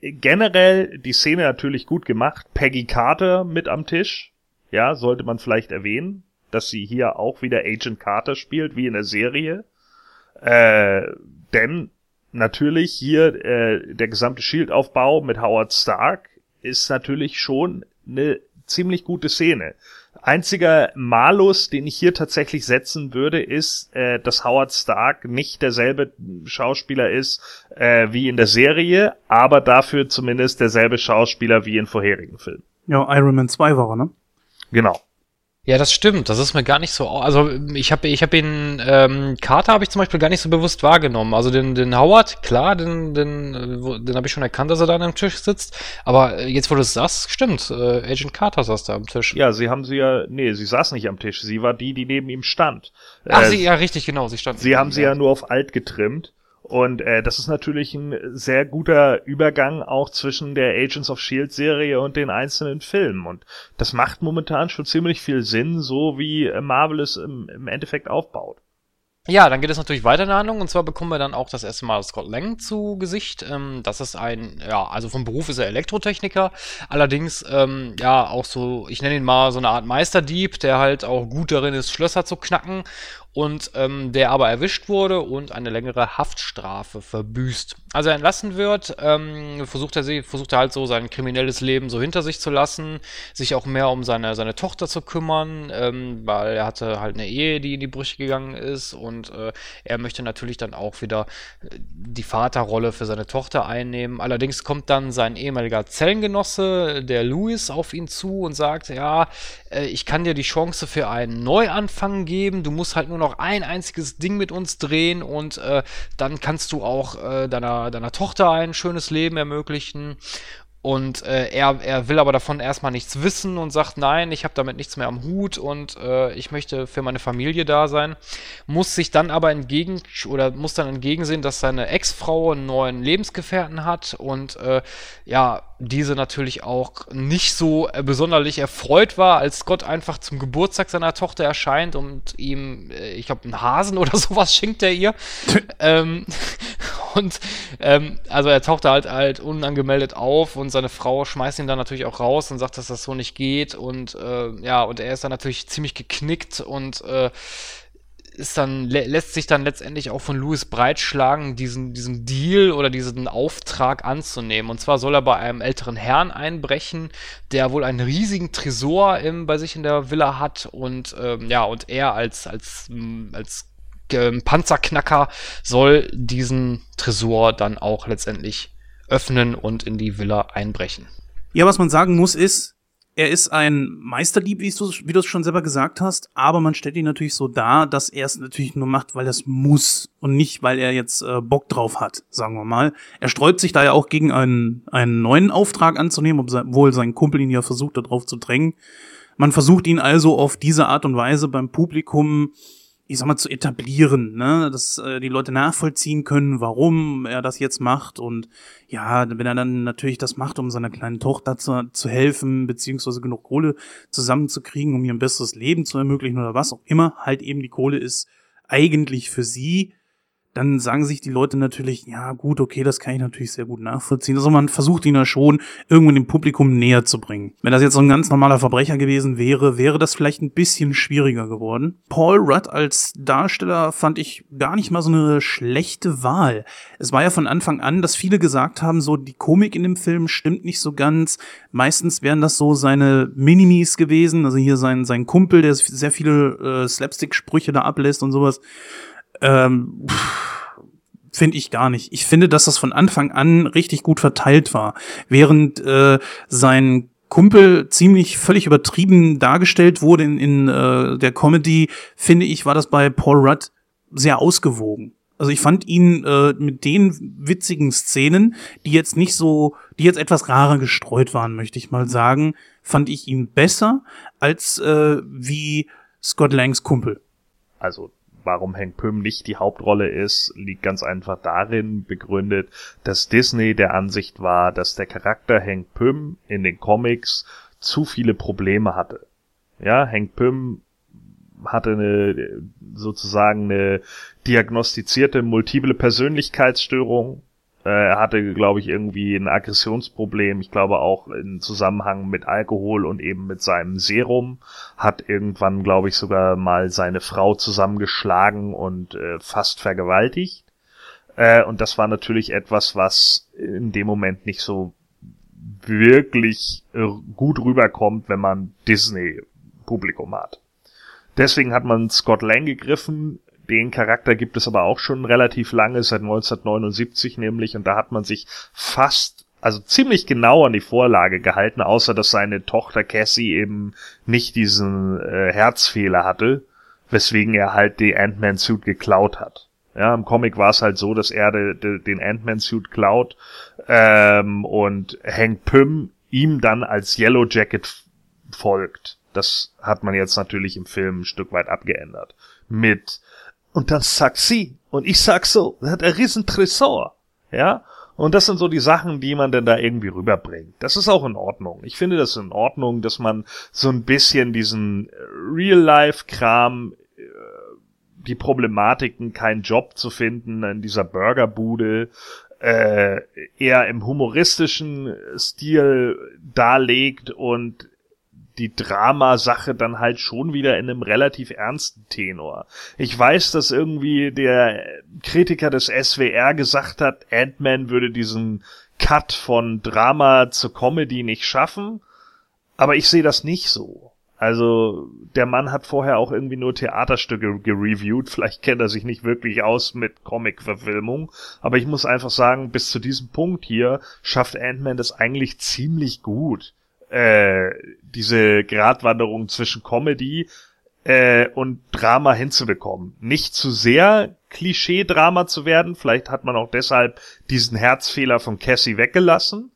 Generell die Szene natürlich gut gemacht. Peggy Carter mit am Tisch. Ja, sollte man vielleicht erwähnen, dass sie hier auch wieder Agent Carter spielt, wie in der Serie. Äh, denn natürlich hier äh, der gesamte Shield-Aufbau mit Howard Stark ist natürlich schon eine ziemlich gute Szene. Einziger Malus, den ich hier tatsächlich setzen würde, ist, äh, dass Howard Stark nicht derselbe Schauspieler ist äh, wie in der Serie, aber dafür zumindest derselbe Schauspieler wie in vorherigen Filmen. Ja, Iron Man 2 war er, ne? Genau. Ja, das stimmt. Das ist mir gar nicht so. Also ich habe ich hab ihn ähm, Carter habe ich zum Beispiel gar nicht so bewusst wahrgenommen. Also den, den Howard, klar, den, den, äh, den habe ich schon erkannt, dass er da an dem Tisch sitzt. Aber äh, jetzt, wo du es sagst, stimmt. Äh, Agent Carter saß da am Tisch. Ja, sie haben sie ja. Nee, sie saß nicht am Tisch. Sie war die, die neben ihm stand. Ach, äh, sie, ja, richtig, genau. Sie stand. Sie haben sie ja nur auf alt getrimmt. Und äh, das ist natürlich ein sehr guter Übergang auch zwischen der Agents of Shield Serie und den einzelnen Filmen. Und das macht momentan schon ziemlich viel Sinn, so wie Marvel es im, im Endeffekt aufbaut. Ja, dann geht es natürlich weiter in der Handlung und zwar bekommen wir dann auch das erste Mal Scott Lang zu Gesicht. Ähm, das ist ein, ja, also vom Beruf ist er Elektrotechniker, allerdings, ähm, ja, auch so, ich nenne ihn mal so eine Art Meisterdieb, der halt auch gut darin ist, Schlösser zu knacken und ähm, der aber erwischt wurde und eine längere Haftstrafe verbüßt. Als er entlassen wird, ähm, versucht, er, versucht er halt so sein kriminelles Leben so hinter sich zu lassen, sich auch mehr um seine, seine Tochter zu kümmern, ähm, weil er hatte halt eine Ehe, die in die Brüche gegangen ist und äh, er möchte natürlich dann auch wieder äh, die Vaterrolle für seine Tochter einnehmen. Allerdings kommt dann sein ehemaliger Zellengenosse, der Louis, auf ihn zu und sagt, ja, äh, ich kann dir die Chance für einen Neuanfang geben, du musst halt nur noch ein einziges Ding mit uns drehen und äh, dann kannst du auch äh, deiner, deiner Tochter ein schönes Leben ermöglichen. Und äh, er, er will aber davon erstmal nichts wissen und sagt, nein, ich habe damit nichts mehr am Hut und äh, ich möchte für meine Familie da sein. Muss sich dann aber entgegen oder muss dann entgegensehen, dass seine Ex-Frau einen neuen Lebensgefährten hat und äh, ja, diese natürlich auch nicht so äh, besonderlich erfreut war, als Gott einfach zum Geburtstag seiner Tochter erscheint und ihm, äh, ich glaube, einen Hasen oder [LAUGHS] sowas schenkt er ihr. [LAUGHS] ähm, [LAUGHS] und ähm, also er taucht halt halt unangemeldet auf und seine Frau schmeißt ihn dann natürlich auch raus und sagt, dass das so nicht geht und äh, ja, und er ist dann natürlich ziemlich geknickt und äh, ist dann, lä lässt sich dann letztendlich auch von Louis breitschlagen, diesen, diesen Deal oder diesen Auftrag anzunehmen. Und zwar soll er bei einem älteren Herrn einbrechen, der wohl einen riesigen Tresor im, bei sich in der Villa hat und ähm, ja, und er als, als, mm, als äh, Panzerknacker soll diesen Tresor dann auch letztendlich öffnen und in die Villa einbrechen. Ja, was man sagen muss ist, er ist ein Meisterdieb, wie du, es schon selber gesagt hast, aber man stellt ihn natürlich so dar, dass er es natürlich nur macht, weil er es muss und nicht, weil er jetzt äh, Bock drauf hat, sagen wir mal. Er sträubt sich da ja auch gegen einen, einen neuen Auftrag anzunehmen, obwohl sein Kumpel ihn ja versucht, darauf zu drängen. Man versucht ihn also auf diese Art und Weise beim Publikum ich sag mal, zu etablieren, ne? dass äh, die Leute nachvollziehen können, warum er das jetzt macht und ja, wenn er dann natürlich das macht, um seiner kleinen Tochter zu, zu helfen, beziehungsweise genug Kohle zusammenzukriegen, um ihr ein besseres Leben zu ermöglichen oder was auch immer, halt eben die Kohle ist eigentlich für sie, dann sagen sich die Leute natürlich, ja gut, okay, das kann ich natürlich sehr gut nachvollziehen. Also man versucht ihn ja schon irgendwo dem Publikum näher zu bringen. Wenn das jetzt so ein ganz normaler Verbrecher gewesen wäre, wäre das vielleicht ein bisschen schwieriger geworden. Paul Rudd als Darsteller fand ich gar nicht mal so eine schlechte Wahl. Es war ja von Anfang an, dass viele gesagt haben, so die Komik in dem Film stimmt nicht so ganz. Meistens wären das so seine Minimis gewesen, also hier sein, sein Kumpel, der sehr viele äh, Slapstick-Sprüche da ablässt und sowas. Ähm, finde ich gar nicht. Ich finde, dass das von Anfang an richtig gut verteilt war. Während äh, sein Kumpel ziemlich völlig übertrieben dargestellt wurde in, in äh, der Comedy, finde ich, war das bei Paul Rudd sehr ausgewogen. Also ich fand ihn äh, mit den witzigen Szenen, die jetzt nicht so, die jetzt etwas rarer gestreut waren, möchte ich mal sagen, fand ich ihn besser als äh, wie Scott Langs Kumpel. Also warum Hank Pym nicht die Hauptrolle ist, liegt ganz einfach darin begründet, dass Disney der Ansicht war, dass der Charakter Hank Pym in den Comics zu viele Probleme hatte. Ja, Hank Pym hatte eine sozusagen eine diagnostizierte multiple Persönlichkeitsstörung, er hatte, glaube ich, irgendwie ein Aggressionsproblem. Ich glaube auch in Zusammenhang mit Alkohol und eben mit seinem Serum. Hat irgendwann, glaube ich, sogar mal seine Frau zusammengeschlagen und äh, fast vergewaltigt. Äh, und das war natürlich etwas, was in dem Moment nicht so wirklich äh, gut rüberkommt, wenn man Disney-Publikum hat. Deswegen hat man Scott Lang gegriffen, den Charakter gibt es aber auch schon relativ lange, seit 1979 nämlich, und da hat man sich fast, also ziemlich genau an die Vorlage gehalten, außer dass seine Tochter Cassie eben nicht diesen äh, Herzfehler hatte, weswegen er halt die Ant-Man-Suit geklaut hat. Ja, im Comic war es halt so, dass er de, de, den Ant-Man-Suit klaut ähm, und Hank Pym ihm dann als Yellow Jacket folgt. Das hat man jetzt natürlich im Film ein Stück weit abgeändert. Mit und dann sagt sie, und ich sag so, das hat ein riesen Tresor. Ja? Und das sind so die Sachen, die man denn da irgendwie rüberbringt. Das ist auch in Ordnung. Ich finde das in Ordnung, dass man so ein bisschen diesen Real-Life-Kram, äh, die Problematiken, keinen Job zu finden in dieser Burgerbude, äh, eher im humoristischen Stil darlegt und die Dramasache dann halt schon wieder in einem relativ ernsten Tenor. Ich weiß, dass irgendwie der Kritiker des SWR gesagt hat, Ant-Man würde diesen Cut von Drama zu Comedy nicht schaffen, aber ich sehe das nicht so. Also der Mann hat vorher auch irgendwie nur Theaterstücke gereviewt. Vielleicht kennt er sich nicht wirklich aus mit Comic-Verfilmung. Aber ich muss einfach sagen, bis zu diesem Punkt hier schafft Ant-Man das eigentlich ziemlich gut äh, diese Gratwanderung zwischen Comedy äh, und Drama hinzubekommen. Nicht zu sehr Klischee-Drama zu werden, vielleicht hat man auch deshalb diesen Herzfehler von Cassie weggelassen,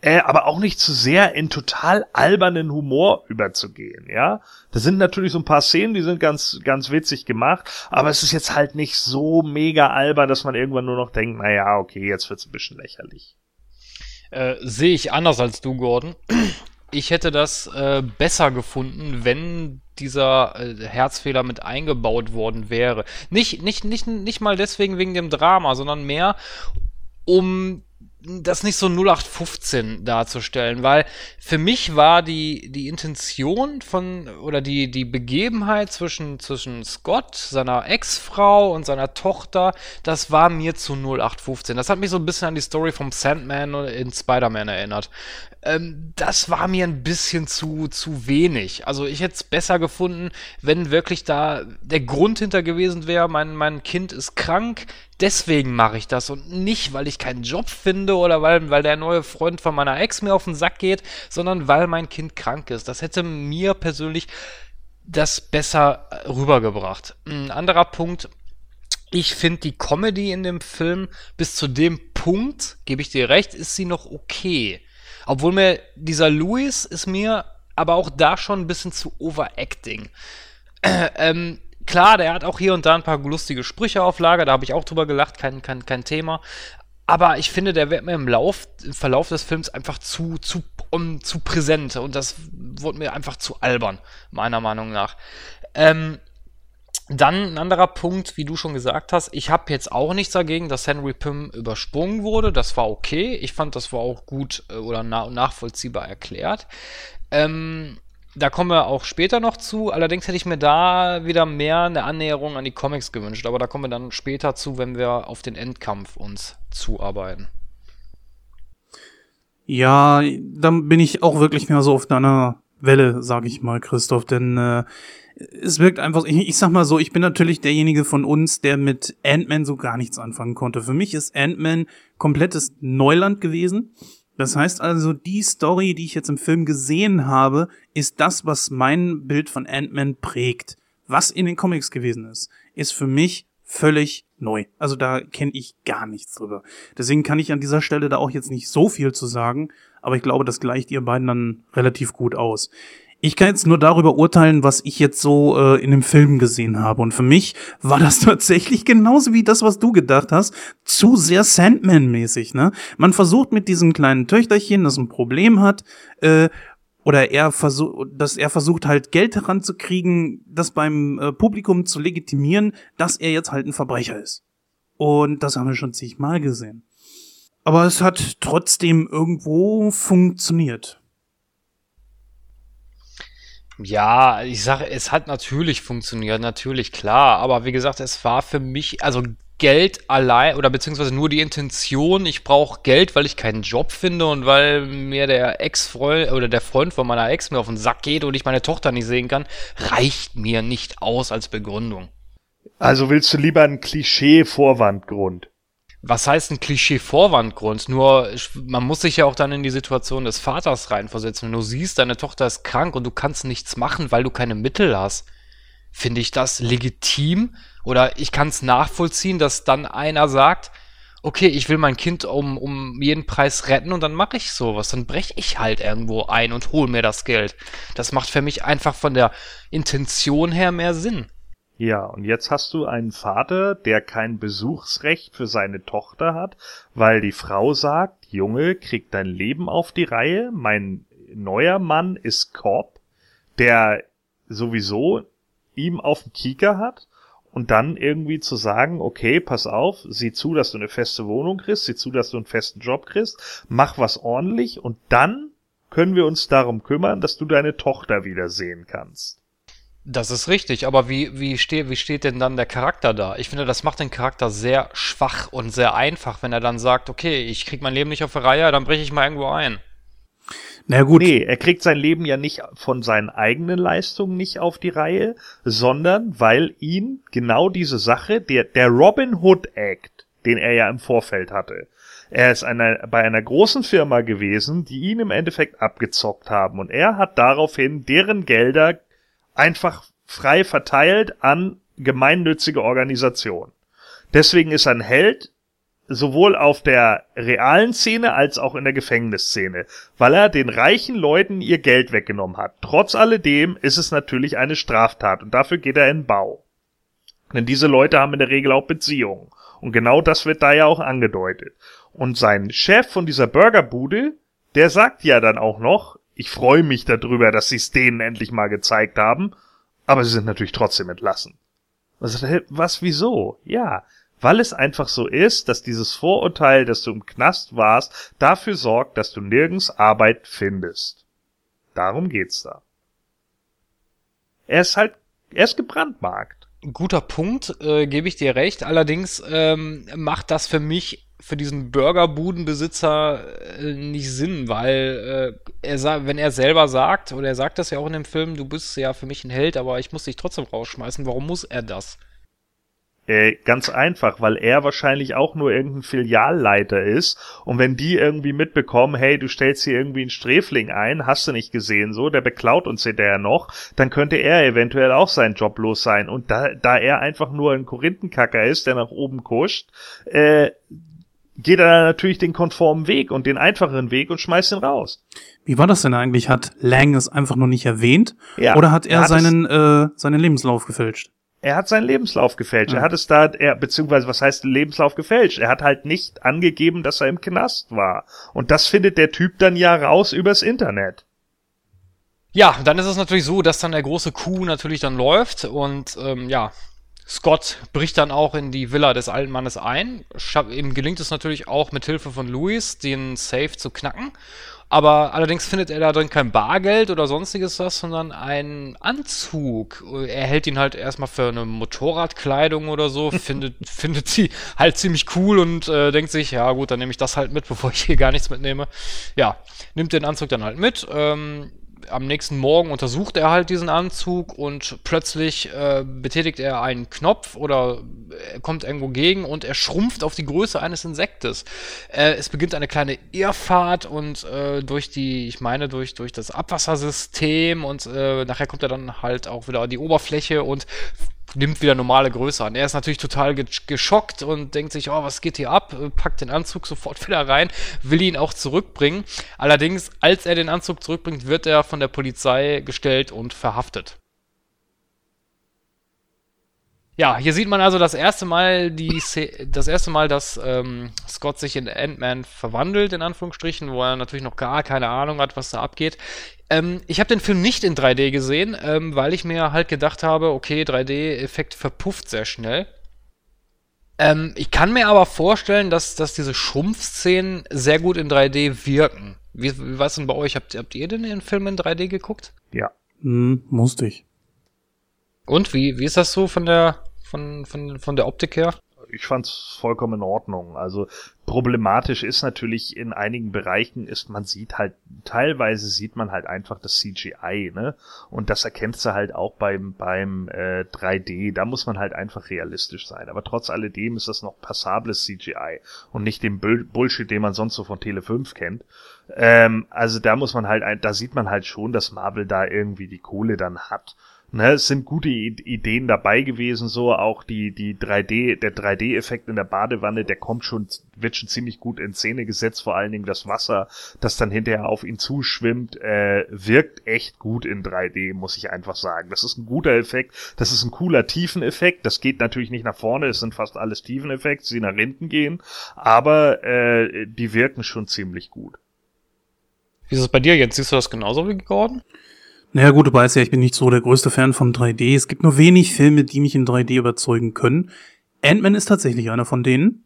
äh, aber auch nicht zu sehr in total albernen Humor überzugehen, ja. Da sind natürlich so ein paar Szenen, die sind ganz, ganz witzig gemacht, aber es ist jetzt halt nicht so mega albern, dass man irgendwann nur noch denkt, na ja, okay, jetzt wird's ein bisschen lächerlich. Äh, sehe ich anders als du, Gordon. Ich hätte das äh, besser gefunden, wenn dieser äh, Herzfehler mit eingebaut worden wäre. Nicht, nicht, nicht, nicht mal deswegen wegen dem Drama, sondern mehr um das nicht so 0815 darzustellen, weil für mich war die, die Intention von, oder die, die Begebenheit zwischen, zwischen Scott, seiner Ex-Frau und seiner Tochter, das war mir zu 0815. Das hat mich so ein bisschen an die Story vom Sandman in Spider-Man erinnert. Ähm, das war mir ein bisschen zu, zu wenig. Also ich hätte es besser gefunden, wenn wirklich da der Grund hinter gewesen wäre, mein, mein Kind ist krank, deswegen mache ich das und nicht, weil ich keinen Job finde oder weil, weil der neue Freund von meiner Ex mir auf den Sack geht, sondern weil mein Kind krank ist. Das hätte mir persönlich das besser rübergebracht. Ein anderer Punkt, ich finde die Comedy in dem Film bis zu dem Punkt, gebe ich dir recht, ist sie noch okay. Obwohl mir dieser Louis ist mir aber auch da schon ein bisschen zu overacting. ähm, klar, der hat auch hier und da ein paar lustige Sprüche auf Lager, da habe ich auch drüber gelacht, kein, kein, kein Thema. Aber ich finde, der wird mir im Lauf, im Verlauf des Films einfach zu, zu, um, zu präsent und das wurde mir einfach zu albern, meiner Meinung nach. Ähm, dann ein anderer Punkt, wie du schon gesagt hast, ich habe jetzt auch nichts dagegen, dass Henry Pym übersprungen wurde. Das war okay. Ich fand, das war auch gut äh, oder na nachvollziehbar erklärt. Ähm, da kommen wir auch später noch zu. Allerdings hätte ich mir da wieder mehr eine Annäherung an die Comics gewünscht. Aber da kommen wir dann später zu, wenn wir auf den Endkampf uns zuarbeiten. Ja, dann bin ich auch wirklich mehr so auf deiner Welle, sag ich mal, Christoph. Denn äh, es wirkt einfach, ich, ich sag mal so, ich bin natürlich derjenige von uns, der mit Ant-Man so gar nichts anfangen konnte. Für mich ist Ant-Man komplettes Neuland gewesen. Das heißt also, die Story, die ich jetzt im Film gesehen habe, ist das, was mein Bild von Ant-Man prägt. Was in den Comics gewesen ist, ist für mich völlig neu. Also da kenne ich gar nichts drüber. Deswegen kann ich an dieser Stelle da auch jetzt nicht so viel zu sagen, aber ich glaube, das gleicht ihr beiden dann relativ gut aus. Ich kann jetzt nur darüber urteilen, was ich jetzt so äh, in dem Film gesehen habe. Und für mich war das [LAUGHS] tatsächlich genauso wie das, was du gedacht hast, zu sehr Sandman-mäßig. Ne? Man versucht mit diesem kleinen Töchterchen, das ein Problem hat, äh, oder er versucht, dass er versucht halt Geld heranzukriegen, das beim äh, Publikum zu legitimieren, dass er jetzt halt ein Verbrecher ist. Und das haben wir schon zigmal gesehen. Aber es hat trotzdem irgendwo funktioniert. Ja, ich sage, es hat natürlich funktioniert, natürlich, klar. Aber wie gesagt, es war für mich, also Geld allein oder beziehungsweise nur die Intention, ich brauche Geld, weil ich keinen Job finde und weil mir der Ex-Freund oder der Freund von meiner Ex mir auf den Sack geht und ich meine Tochter nicht sehen kann, reicht mir nicht aus als Begründung. Also willst du lieber einen Klischee-Vorwandgrund? Was heißt ein Klischee-Vorwandgrund? Nur, man muss sich ja auch dann in die Situation des Vaters reinversetzen. Wenn du siehst, deine Tochter ist krank und du kannst nichts machen, weil du keine Mittel hast, finde ich das legitim? Oder ich kann es nachvollziehen, dass dann einer sagt, okay, ich will mein Kind um, um jeden Preis retten und dann mache ich sowas. Dann breche ich halt irgendwo ein und hole mir das Geld. Das macht für mich einfach von der Intention her mehr Sinn. Ja, und jetzt hast du einen Vater, der kein Besuchsrecht für seine Tochter hat, weil die Frau sagt, Junge, krieg dein Leben auf die Reihe, mein neuer Mann ist Cop, der sowieso ihm auf dem Kieker hat und dann irgendwie zu sagen, okay, pass auf, sieh zu, dass du eine feste Wohnung kriegst, sieh zu, dass du einen festen Job kriegst, mach was ordentlich und dann können wir uns darum kümmern, dass du deine Tochter wiedersehen kannst. Das ist richtig, aber wie, wie, steht, wie steht denn dann der Charakter da? Ich finde, das macht den Charakter sehr schwach und sehr einfach, wenn er dann sagt, okay, ich krieg mein Leben nicht auf die Reihe, dann breche ich mal irgendwo ein. Na gut. Nee, er kriegt sein Leben ja nicht von seinen eigenen Leistungen nicht auf die Reihe, sondern weil ihn genau diese Sache, der, der Robin Hood Act, den er ja im Vorfeld hatte, er ist einer, bei einer großen Firma gewesen, die ihn im Endeffekt abgezockt haben und er hat daraufhin deren Gelder einfach frei verteilt an gemeinnützige Organisationen. Deswegen ist er ein Held, sowohl auf der realen Szene als auch in der Gefängnisszene, weil er den reichen Leuten ihr Geld weggenommen hat. Trotz alledem ist es natürlich eine Straftat und dafür geht er in Bau. Denn diese Leute haben in der Regel auch Beziehungen. Und genau das wird da ja auch angedeutet. Und sein Chef von dieser Burgerbude, der sagt ja dann auch noch, ich freue mich darüber, dass sie es denen endlich mal gezeigt haben, aber sie sind natürlich trotzdem entlassen. Was, was wieso? Ja, weil es einfach so ist, dass dieses Vorurteil, dass du im Knast warst, dafür sorgt, dass du nirgends Arbeit findest. Darum geht's da. Er ist halt, er ist gebrandmarkt. Guter Punkt, äh, gebe ich dir recht. Allerdings ähm, macht das für mich für diesen Burgerbudenbesitzer äh, nicht Sinn, weil äh, er wenn er selber sagt, oder er sagt das ja auch in dem Film, du bist ja für mich ein Held, aber ich muss dich trotzdem rausschmeißen, warum muss er das? Äh, ganz einfach, weil er wahrscheinlich auch nur irgendein Filialleiter ist und wenn die irgendwie mitbekommen, hey, du stellst hier irgendwie einen Sträfling ein, hast du nicht gesehen, so, der beklaut uns hinterher noch, dann könnte er eventuell auch seinen Job los sein und da, da er einfach nur ein Korinthenkacker ist, der nach oben kuscht, äh, geht er natürlich den konformen Weg und den einfacheren Weg und schmeißt ihn raus. Wie war das denn eigentlich? Hat Lang es einfach nur nicht erwähnt? Ja, oder hat er, er hat seinen, äh, seinen Lebenslauf gefälscht? Er hat seinen Lebenslauf gefälscht. Ja. Er hat es da, er, beziehungsweise was heißt Lebenslauf gefälscht? Er hat halt nicht angegeben, dass er im Knast war. Und das findet der Typ dann ja raus übers Internet. Ja, dann ist es natürlich so, dass dann der große Coup natürlich dann läuft und ähm, ja, Scott bricht dann auch in die Villa des alten Mannes ein. Ihm gelingt es natürlich auch mit Hilfe von Louis, den Safe zu knacken. Aber allerdings findet er da drin kein Bargeld oder sonstiges was, sondern einen Anzug. Er hält ihn halt erstmal für eine Motorradkleidung oder so, [LAUGHS] findet, findet sie halt ziemlich cool und äh, denkt sich, ja gut, dann nehme ich das halt mit, [LAUGHS] bevor ich hier gar nichts mitnehme. Ja, nimmt den Anzug dann halt mit. Ähm, am nächsten Morgen untersucht er halt diesen Anzug und plötzlich äh, betätigt er einen Knopf oder er kommt irgendwo gegen und er schrumpft auf die Größe eines Insektes. Äh, es beginnt eine kleine Irrfahrt und äh, durch die, ich meine, durch, durch das Abwassersystem und äh, nachher kommt er dann halt auch wieder an die Oberfläche und nimmt wieder normale Größe an. Er ist natürlich total geschockt und denkt sich, oh, was geht hier ab? Packt den Anzug sofort [LAUGHS] wieder rein, will ihn auch zurückbringen. Allerdings, als er den Anzug zurückbringt, wird er von der Polizei gestellt und verhaftet. Ja, hier sieht man also das erste Mal die das erste Mal, dass ähm, Scott sich in Ant-Man verwandelt, in Anführungsstrichen, wo er natürlich noch gar keine Ahnung hat, was da abgeht. Ähm, ich habe den Film nicht in 3D gesehen, ähm, weil ich mir halt gedacht habe, okay, 3D-Effekt verpufft sehr schnell. Ähm, ich kann mir aber vorstellen, dass, dass diese Schrumpfszenen sehr gut in 3D wirken. Wie, wie war es denn bei euch? Habt, habt ihr denn den Film in 3D geguckt? Ja. Hm, musste ich. Und wie, wie ist das so von der von, von, von der Optik her? Ich fand's vollkommen in Ordnung. Also problematisch ist natürlich in einigen Bereichen ist, man sieht halt, teilweise sieht man halt einfach das CGI, ne? Und das erkennst du halt auch beim, beim äh, 3D. Da muss man halt einfach realistisch sein. Aber trotz alledem ist das noch passables CGI und nicht dem Bull Bullshit, den man sonst so von Tele 5 kennt. Ähm, also da muss man halt, da sieht man halt schon, dass Marvel da irgendwie die Kohle dann hat. Ne, es sind gute Ideen dabei gewesen, so auch die, die 3D, der 3D-Effekt in der Badewanne, der kommt schon, wird schon ziemlich gut in Szene gesetzt, vor allen Dingen das Wasser, das dann hinterher auf ihn zuschwimmt, äh, wirkt echt gut in 3D, muss ich einfach sagen. Das ist ein guter Effekt, das ist ein cooler Tiefeneffekt, das geht natürlich nicht nach vorne, es sind fast alles Tiefeneffekte, die nach hinten gehen, aber äh, die wirken schon ziemlich gut. Wie ist es bei dir jetzt? Siehst du das genauso wie Gordon? Naja gut, du weißt ja, ich bin nicht so der größte Fan von 3D. Es gibt nur wenig Filme, die mich in 3D überzeugen können. Ant-Man ist tatsächlich einer von denen.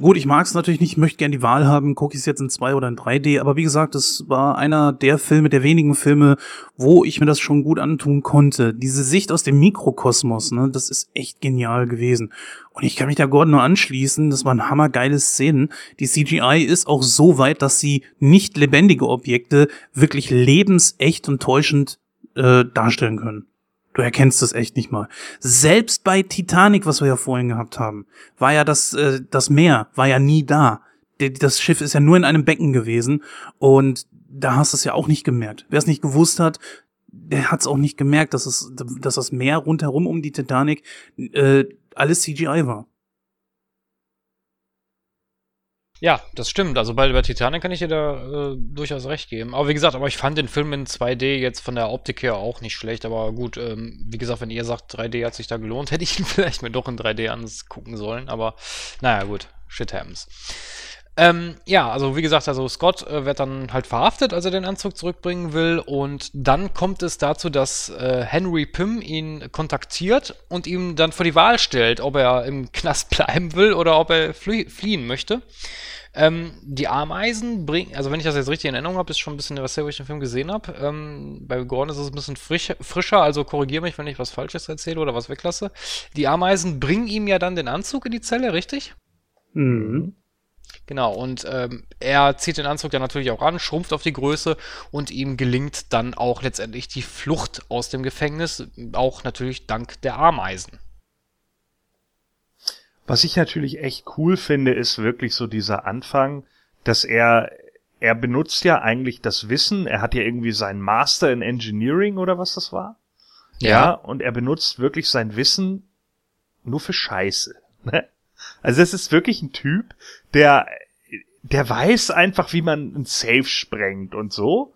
Gut, ich mag es natürlich nicht, möchte gern die Wahl haben, gucke ich es jetzt in 2 oder in 3D, aber wie gesagt, es war einer der Filme, der wenigen Filme, wo ich mir das schon gut antun konnte. Diese Sicht aus dem Mikrokosmos, ne, das ist echt genial gewesen. Und ich kann mich da Gordon nur anschließen, das waren hammergeile Szenen. Die CGI ist auch so weit, dass sie nicht lebendige Objekte wirklich lebensecht und täuschend äh, darstellen können. Du erkennst es echt nicht mal. Selbst bei Titanic, was wir ja vorhin gehabt haben, war ja das, äh, das Meer, war ja nie da. Das Schiff ist ja nur in einem Becken gewesen und da hast du es ja auch nicht gemerkt. Wer es nicht gewusst hat, der hat es auch nicht gemerkt, dass es, dass das Meer rundherum um die Titanic äh, alles CGI war. Ja, das stimmt. Also bei, bei Titanic kann ich dir da äh, durchaus recht geben. Aber wie gesagt, aber ich fand den Film in 2D jetzt von der Optik her auch nicht schlecht. Aber gut, ähm, wie gesagt, wenn ihr sagt, 3D hat sich da gelohnt, [LAUGHS] hätte ich ihn vielleicht mir doch in 3D angucken sollen. Aber naja, gut, shit happens. Ähm, ja, also wie gesagt, also Scott äh, wird dann halt verhaftet, als er den Anzug zurückbringen will. Und dann kommt es dazu, dass äh, Henry Pym ihn kontaktiert und ihm dann vor die Wahl stellt, ob er im Knast [LAUGHS] bleiben will oder ob er flie fliehen möchte. Ähm, die Ameisen bringen, also wenn ich das jetzt richtig in Erinnerung habe, ist schon ein bisschen was, wo ich den Film gesehen habe. Ähm, bei Gordon ist es ein bisschen frisch, frischer, also korrigiere mich, wenn ich was Falsches erzähle oder was weglasse. Die Ameisen bringen ihm ja dann den Anzug in die Zelle, richtig? Mhm. Genau, und ähm, er zieht den Anzug dann natürlich auch an, schrumpft auf die Größe und ihm gelingt dann auch letztendlich die Flucht aus dem Gefängnis, auch natürlich dank der Ameisen. Was ich natürlich echt cool finde, ist wirklich so dieser Anfang, dass er, er benutzt ja eigentlich das Wissen, er hat ja irgendwie seinen Master in Engineering oder was das war. Ja, ja und er benutzt wirklich sein Wissen nur für Scheiße. [LAUGHS] Ne? Also es ist wirklich ein Typ, der, der weiß einfach, wie man ein Safe sprengt und so.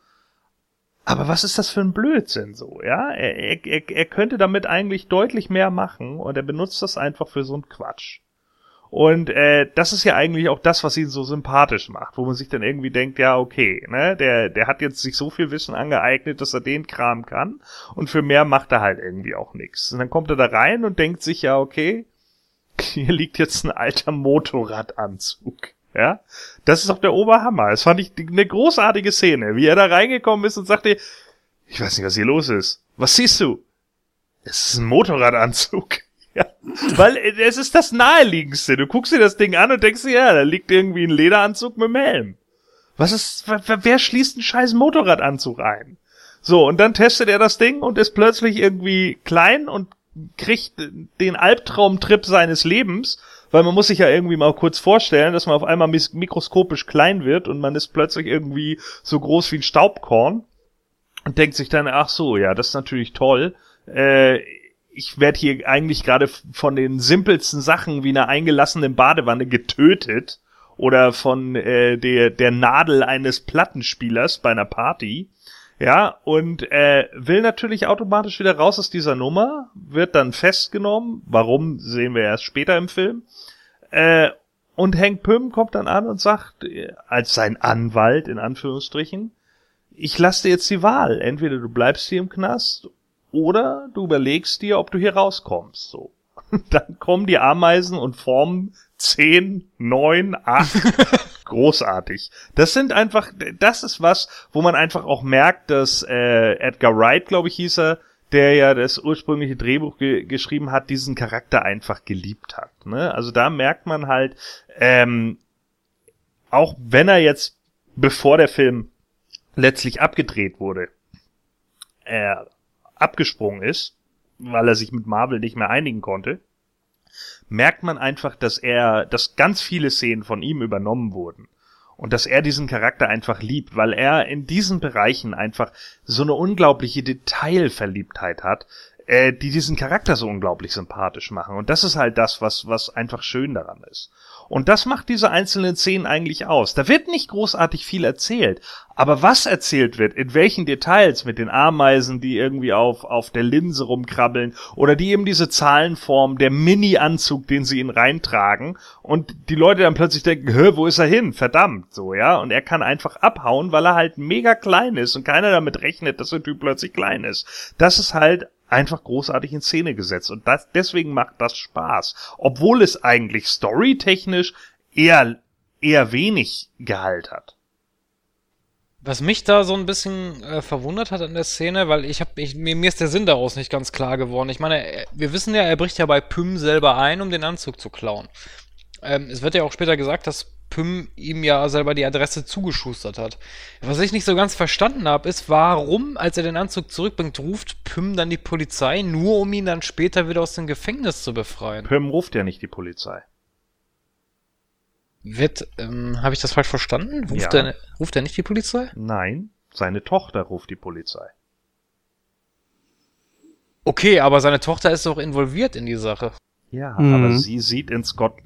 Aber was ist das für ein Blödsinn so, ja? Er, er, er könnte damit eigentlich deutlich mehr machen und er benutzt das einfach für so einen Quatsch. Und äh, das ist ja eigentlich auch das, was ihn so sympathisch macht, wo man sich dann irgendwie denkt, ja, okay, ne, der, der hat jetzt sich so viel Wissen angeeignet, dass er den Kram kann und für mehr macht er halt irgendwie auch nichts. Und dann kommt er da rein und denkt sich, ja, okay, hier liegt jetzt ein alter Motorradanzug. Ja, das ist doch der Oberhammer. Das fand ich eine großartige Szene, wie er da reingekommen ist und sagte, ich weiß nicht, was hier los ist. Was siehst du? Es ist ein Motorradanzug. [LAUGHS] Ja, weil es ist das naheliegendste. Du guckst dir das Ding an und denkst dir, ja, da liegt irgendwie ein Lederanzug mit dem Helm. Was ist, wer schließt einen scheiß Motorradanzug ein? So, und dann testet er das Ding und ist plötzlich irgendwie klein und kriegt den Albtraumtrip seines Lebens, weil man muss sich ja irgendwie mal kurz vorstellen, dass man auf einmal mikroskopisch klein wird und man ist plötzlich irgendwie so groß wie ein Staubkorn und denkt sich dann, ach so, ja, das ist natürlich toll. Äh, ich werde hier eigentlich gerade von den simpelsten Sachen wie einer eingelassenen Badewanne getötet oder von äh, der, der Nadel eines Plattenspielers bei einer Party. Ja, und äh, will natürlich automatisch wieder raus aus dieser Nummer, wird dann festgenommen. Warum, sehen wir erst später im Film. Äh, und Hank Pym kommt dann an und sagt, äh, als sein Anwalt in Anführungsstrichen, ich lasse dir jetzt die Wahl. Entweder du bleibst hier im Knast oder du überlegst dir, ob du hier rauskommst. So. [LAUGHS] dann kommen die Ameisen und formen zehn, neun, acht. [LAUGHS] Großartig. Das sind einfach, das ist was, wo man einfach auch merkt, dass äh, Edgar Wright, glaube ich, hieß er, der ja das ursprüngliche Drehbuch ge geschrieben hat, diesen Charakter einfach geliebt hat. Ne? Also da merkt man halt, ähm, auch wenn er jetzt, bevor der Film letztlich abgedreht wurde, äh, abgesprungen ist, weil er sich mit Marvel nicht mehr einigen konnte, merkt man einfach, dass er, dass ganz viele Szenen von ihm übernommen wurden. Und dass er diesen Charakter einfach liebt, weil er in diesen Bereichen einfach so eine unglaubliche Detailverliebtheit hat, äh, die diesen Charakter so unglaublich sympathisch machen. Und das ist halt das, was, was einfach schön daran ist. Und das macht diese einzelnen Szenen eigentlich aus. Da wird nicht großartig viel erzählt. Aber was erzählt wird, in welchen Details mit den Ameisen, die irgendwie auf, auf der Linse rumkrabbeln, oder die eben diese Zahlenform, der Mini-Anzug, den sie ihn reintragen, und die Leute dann plötzlich denken, hä, wo ist er hin? Verdammt, so, ja. Und er kann einfach abhauen, weil er halt mega klein ist und keiner damit rechnet, dass der Typ plötzlich klein ist. Das ist halt einfach großartig in Szene gesetzt. Und das, deswegen macht das Spaß. Obwohl es eigentlich storytechnisch eher, eher wenig Gehalt hat. Was mich da so ein bisschen äh, verwundert hat an der Szene, weil ich habe, mir, mir ist der Sinn daraus nicht ganz klar geworden. Ich meine, wir wissen ja, er bricht ja bei Pym selber ein, um den Anzug zu klauen. Ähm, es wird ja auch später gesagt, dass Pym ihm ja selber die Adresse zugeschustert hat. Was ich nicht so ganz verstanden habe, ist, warum, als er den Anzug zurückbringt, ruft Pym dann die Polizei, nur um ihn dann später wieder aus dem Gefängnis zu befreien. Pym ruft ja nicht die Polizei. Wird, ähm, habe ich das falsch verstanden? Ruft, ja. er, ruft er nicht die Polizei? Nein, seine Tochter ruft die Polizei. Okay, aber seine Tochter ist doch involviert in die Sache. Ja, mhm. aber sie sieht in Scott,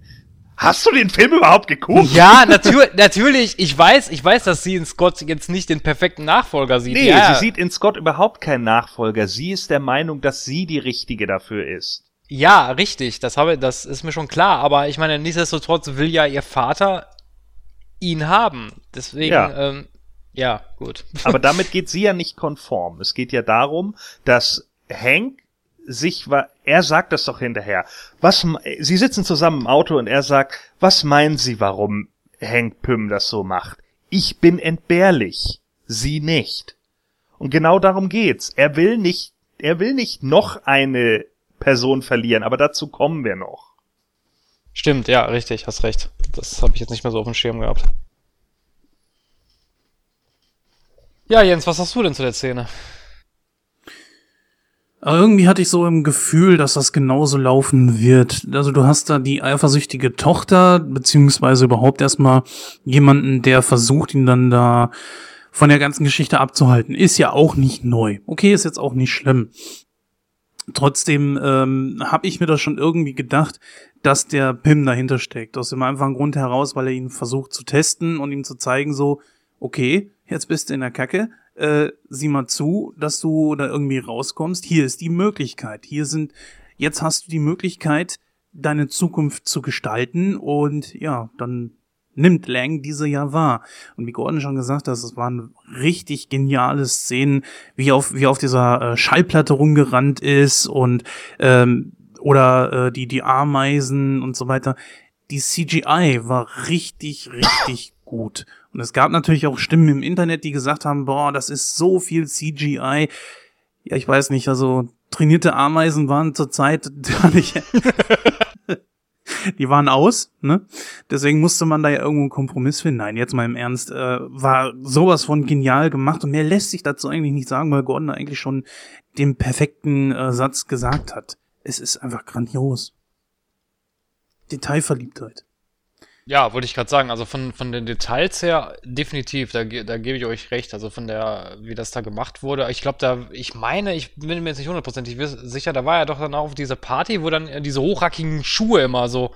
Hast du den Film überhaupt geguckt? Ja, natür natürlich. Ich weiß, ich weiß, dass sie in Scott jetzt nicht den perfekten Nachfolger sieht. Nee, ja. sie sieht in Scott überhaupt keinen Nachfolger. Sie ist der Meinung, dass sie die richtige dafür ist. Ja, richtig. Das habe, das ist mir schon klar. Aber ich meine, nichtsdestotrotz will ja ihr Vater ihn haben. Deswegen, ja, ähm, ja gut. Aber [LAUGHS] damit geht sie ja nicht konform. Es geht ja darum, dass Hank sich er sagt das doch hinterher. Was, sie sitzen zusammen im Auto und er sagt, was meinen Sie, warum Hank Pym das so macht? Ich bin entbehrlich. Sie nicht. Und genau darum geht's. Er will nicht, er will nicht noch eine Person verlieren, aber dazu kommen wir noch. Stimmt, ja, richtig, hast recht. Das habe ich jetzt nicht mehr so auf dem Schirm gehabt. Ja, Jens, was hast du denn zu der Szene? Aber irgendwie hatte ich so im Gefühl, dass das genauso laufen wird. Also du hast da die eifersüchtige Tochter, beziehungsweise überhaupt erstmal jemanden, der versucht, ihn dann da von der ganzen Geschichte abzuhalten. Ist ja auch nicht neu. Okay, ist jetzt auch nicht schlimm. Trotzdem ähm, habe ich mir das schon irgendwie gedacht, dass der Pim dahinter steckt. Aus dem einfachen Grund heraus, weil er ihn versucht zu testen und ihm zu zeigen, so, okay, jetzt bist du in der Kacke, äh, sieh mal zu, dass du da irgendwie rauskommst. Hier ist die Möglichkeit. Hier sind, jetzt hast du die Möglichkeit, deine Zukunft zu gestalten und ja, dann nimmt Lang diese ja wahr. Und wie Gordon schon gesagt hat, es waren richtig geniale Szenen, wie auf, wie auf dieser äh, Schallplatte rumgerannt ist und ähm, oder äh, die, die Ameisen und so weiter. Die CGI war richtig, richtig gut. Und es gab natürlich auch Stimmen im Internet, die gesagt haben, boah, das ist so viel CGI. Ja, ich weiß nicht, also trainierte Ameisen waren zurzeit gar [LAUGHS] nicht. [LAUGHS] die waren aus, ne? Deswegen musste man da ja irgendwo einen Kompromiss finden. Nein, jetzt mal im Ernst, äh, war sowas von genial gemacht und mehr lässt sich dazu eigentlich nicht sagen, weil Gordon eigentlich schon den perfekten äh, Satz gesagt hat. Es ist einfach grandios. Detailverliebtheit. Ja, wollte ich gerade sagen. Also von, von den Details her definitiv, da, da gebe ich euch recht. Also von der, wie das da gemacht wurde. Ich glaube, da, ich meine, ich bin mir jetzt nicht hundertprozentig sicher, da war ja doch dann auch auf dieser Party, wo dann diese hochrackigen Schuhe immer so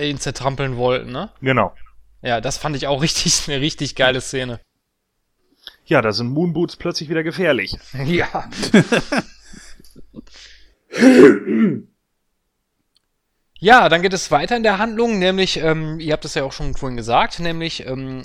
ihn zertrampeln wollten, ne? Genau. Ja, das fand ich auch [LAUGHS] richtig, eine richtig geile Szene. Ja, da sind Moonboots plötzlich wieder gefährlich. ja. [LAUGHS] [LAUGHS] Ja, dann geht es weiter in der Handlung, nämlich, ähm, ihr habt es ja auch schon vorhin gesagt, nämlich ähm,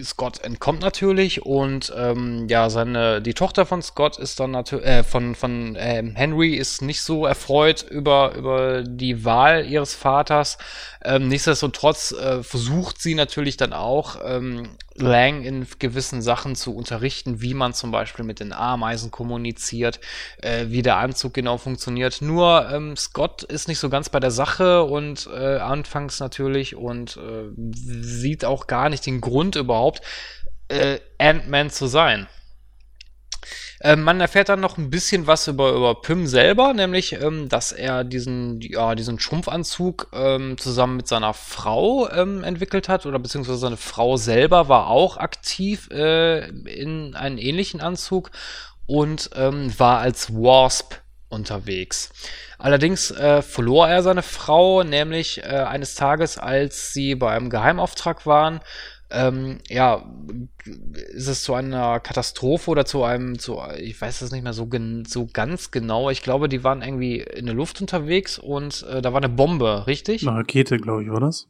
Scott entkommt natürlich und ähm, ja, seine die Tochter von Scott ist dann natürlich äh, von von ähm, Henry ist nicht so erfreut über über die Wahl ihres Vaters. Ähm, nichtsdestotrotz äh, versucht sie natürlich dann auch ähm, Lang in gewissen Sachen zu unterrichten, wie man zum Beispiel mit den Ameisen kommuniziert, äh, wie der Anzug genau funktioniert. Nur ähm, Scott ist nicht so ganz bei der Sache und äh, anfangs natürlich und äh, sieht auch gar nicht den Grund überhaupt, äh, Ant-Man zu sein. Ähm, man erfährt dann noch ein bisschen was über, über Pym selber, nämlich, ähm, dass er diesen, ja, diesen Schrumpfanzug ähm, zusammen mit seiner Frau ähm, entwickelt hat, oder beziehungsweise seine Frau selber war auch aktiv äh, in einen ähnlichen Anzug und ähm, war als Wasp unterwegs. Allerdings äh, verlor er seine Frau, nämlich äh, eines Tages, als sie bei einem Geheimauftrag waren, ähm, ja, ist es zu einer Katastrophe oder zu einem, zu, ich weiß das nicht mehr so, so ganz genau. Ich glaube, die waren irgendwie in der Luft unterwegs und äh, da war eine Bombe, richtig? Eine Rakete, glaube ich, war das?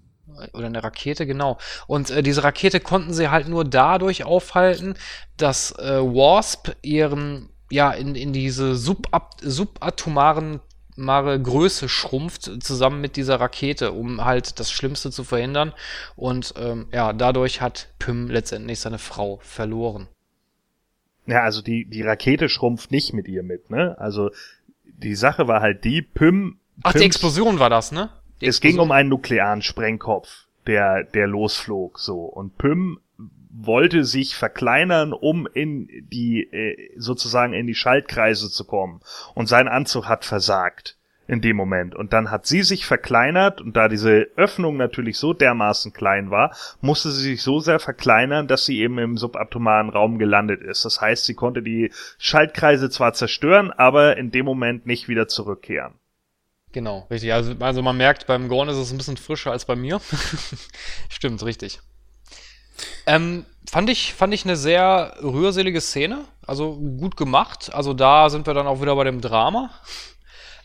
Oder eine Rakete, genau. Und äh, diese Rakete konnten sie halt nur dadurch aufhalten, dass äh, Wasp ihren, ja, in, in diese subab subatomaren mare Größe schrumpft, zusammen mit dieser Rakete, um halt das Schlimmste zu verhindern. Und ähm, ja, dadurch hat Pym letztendlich seine Frau verloren. Ja, also die, die Rakete schrumpft nicht mit ihr mit, ne? Also die Sache war halt die, Pym. Ach, Pyms, die Explosion war das, ne? Es ging um einen nuklearen Sprengkopf, der, der losflog, so. Und Pym wollte sich verkleinern, um in die äh, sozusagen in die Schaltkreise zu kommen und sein Anzug hat versagt in dem Moment und dann hat sie sich verkleinert und da diese Öffnung natürlich so dermaßen klein war, musste sie sich so sehr verkleinern, dass sie eben im subatomaren Raum gelandet ist. Das heißt, sie konnte die Schaltkreise zwar zerstören, aber in dem Moment nicht wieder zurückkehren. Genau, richtig. Also, also man merkt, beim Gorn ist es ein bisschen frischer als bei mir. [LAUGHS] Stimmt, richtig. Ähm, fand ich, fand ich eine sehr rührselige Szene. Also gut gemacht. Also da sind wir dann auch wieder bei dem Drama.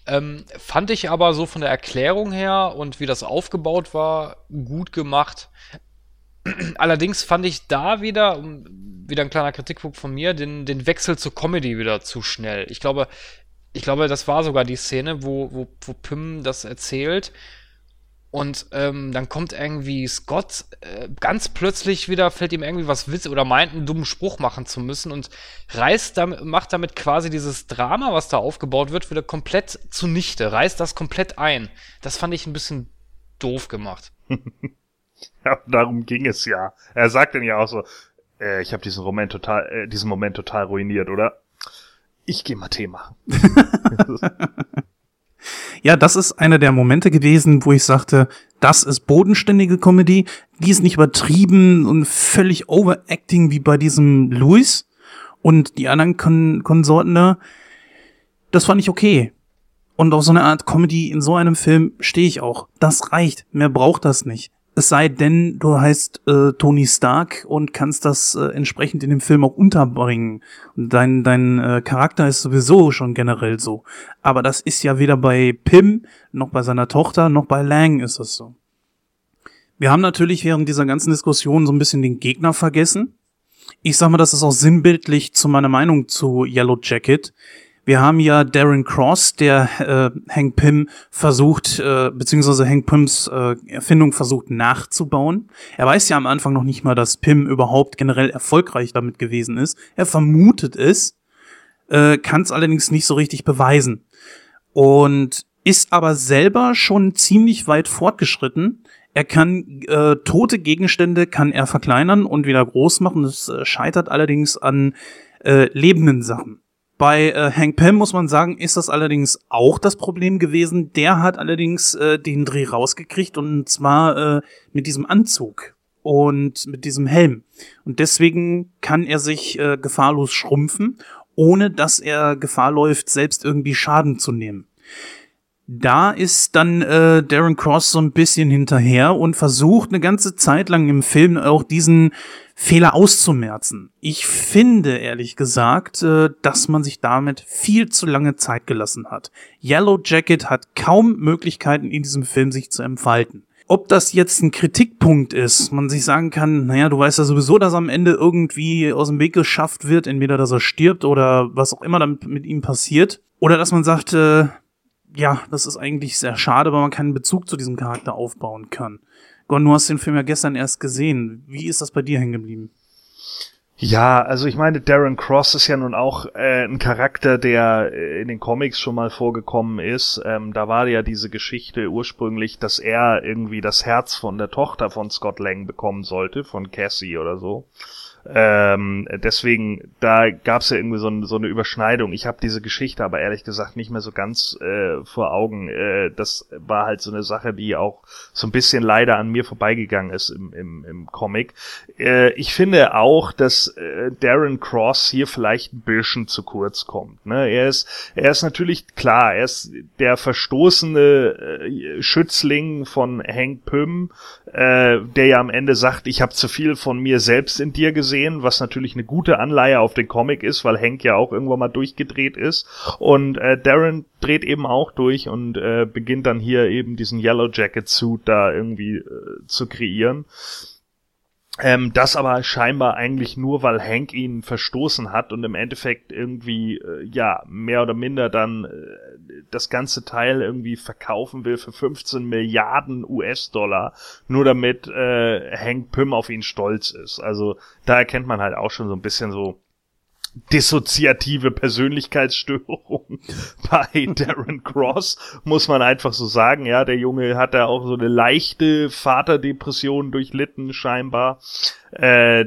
Ähm, fand ich aber so von der Erklärung her und wie das aufgebaut war, gut gemacht. [CLEARS THROAT] Allerdings fand ich da wieder, wieder ein kleiner Kritikpunkt von mir, den, den Wechsel zur Comedy wieder zu schnell. Ich glaube, ich glaube, das war sogar die Szene, wo, wo, wo Pym das erzählt und ähm, dann kommt irgendwie Scott äh, ganz plötzlich wieder, fällt ihm irgendwie was Witz oder meint einen dummen Spruch machen zu müssen und reißt damit, macht damit quasi dieses Drama, was da aufgebaut wird, wieder komplett zunichte, reißt das komplett ein. Das fand ich ein bisschen doof gemacht. [LAUGHS] ja, darum ging es ja. Er sagt dann ja auch so, äh, ich habe diesen Moment total, äh, diesen Moment total ruiniert, oder? Ich geh mal Tee machen. [LAUGHS] [LAUGHS] Ja, das ist einer der Momente gewesen, wo ich sagte, das ist bodenständige Comedy, die ist nicht übertrieben und völlig overacting wie bei diesem Louis und die anderen Kon Konsorten da. Das fand ich okay. Und auf so eine Art Comedy in so einem Film stehe ich auch. Das reicht. Mehr braucht das nicht. Es sei denn, du heißt äh, Tony Stark und kannst das äh, entsprechend in dem Film auch unterbringen. Dein, dein äh, Charakter ist sowieso schon generell so. Aber das ist ja weder bei Pim, noch bei seiner Tochter, noch bei Lang ist das so. Wir haben natürlich während dieser ganzen Diskussion so ein bisschen den Gegner vergessen. Ich sag mal, das ist auch sinnbildlich zu meiner Meinung zu Yellow Jacket. Wir haben ja Darren Cross, der äh, Hank Pym versucht, äh, beziehungsweise Hank Pyms äh, Erfindung versucht nachzubauen. Er weiß ja am Anfang noch nicht mal, dass Pym überhaupt generell erfolgreich damit gewesen ist. Er vermutet es, äh, kann es allerdings nicht so richtig beweisen. Und ist aber selber schon ziemlich weit fortgeschritten. Er kann äh, tote Gegenstände kann er verkleinern und wieder groß machen. Das äh, scheitert allerdings an äh, lebenden Sachen. Bei äh, Hank Pym muss man sagen, ist das allerdings auch das Problem gewesen. Der hat allerdings äh, den Dreh rausgekriegt und zwar äh, mit diesem Anzug und mit diesem Helm. Und deswegen kann er sich äh, gefahrlos schrumpfen, ohne dass er Gefahr läuft, selbst irgendwie Schaden zu nehmen. Da ist dann äh, Darren Cross so ein bisschen hinterher und versucht eine ganze Zeit lang im Film auch diesen Fehler auszumerzen. Ich finde, ehrlich gesagt, äh, dass man sich damit viel zu lange Zeit gelassen hat. Yellow Jacket hat kaum Möglichkeiten in diesem Film sich zu entfalten ob das jetzt ein Kritikpunkt ist, man sich sagen kann, naja, du weißt ja sowieso, dass am Ende irgendwie aus dem Weg geschafft wird, entweder dass er stirbt oder was auch immer damit mit ihm passiert. Oder dass man sagt, äh, ja, das ist eigentlich sehr schade, weil man keinen Bezug zu diesem Charakter aufbauen kann. Gon, du hast den Film ja gestern erst gesehen. Wie ist das bei dir hängen geblieben? Ja, also ich meine, Darren Cross ist ja nun auch äh, ein Charakter, der äh, in den Comics schon mal vorgekommen ist. Ähm, da war ja diese Geschichte ursprünglich, dass er irgendwie das Herz von der Tochter von Scott Lang bekommen sollte, von Cassie oder so. Ähm, deswegen, da gab es ja irgendwie so, so eine Überschneidung. Ich habe diese Geschichte aber ehrlich gesagt nicht mehr so ganz äh, vor Augen. Äh, das war halt so eine Sache, die auch so ein bisschen leider an mir vorbeigegangen ist im, im, im Comic. Äh, ich finde auch, dass äh, Darren Cross hier vielleicht ein bisschen zu kurz kommt. Ne? Er ist, er ist natürlich klar, er ist der verstoßene äh, Schützling von Hank Pym, äh, der ja am Ende sagt, ich habe zu viel von mir selbst in dir gesehen was natürlich eine gute Anleihe auf den Comic ist, weil Hank ja auch irgendwann mal durchgedreht ist. Und äh, Darren dreht eben auch durch und äh, beginnt dann hier eben diesen Yellow Jacket Suit da irgendwie äh, zu kreieren. Ähm, das aber scheinbar eigentlich nur, weil Hank ihn verstoßen hat und im Endeffekt irgendwie, äh, ja, mehr oder minder dann äh, das ganze Teil irgendwie verkaufen will für 15 Milliarden US-Dollar, nur damit äh, Hank Pym auf ihn stolz ist. Also da erkennt man halt auch schon so ein bisschen so, dissoziative Persönlichkeitsstörung [LAUGHS] bei Darren Cross, muss man einfach so sagen. Ja, der Junge hat da auch so eine leichte Vaterdepression durchlitten, scheinbar. Äh,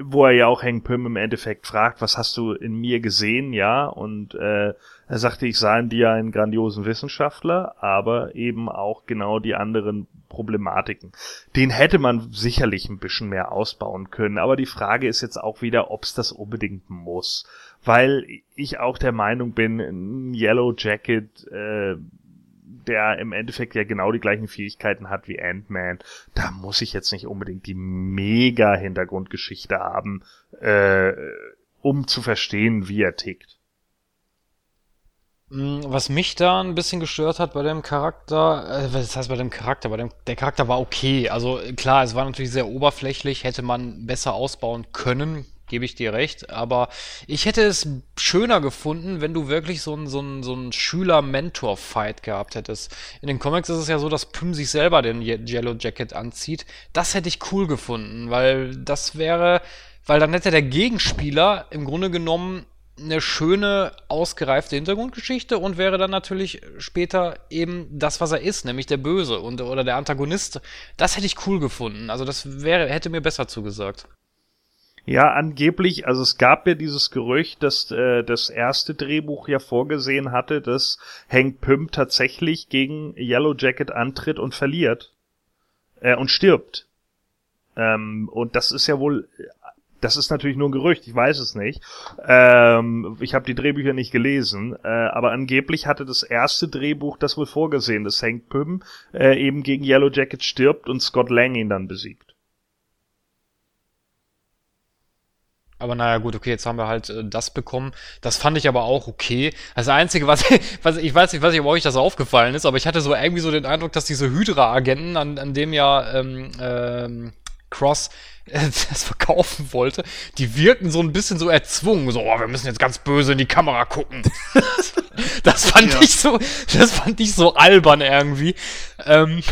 wo er ja auch Hank Pym im Endeffekt fragt, was hast du in mir gesehen, ja, und äh, er sagte, ich sah in dir einen grandiosen Wissenschaftler, aber eben auch genau die anderen Problematiken. Den hätte man sicherlich ein bisschen mehr ausbauen können, aber die Frage ist jetzt auch wieder, ob es das unbedingt muss, weil ich auch der Meinung bin, ein Yellow Jacket äh, der im Endeffekt ja genau die gleichen Fähigkeiten hat wie Ant-Man, da muss ich jetzt nicht unbedingt die mega Hintergrundgeschichte haben, äh, um zu verstehen, wie er tickt. Mm, was mich da ein bisschen gestört hat bei dem Charakter, äh, was heißt bei dem Charakter? Bei dem, der Charakter war okay. Also klar, es war natürlich sehr oberflächlich, hätte man besser ausbauen können, gebe ich dir recht. Aber ich hätte es schöner gefunden, wenn du wirklich so einen so so einen Schüler-Mentor-Fight gehabt hättest. In den Comics ist es ja so, dass Pym sich selber den Yellow Jacket anzieht. Das hätte ich cool gefunden, weil das wäre, weil dann hätte der Gegenspieler im Grunde genommen eine schöne, ausgereifte Hintergrundgeschichte und wäre dann natürlich später eben das, was er ist, nämlich der Böse und, oder der Antagonist. Das hätte ich cool gefunden. Also das wäre, hätte mir besser zugesagt. Ja, angeblich, also es gab ja dieses Gerücht, dass äh, das erste Drehbuch ja vorgesehen hatte, dass Hank Pym tatsächlich gegen Yellow Jacket antritt und verliert. Äh, und stirbt. Ähm, und das ist ja wohl, das ist natürlich nur ein Gerücht, ich weiß es nicht. Ähm, ich habe die Drehbücher nicht gelesen, äh, aber angeblich hatte das erste Drehbuch das wohl vorgesehen, dass Hank Pym äh, eben gegen Yellow Jacket stirbt und Scott Lang ihn dann besiegt. Aber naja, gut, okay, jetzt haben wir halt äh, das bekommen. Das fand ich aber auch okay. Das Einzige, was, was ich weiß nicht, weiß nicht, ob euch das aufgefallen ist, aber ich hatte so irgendwie so den Eindruck, dass diese Hydra-Agenten, an, an dem ja ähm, ähm, Cross äh, [LAUGHS] das verkaufen wollte, die wirken so ein bisschen so erzwungen. So, oh, wir müssen jetzt ganz böse in die Kamera gucken. [LAUGHS] Das fand Ja. ich so, das fand ich so albern irgendwie. Ähm,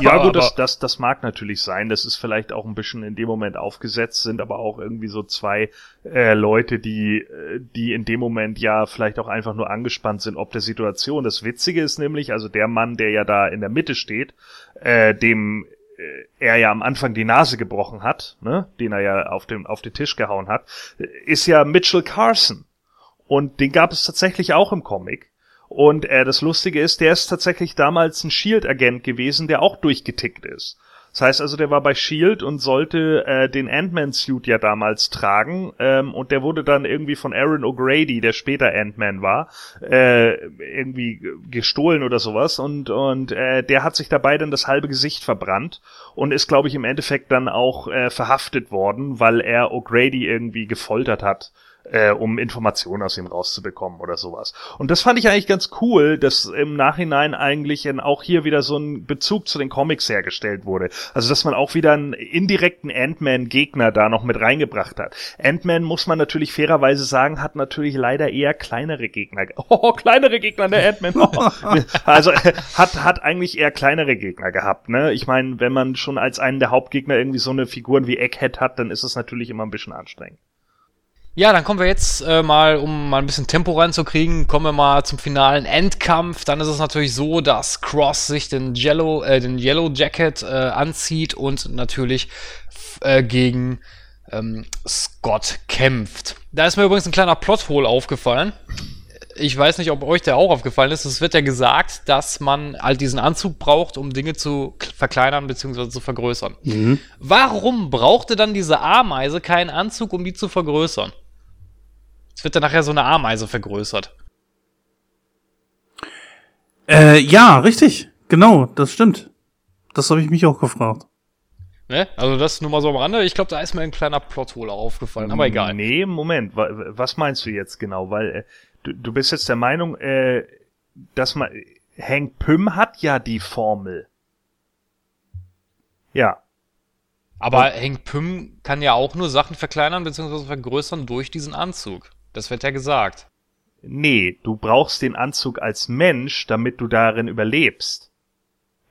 Ja, aber- [LAUGHS] gut, das, das, das mag natürlich sein. Das ist vielleicht auch ein bisschen in dem Moment aufgesetzt, sind aber auch irgendwie so zwei äh, Leute, die, äh, die in dem Moment ja vielleicht auch einfach nur angespannt sind, ob der Situation. Das Witzige ist nämlich, also der Mann, der ja da in der Mitte steht, äh, dem er ja am Anfang die Nase gebrochen hat, ne, den er ja auf dem auf den Tisch gehauen hat, äh, ist ja Mitchell Carson. Und den gab es tatsächlich auch im Comic. Und äh, das Lustige ist, der ist tatsächlich damals ein Shield-Agent gewesen, der auch durchgetickt ist. Das heißt also, der war bei Shield und sollte äh, den Ant-Man-Suit ja damals tragen. Ähm, und der wurde dann irgendwie von Aaron O'Grady, der später Ant-Man war, äh, irgendwie gestohlen oder sowas. Und, und äh, der hat sich dabei dann das halbe Gesicht verbrannt und ist, glaube ich, im Endeffekt dann auch äh, verhaftet worden, weil er O'Grady irgendwie gefoltert hat äh, um Informationen aus ihm rauszubekommen oder sowas. Und das fand ich eigentlich ganz cool, dass im Nachhinein eigentlich in, auch hier wieder so ein Bezug zu den Comics hergestellt wurde. Also dass man auch wieder einen indirekten Ant-Man-Gegner da noch mit reingebracht hat. Ant-Man, muss man natürlich fairerweise sagen, hat natürlich leider eher kleinere Gegner. ge- [LAUGHS] Oh, kleinere Gegner, der Ant-Man. Oh. [LAUGHS] Also äh, hat, hat eigentlich eher kleinere Gegner gehabt. Ne? Ich meine, wenn man schon als einen der Hauptgegner irgendwie so eine Figuren wie Egghead hat, dann ist es natürlich immer ein bisschen anstrengend. Ja, dann kommen wir jetzt äh, mal, um mal ein bisschen Tempo reinzukriegen, kommen wir mal zum finalen Endkampf. Dann ist es natürlich so, dass Cross sich den Yellow, äh, den Yellow Jacket äh, anzieht und natürlich äh, gegen ähm, Scott kämpft. Da ist mir übrigens ein kleiner Plothole aufgefallen. Ich weiß nicht, ob euch der auch aufgefallen ist. Es wird ja gesagt, dass man halt diesen Anzug braucht, um Dinge zu verkleinern bzw. zu vergrößern. Warum brauchte dann diese Ameise keinen Anzug, um die zu vergrößern? Es wird dann nachher so eine Ameise vergrößert. Äh, ja, richtig. Genau, das stimmt. Das habe ich mich auch gefragt. Ne? Also das nur mal so am Rande. Ich glaube, da ist mir ein kleiner Plothole aufgefallen, aber egal. Nee, Moment, wa- was meinst du jetzt genau? Weil äh, du, du bist jetzt der Meinung, äh, dass man Hank Pym hat ja die Formel. Ja. Aber Hank Pym kann ja auch nur Sachen verkleinern bzw. vergrößern durch diesen Anzug. Das wird ja gesagt. Nee, du brauchst den Anzug als Mensch, damit du darin überlebst.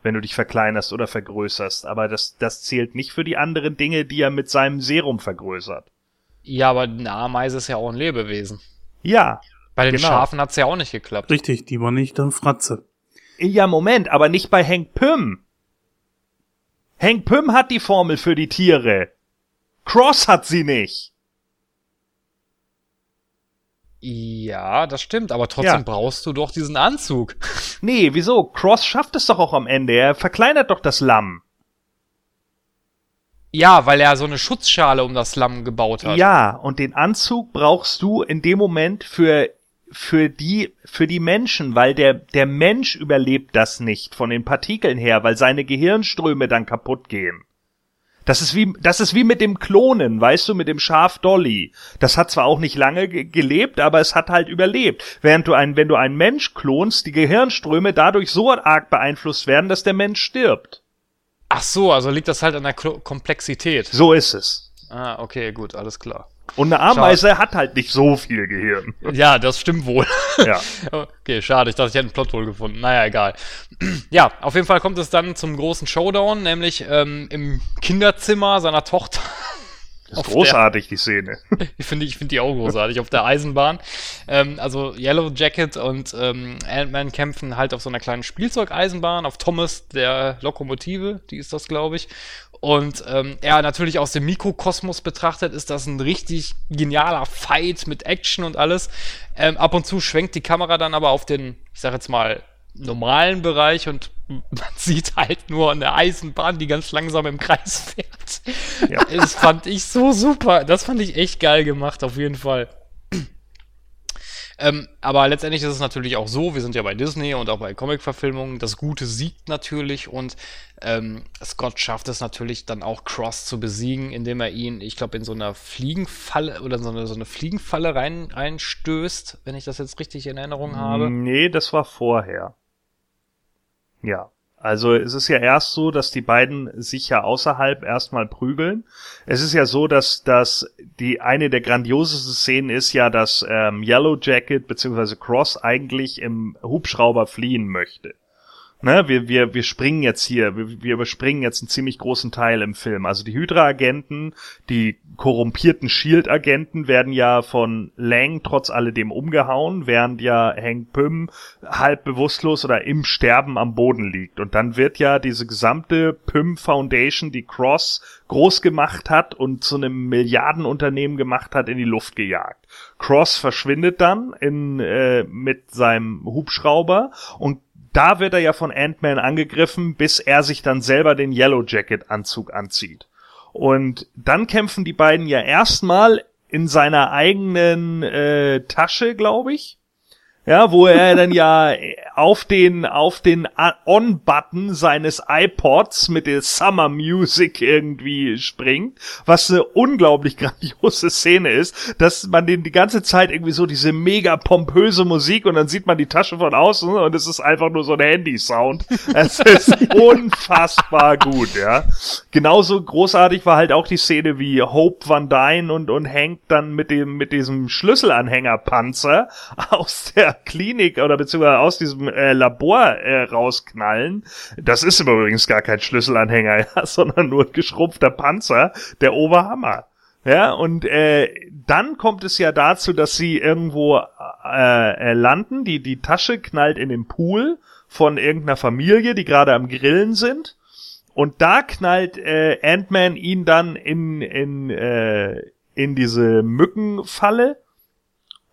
Wenn du dich verkleinerst oder vergrößerst. Aber das, das zählt nicht für die anderen Dinge, die er mit seinem Serum vergrößert. Ja, aber eine Ameise ist ja auch ein Lebewesen. Ja. Bei den Genau. Schafen hat's ja auch nicht geklappt. Richtig, die war nicht dann Fratze. Ja, Moment, aber nicht bei Hank Pym. Hank Pym hat die Formel für die Tiere. Cross hat sie nicht. Ja, das stimmt, aber trotzdem Ja. brauchst du doch diesen Anzug. [LAUGHS] Nee, wieso? Cross schafft es doch auch am Ende. Er verkleinert doch das Lamm. Ja, weil er so eine Schutzschale um das Lamm gebaut hat. Ja, und den Anzug brauchst du in dem Moment für für die für die Menschen, weil der der Mensch überlebt das nicht von den Partikeln her, weil seine Gehirnströme dann kaputt gehen. Das ist wie das ist wie mit dem Klonen, weißt du, mit dem Schaf Dolly. Das hat zwar auch nicht lange ge gelebt, aber es hat halt überlebt. Während du ein wenn du einen Mensch klonst, die Gehirnströme dadurch so arg beeinflusst werden, dass der Mensch stirbt. Ach so, also liegt das halt an der Klo Komplexität. So ist es. Ah, okay, gut, alles klar. Und eine Ameise hat halt nicht so viel Gehirn. Ja, das stimmt wohl. [LAUGHS] Ja. [LAUGHS] Okay, schade. Ich dachte, ich hätte einen Plothole gefunden. Naja, egal. [CLEARS THROAT] Ja, auf jeden Fall kommt es dann zum großen Showdown, nämlich ähm, im Kinderzimmer seiner Tochter. [LAUGHS] Das ist großartig, die Szene. Ich finde ich finde die auch großartig auf der Eisenbahn. Ähm, also Yellow Jacket und ähm, Ant-Man kämpfen halt auf so einer kleinen Spielzeugeisenbahn, auf Thomas der Lokomotive, die ist das, glaube ich. Und ähm, ja, natürlich aus dem Mikrokosmos betrachtet ist das ein richtig genialer Fight mit Action und alles. Ähm, ab und zu schwenkt die Kamera dann aber auf den, ich sag jetzt mal, normalen Bereich und [LAUGHS] man sieht halt nur eine Eisenbahn, die ganz langsam im Kreis fährt. Ja. Das fand ich so super. Das fand ich echt geil gemacht, auf jeden Fall. Ähm, aber letztendlich ist es natürlich auch so, wir sind ja bei Disney und auch bei Comic-Verfilmungen, das Gute siegt natürlich und ähm, Scott schafft es natürlich dann auch Cross zu besiegen, indem er ihn, ich glaube, in so einer Fliegenfalle oder so eine, so eine Fliegenfalle rein, reinstößt, wenn ich das jetzt richtig in Erinnerung habe. Nee, das war vorher. Ja. Also es ist ja erst so, dass die beiden sich ja außerhalb erstmal prügeln. Es ist ja so, dass, dass die eine der grandiosesten Szenen ist ja, dass ähm, Yellow Jacket bzw. Cross eigentlich im Hubschrauber fliehen möchte ne, wir, wir, wir springen jetzt hier, wir, wir überspringen jetzt einen ziemlich großen Teil im Film. Also die Hydra-Agenten, die korrumpierten Shield-Agenten werden ja von Lang trotz alledem umgehauen, während ja Hank Pym halb bewusstlos oder im Sterben am Boden liegt. Und dann wird ja diese gesamte Pym Foundation, die Cross groß gemacht hat und zu einem Milliardenunternehmen gemacht hat, in die Luft gejagt. Cross verschwindet dann in, äh, mit seinem Hubschrauber und da wird er ja von Ant-Man angegriffen, bis er sich dann selber den Yellow Jacket Anzug anzieht. Und dann kämpfen die beiden ja erstmal in seiner eigenen äh, Tasche, glaube ich ja, wo er dann ja auf den, auf den On-Button seines iPods mit der Summer Music irgendwie springt, was eine unglaublich [LAUGHS] grandiose Szene ist, dass man den die ganze Zeit irgendwie so diese mega pompöse Musik und dann sieht man die Tasche von außen und es ist einfach nur so ein Handy-Sound. Es ist [LAUGHS] unfassbar gut, ja. Genauso großartig war halt auch die Szene, wie Hope Van Dyne und, und Hank dann mit dem, mit diesem Schlüsselanhängerpanzer aus der Klinik oder beziehungsweise aus diesem äh, Labor äh, rausknallen. Das ist übrigens gar kein Schlüsselanhänger, [LAUGHS] ja, sondern nur ein geschrumpfter Panzer, der Oberhammer. Ja, und äh, dann kommt es ja dazu, dass sie irgendwo äh, äh, landen. Die, die Tasche knallt in den Pool von irgendeiner Familie, die gerade am Grillen sind. Und da knallt äh, Ant-Man ihn dann in, in, äh, in diese Mückenfalle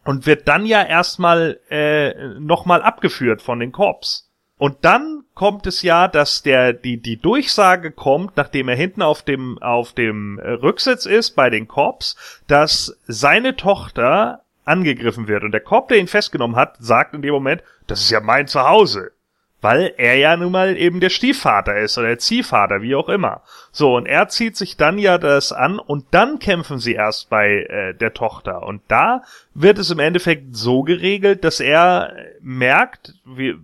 und wird dann ja erstmal äh, nochmal abgeführt von den Korps. Und dann kommt es ja, dass der die die Durchsage kommt, nachdem er hinten auf dem auf dem äh, Rücksitz ist bei den Korps, dass seine Tochter angegriffen wird und der Korb, der ihn festgenommen hat, sagt in dem Moment, das ist ja mein Zuhause weil er ja nun mal eben der Stiefvater ist oder der Ziehvater, wie auch immer. So, und er zieht sich dann ja das an und dann kämpfen sie erst bei äh, der Tochter. Und da wird es im Endeffekt so geregelt, dass er merkt, wie,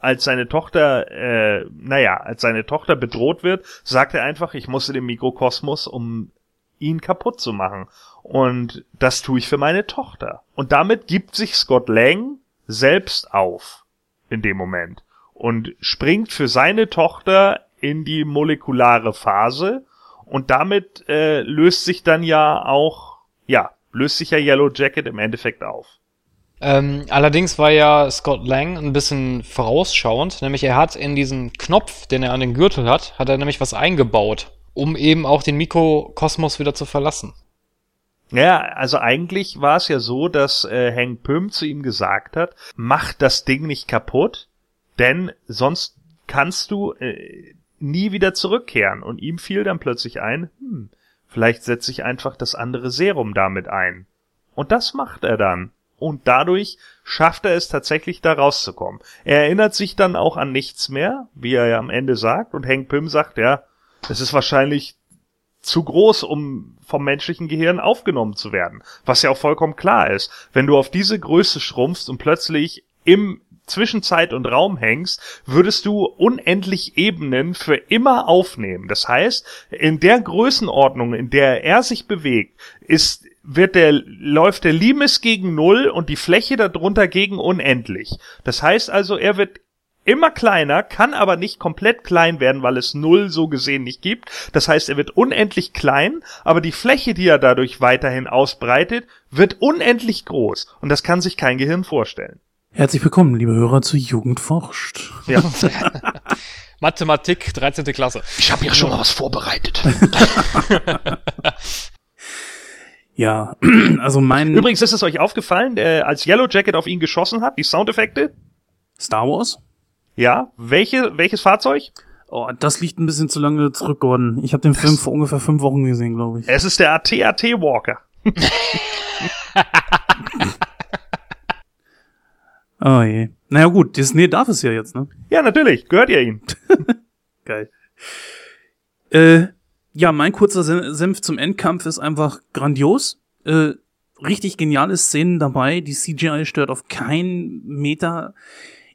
als seine Tochter, äh, naja, als seine Tochter bedroht wird, sagt er einfach, ich muss in den Mikrokosmos, um ihn kaputt zu machen. Und das tue ich für meine Tochter. Und damit gibt sich Scott Lang selbst auf. In dem Moment und springt für seine Tochter in die molekulare Phase und damit äh, löst sich dann ja auch, ja, löst sich ja Yellow Jacket im Endeffekt auf. Ähm, allerdings war ja Scott Lang ein bisschen vorausschauend, nämlich er hat in diesen Knopf, den er an den Gürtel hat, hat er nämlich was eingebaut, um eben auch den Mikrokosmos wieder zu verlassen. Ja, also eigentlich war es ja so, dass äh, Hank Pym zu ihm gesagt hat, mach das Ding nicht kaputt, denn sonst kannst du äh, nie wieder zurückkehren. Und ihm fiel dann plötzlich ein, hm, vielleicht setze ich einfach das andere Serum damit ein. Und das macht er dann. Und dadurch schafft er es tatsächlich da rauszukommen. Er erinnert sich dann auch an nichts mehr, wie er ja am Ende sagt. Und Hank Pym sagt, ja, es ist wahrscheinlich zu groß, um vom menschlichen Gehirn aufgenommen zu werden. Was ja auch vollkommen klar ist. Wenn du auf diese Größe schrumpfst und plötzlich im zwischen Zeit und Raum hängst, würdest du unendlich Ebenen für immer aufnehmen. Das heißt, in der Größenordnung, in der er sich bewegt, ist wird der, läuft der Limes gegen Null und die Fläche darunter gegen unendlich. Das heißt also, er wird immer kleiner, kann aber nicht komplett klein werden, weil es Null so gesehen nicht gibt. Das heißt, er wird unendlich klein, aber die Fläche, die er dadurch weiterhin ausbreitet, wird unendlich groß. Und das kann sich kein Gehirn vorstellen. Herzlich willkommen, liebe Hörer, zu Jugend forscht. Ja. [LAUGHS] Mathematik, 13. Klasse. Ich habe hier schon mal was vorbereitet. [LAUGHS] ja, [CLEARS THROAT] also mein. Übrigens ist es euch aufgefallen, äh, als Yellow Jacket auf ihn geschossen hat, die Soundeffekte? Star Wars? Ja, welche, welches Fahrzeug? Oh, das liegt ein bisschen zu lange zurück, Gordon. Ich habe den Film vor ungefähr fünf Wochen gesehen, glaube ich. Es ist der AT-AT Walker. [LAUGHS] Oh je. Naja gut, Disney darf es ja jetzt, ne? Ja, natürlich. Gehört ihr ihm. [LAUGHS] Geil. Äh, ja, mein kurzer Senf zum Endkampf ist einfach grandios. Äh, richtig geniale Szenen dabei. Die CGI stört auf keinen Meter.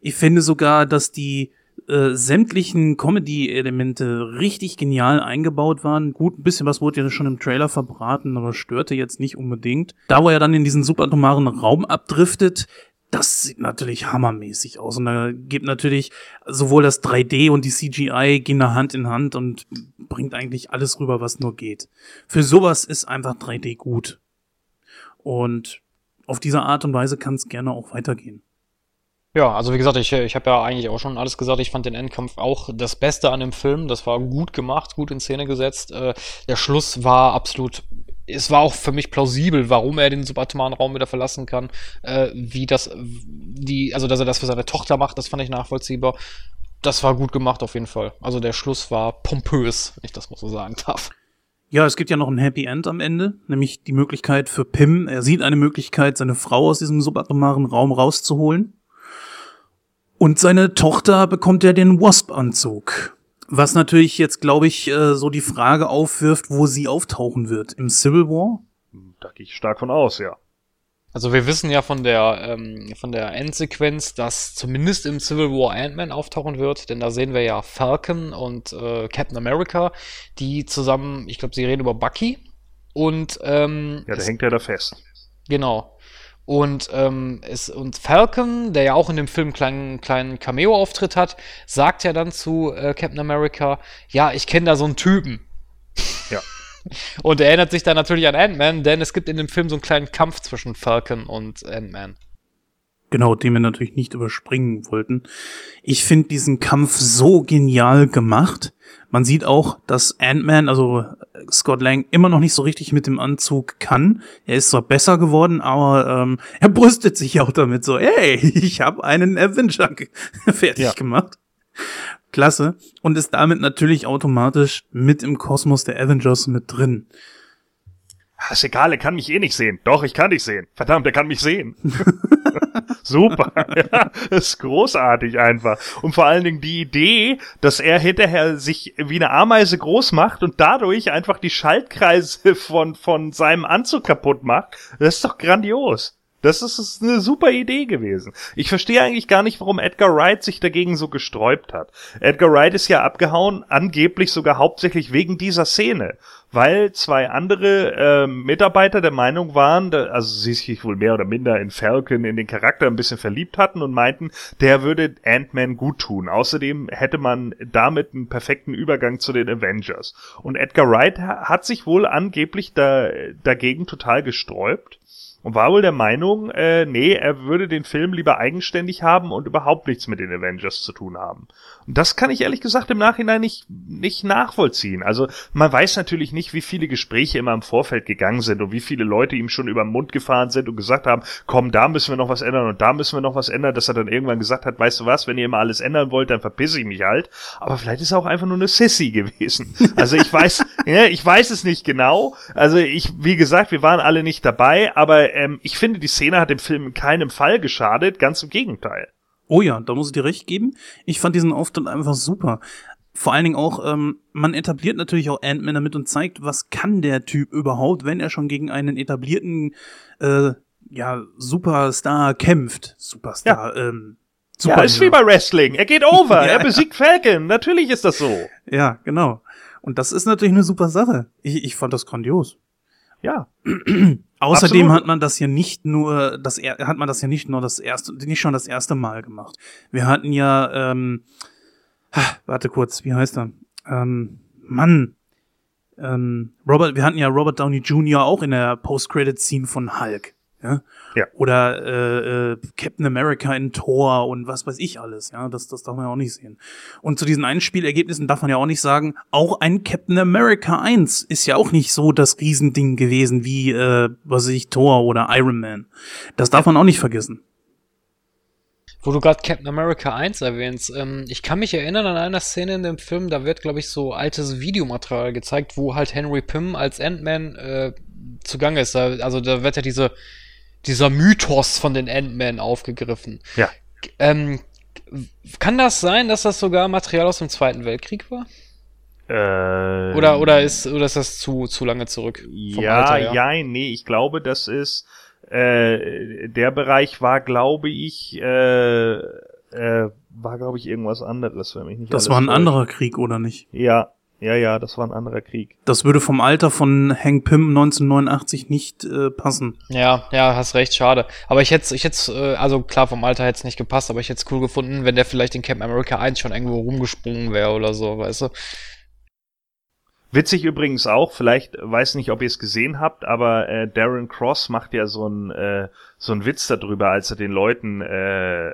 Ich finde sogar, dass die äh, sämtlichen Comedy-Elemente richtig genial eingebaut waren. Gut, ein bisschen was wurde ja schon im Trailer verbraten, aber störte jetzt nicht unbedingt. Da wo er dann in diesen subatomaren Raum abdriftet, das sieht natürlich hammermäßig aus. Und da gibt natürlich sowohl das 3D und die CGI gehen da Hand in Hand und bringt eigentlich alles rüber, was nur geht. Für sowas ist einfach 3D gut. Und auf diese Art und Weise kann es gerne auch weitergehen. Ja, also wie gesagt, ich, ich habe ja eigentlich auch schon alles gesagt. Ich fand den Endkampf auch das Beste an dem Film. Das war gut gemacht, gut in Szene gesetzt. Äh, der Schluss war absolut es war auch für mich plausibel, warum er den subatomaren Raum wieder verlassen kann, äh, wie das, die, also dass er das für seine Tochter macht, das fand ich nachvollziehbar. Das war gut gemacht auf jeden Fall. Also der Schluss war pompös, wenn ich das mal so sagen darf. Ja, es gibt ja noch ein Happy End am Ende, nämlich die Möglichkeit für Pim, er sieht eine Möglichkeit, seine Frau aus diesem subatomaren Raum rauszuholen. Und seine Tochter bekommt ja den Wasp-Anzug. Was natürlich jetzt, glaube ich, äh, so die Frage aufwirft, wo sie auftauchen wird. Im Civil War? Da gehe ich stark von aus, ja. Also wir wissen ja von der, ähm, von der Endsequenz, dass zumindest im Civil War Ant-Man auftauchen wird, denn da sehen wir ja Falcon und äh, Captain America, die zusammen, ich glaube, sie reden über Bucky und ähm, Ja, der hängt ja da fest. Genau. Und, ähm, es, und Falcon, der ja auch in dem Film einen kleinen, kleinen Cameo-Auftritt hat, sagt ja dann zu äh, Captain America, ja, ich kenne da so einen Typen. Ja. [LAUGHS] Und er erinnert sich dann natürlich an Ant-Man, denn es gibt in dem Film so einen kleinen Kampf zwischen Falcon und Ant-Man. Genau, den wir natürlich nicht überspringen wollten. Ich finde diesen Kampf so genial gemacht. Man sieht auch, dass Ant-Man, also Scott Lang, immer noch nicht so richtig mit dem Anzug kann. Er ist zwar besser geworden, aber ähm, er brüstet sich auch damit so, hey, [LAUGHS] ich habe einen Avenger [LAUGHS] fertig ja. gemacht. Klasse. Und ist damit natürlich automatisch mit im Kosmos der Avengers mit drin. Ist egal, er kann mich eh nicht sehen. Doch, ich kann dich sehen. Verdammt, er kann mich sehen. [LAUGHS] Super. ja, ist großartig einfach. Und vor allen Dingen die Idee, dass er hinterher sich wie eine Ameise groß macht und dadurch einfach die Schaltkreise von, von seinem Anzug kaputt macht, das ist doch grandios. Das ist eine super Idee gewesen. Ich verstehe eigentlich gar nicht, warum Edgar Wright sich dagegen so gesträubt hat. Edgar Wright ist ja abgehauen, angeblich sogar hauptsächlich wegen dieser Szene weil zwei andere äh, Mitarbeiter der Meinung waren, da, also sie sich wohl mehr oder minder in Falcon, in den Charakter ein bisschen verliebt hatten und meinten, der würde Ant-Man gut tun. Außerdem hätte man damit einen perfekten Übergang zu den Avengers. Und Edgar Wright hat sich wohl angeblich da, dagegen total gesträubt und war wohl der Meinung, äh, nee, er würde den Film lieber eigenständig haben und überhaupt nichts mit den Avengers zu tun haben. Und das kann ich ehrlich gesagt im Nachhinein nicht, nicht nachvollziehen. Also man weiß natürlich nicht, wie viele Gespräche immer im Vorfeld gegangen sind und wie viele Leute ihm schon über den Mund gefahren sind und gesagt haben, komm, da müssen wir noch was ändern und da müssen wir noch was ändern, dass er dann irgendwann gesagt hat, weißt du was, wenn ihr immer alles ändern wollt, dann verpiss ich mich halt. Aber vielleicht ist er auch einfach nur eine Sissy gewesen. Also ich weiß, ja, [LAUGHS] ich weiß es nicht genau. Also ich, wie gesagt, wir waren alle nicht dabei, aber ähm, ich finde, die Szene hat dem Film in keinem Fall geschadet, ganz im Gegenteil. Oh ja, da muss ich dir recht geben. Ich fand diesen Auftritt einfach super. Vor allen Dingen auch, ähm, man etabliert natürlich auch Ant-Man damit und zeigt, was kann der Typ überhaupt, wenn er schon gegen einen etablierten äh, ja, Superstar kämpft. Superstar, ja. ähm, Super, ja, ist wie bei Wrestling. Er geht [LAUGHS] over, ja, er besiegt Falcon. Natürlich ist das so. Ja, genau. Und das ist natürlich eine super Sache. Ich, ich fand das grandios. Ja. [CLEARS THROAT] Außerdem Absolut. hat man das ja nicht nur, das hat man das ja nicht nur das erste, nicht schon das erste Mal gemacht. Wir hatten ja, ähm, warte kurz, wie heißt er? Ähm, Mann, ähm, Robert, wir hatten ja Robert Downey Jr. auch in der Post-Credit-Scene von Hulk. Ja? ja. Oder äh, äh, Captain America in Thor und was weiß ich alles. Ja, das, das darf man ja auch nicht sehen. Und zu diesen Einspielergebnissen darf man ja auch nicht sagen, auch ein Captain America 1 ist ja auch nicht so das Riesending gewesen wie, äh, was weiß ich, Thor oder Iron Man. Das darf man auch nicht vergessen. Wo du gerade Captain America 1 erwähnst, ähm, ich kann mich erinnern an einer Szene in dem Film, da wird, glaube ich, so altes Videomaterial gezeigt, wo halt Henry Pym als Ant-Man äh, zugange ist. Also da wird ja diese dieser Mythos von den Ant-Man aufgegriffen. Ja. Ähm, kann das sein, dass das sogar Material aus dem Zweiten Weltkrieg war? Äh, oder, oder, ist, oder ist das zu, zu lange zurück? Ja, ja, nee, ich glaube, das ist, äh, der Bereich war, glaube ich, äh, äh, war, glaube ich, irgendwas anderes, wenn mich nicht Das alles war ein anderer Krieg, oder nicht? Ja, ja, ja, das war ein anderer Krieg. Das würde vom Alter von Hank Pym 1989 nicht äh, passen. Ja, ja, hast recht, schade. Aber ich hätte, ich hätte, äh, also klar, vom Alter hätte es nicht gepasst, aber ich hätte es cool gefunden, wenn der vielleicht in Camp America 1 schon irgendwo rumgesprungen wäre oder so, weißt du? Witzig übrigens auch, vielleicht, weiß nicht, ob ihr es gesehen habt, aber äh, Darren Cross macht ja so ein äh, so Witz darüber, als er den Leuten äh,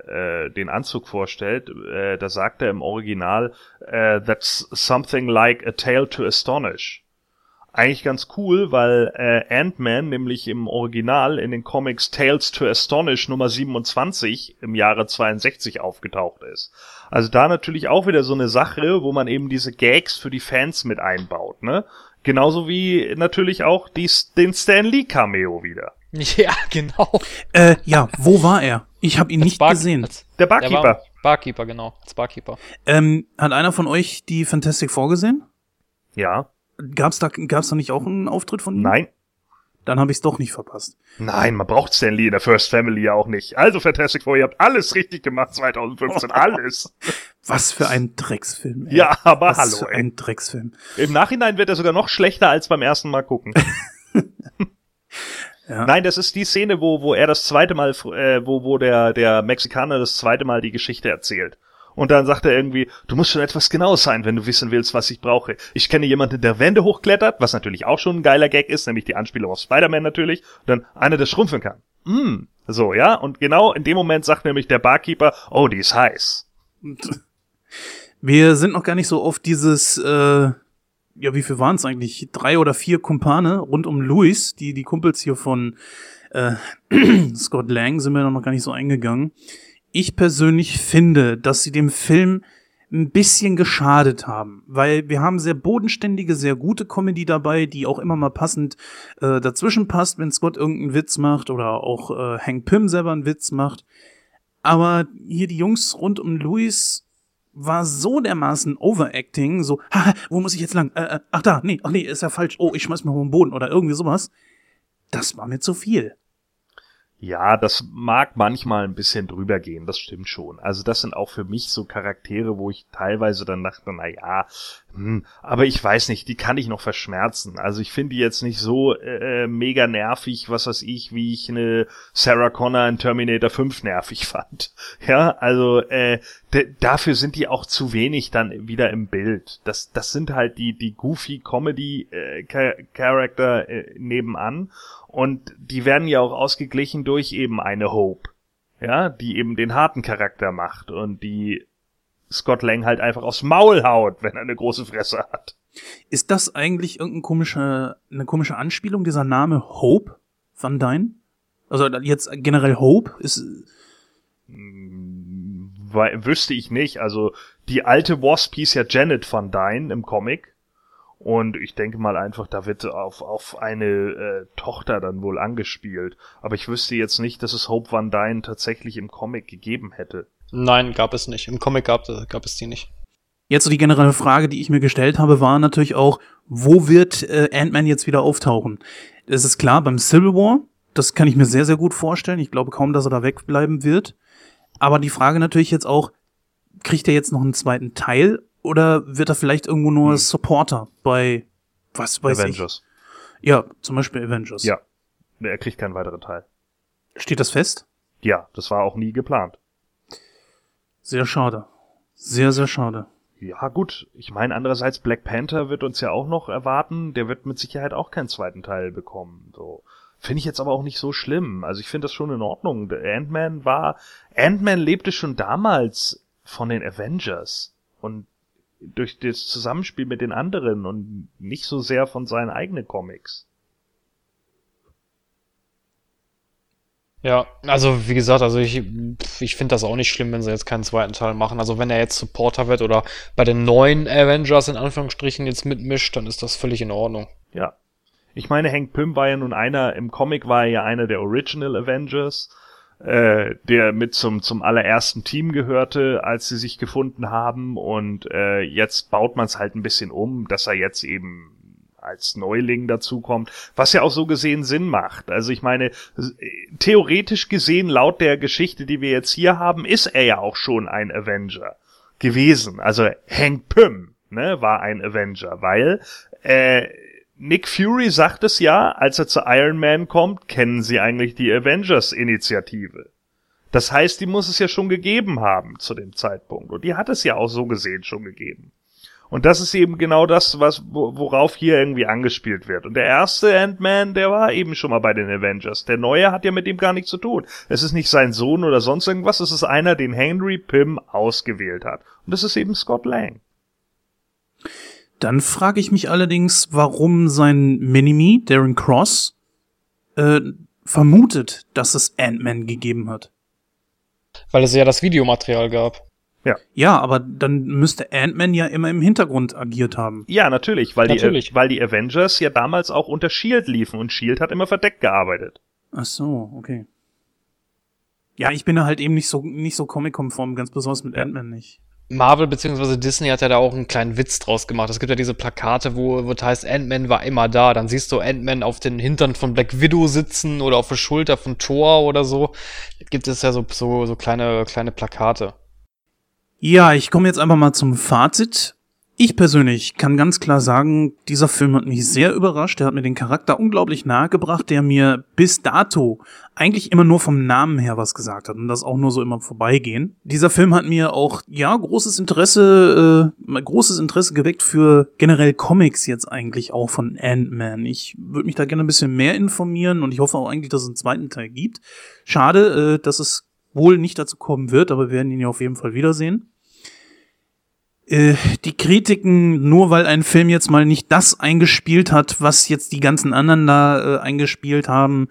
äh, den Anzug vorstellt. Äh, da sagt er im Original, äh, that's something like a tale to astonish. Eigentlich ganz cool, weil äh, Ant-Man nämlich im Original in den Comics Tales to Astonish Nummer 27 im Jahre 62 aufgetaucht ist. Also da natürlich auch wieder so eine Sache, wo man eben diese Gags für die Fans mit einbaut, ne? Genauso wie natürlich auch die, den Stan Lee Cameo wieder. [LAUGHS] Ja, genau. Äh, ja, wo war er? Ich habe ihn Als nicht Bar- gesehen. als- Der der Barkeeper. war Barkeeper, genau. Als Barkeeper. Ähm, hat einer von euch die Fantastic vorgesehen? Ja. Gab's da, gab's da nicht auch einen Auftritt von ihm? Nein. Dann habe ich's doch nicht verpasst. Nein, man braucht Stan Lee in der First Family ja auch nicht. Also Fantastic Four, ihr habt alles richtig gemacht 2015, [LAUGHS] alles. Was für ein Drecksfilm. ey. Ja, aber Was hallo. für Ey. ein Drecksfilm. Im Nachhinein wird er sogar noch schlechter als beim ersten Mal gucken. [LAUGHS] Ja. Nein, das ist die Szene, wo, wo er das zweite Mal, äh, wo, wo der, der Mexikaner das zweite Mal die Geschichte erzählt. Und dann sagt er irgendwie, du musst schon etwas genau sein, wenn du wissen willst, was ich brauche. Ich kenne jemanden, der Wände hochklettert, was natürlich auch schon ein geiler Gag ist, nämlich die Anspielung auf Spider-Man natürlich. Und dann einer, der schrumpfen kann. Mm. So, ja. Und genau in dem Moment sagt nämlich der Barkeeper, oh, die ist heiß. [LAUGHS] Wir sind noch gar nicht so auf dieses, äh, ja, wie viel waren es eigentlich? Drei oder vier Kumpane rund um Louis, die, die Kumpels hier von äh, [CLEARS THROAT] Scott Lang, sind wir noch gar nicht so eingegangen. Ich persönlich finde, dass sie dem Film ein bisschen geschadet haben, weil wir haben sehr bodenständige, sehr gute Comedy dabei, die auch immer mal passend äh, dazwischen passt, wenn Scott irgendeinen Witz macht oder auch äh, Hank Pym selber einen Witz macht. Aber hier die Jungs rund um Louis war so dermaßen Overacting, so, [LAUGHS] haha, wo muss ich jetzt lang? Äh, äh, ach da, nee, ach nee, ist ja falsch. Oh, ich schmeiß mich auf den Boden oder irgendwie sowas. Das war mir zu viel. Ja, das mag manchmal ein bisschen drüber gehen, das stimmt schon. Also das sind auch für mich so Charaktere, wo ich teilweise dann dachte, na ja, hm, aber ich weiß nicht, die kann ich noch verschmerzen. Also ich finde die jetzt nicht so äh, mega nervig, was weiß ich, wie ich eine Sarah Connor in Terminator 5 nervig [LAUGHS] fand. Ja, also äh, dafür sind die auch zu wenig dann wieder im Bild. Das, das sind halt die, die goofy Comedy äh, Charakter äh, nebenan. Und die werden ja auch ausgeglichen durch eben eine Hope. Ja, die eben den harten Charakter macht und die Scott Lang halt einfach aufs Maul haut, wenn er eine große Fresse hat. Ist das eigentlich irgendeine komische, eine komische Anspielung, dieser Name Hope Van Dyne? Also jetzt generell Hope ist, Hm, wei- wüsste ich nicht. Also die alte Wasp hieß ja Janet Van Dyne im Comic. Und ich denke mal einfach, da wird auf, auf eine äh, Tochter dann wohl angespielt. Aber ich wüsste jetzt nicht, dass es Hope Van Dyne tatsächlich im Comic gegeben hätte. Nein, gab es nicht. Im Comic gab, gab es die nicht. Jetzt so die generelle Frage, die ich mir gestellt habe, war natürlich auch, wo wird äh, Ant-Man jetzt wieder auftauchen? Es ist klar, beim Civil War, das kann ich mir sehr, sehr gut vorstellen. Ich glaube kaum, dass er da wegbleiben wird. Aber die Frage natürlich jetzt auch, kriegt er jetzt noch einen zweiten Teil oder wird er vielleicht irgendwo nur Hm. Supporter bei, was weiß Avengers. ich? Ja, zum Beispiel Avengers. Ja. Er kriegt keinen weiteren Teil. Steht das fest? Ja, das war auch nie geplant. Sehr schade. Sehr, sehr schade. Ja, gut. Ich meine, andererseits Black Panther wird uns ja auch noch erwarten. Der wird mit Sicherheit auch keinen zweiten Teil bekommen. So. Finde ich jetzt aber auch nicht so schlimm. Also ich finde das schon in Ordnung. Ant-Man war, Ant-Man lebte schon damals von den Avengers und durch das Zusammenspiel mit den anderen und nicht so sehr von seinen eigenen Comics. Ja, also wie gesagt, also ich, ich finde das auch nicht schlimm, wenn sie jetzt keinen zweiten Teil machen. Also wenn er jetzt Supporter wird oder bei den neuen Avengers in Anführungsstrichen jetzt mitmischt, dann ist das völlig in Ordnung. Ja. Ich meine, Hank Pym war ja nun einer, im Comic war er ja einer der Original Avengers, äh, der mit zum, zum allerersten Team gehörte, als sie sich gefunden haben. Und äh, jetzt baut man es halt ein bisschen um, dass er jetzt eben als Neuling dazukommt, was ja auch so gesehen Sinn macht. Also ich meine, theoretisch gesehen, laut der Geschichte, die wir jetzt hier haben, ist er ja auch schon ein Avenger gewesen. Also Hank Pym ne, war ein Avenger, weil äh, Nick Fury sagt es ja, als er zu Iron Man kommt, kennen sie eigentlich die Avengers-Initiative. Das heißt, die muss es ja schon gegeben haben zu dem Zeitpunkt. Und die hat es ja auch so gesehen schon gegeben. Und das ist eben genau das, was, worauf hier irgendwie angespielt wird. Und der erste Ant-Man, der war eben schon mal bei den Avengers. Der neue hat ja mit ihm gar nichts zu tun. Es ist nicht sein Sohn oder sonst irgendwas, es ist einer, den Henry Pym ausgewählt hat. Und das ist eben Scott Lang. Dann frage ich mich allerdings, warum sein Minimi, Darren Cross, äh, vermutet, dass es Ant-Man gegeben hat. Weil es ja das Videomaterial gab. Ja. Ja, aber dann müsste Ant-Man ja immer im Hintergrund agiert haben. Ja, natürlich, weil, natürlich. Die, weil die Avengers ja damals auch unter Shield liefen und Shield hat immer verdeckt gearbeitet. Ach so, okay. Ja, ich bin da halt eben nicht so, nicht so comic-konform, ganz besonders mit ja. Ant-Man nicht. Marvel bzw. Disney hat ja da auch einen kleinen Witz draus gemacht. Es gibt ja diese Plakate, wo, wo heißt, Ant-Man war immer da. Dann siehst du Ant-Man auf den Hintern von Black Widow sitzen oder auf der Schulter von Thor oder so. Gibt es ja so, so, so kleine, kleine Plakate. Ja, ich komme jetzt einfach mal zum Fazit. Ich persönlich kann ganz klar sagen, dieser Film hat mich sehr überrascht. Er hat mir den Charakter unglaublich nahegebracht, der mir bis dato eigentlich immer nur vom Namen her was gesagt hat und das auch nur so immer vorbeigehen. Dieser Film hat mir auch, ja, großes Interesse, äh, großes Interesse geweckt für generell Comics jetzt eigentlich auch von Ant-Man. Ich würde mich da gerne ein bisschen mehr informieren und ich hoffe auch eigentlich, dass es einen zweiten Teil gibt. Schade, äh, dass es wohl nicht dazu kommen wird, aber wir werden ihn ja auf jeden Fall wiedersehen. Äh, die Kritiken, nur weil ein Film jetzt mal nicht das eingespielt hat, was jetzt die ganzen anderen da äh, eingespielt haben.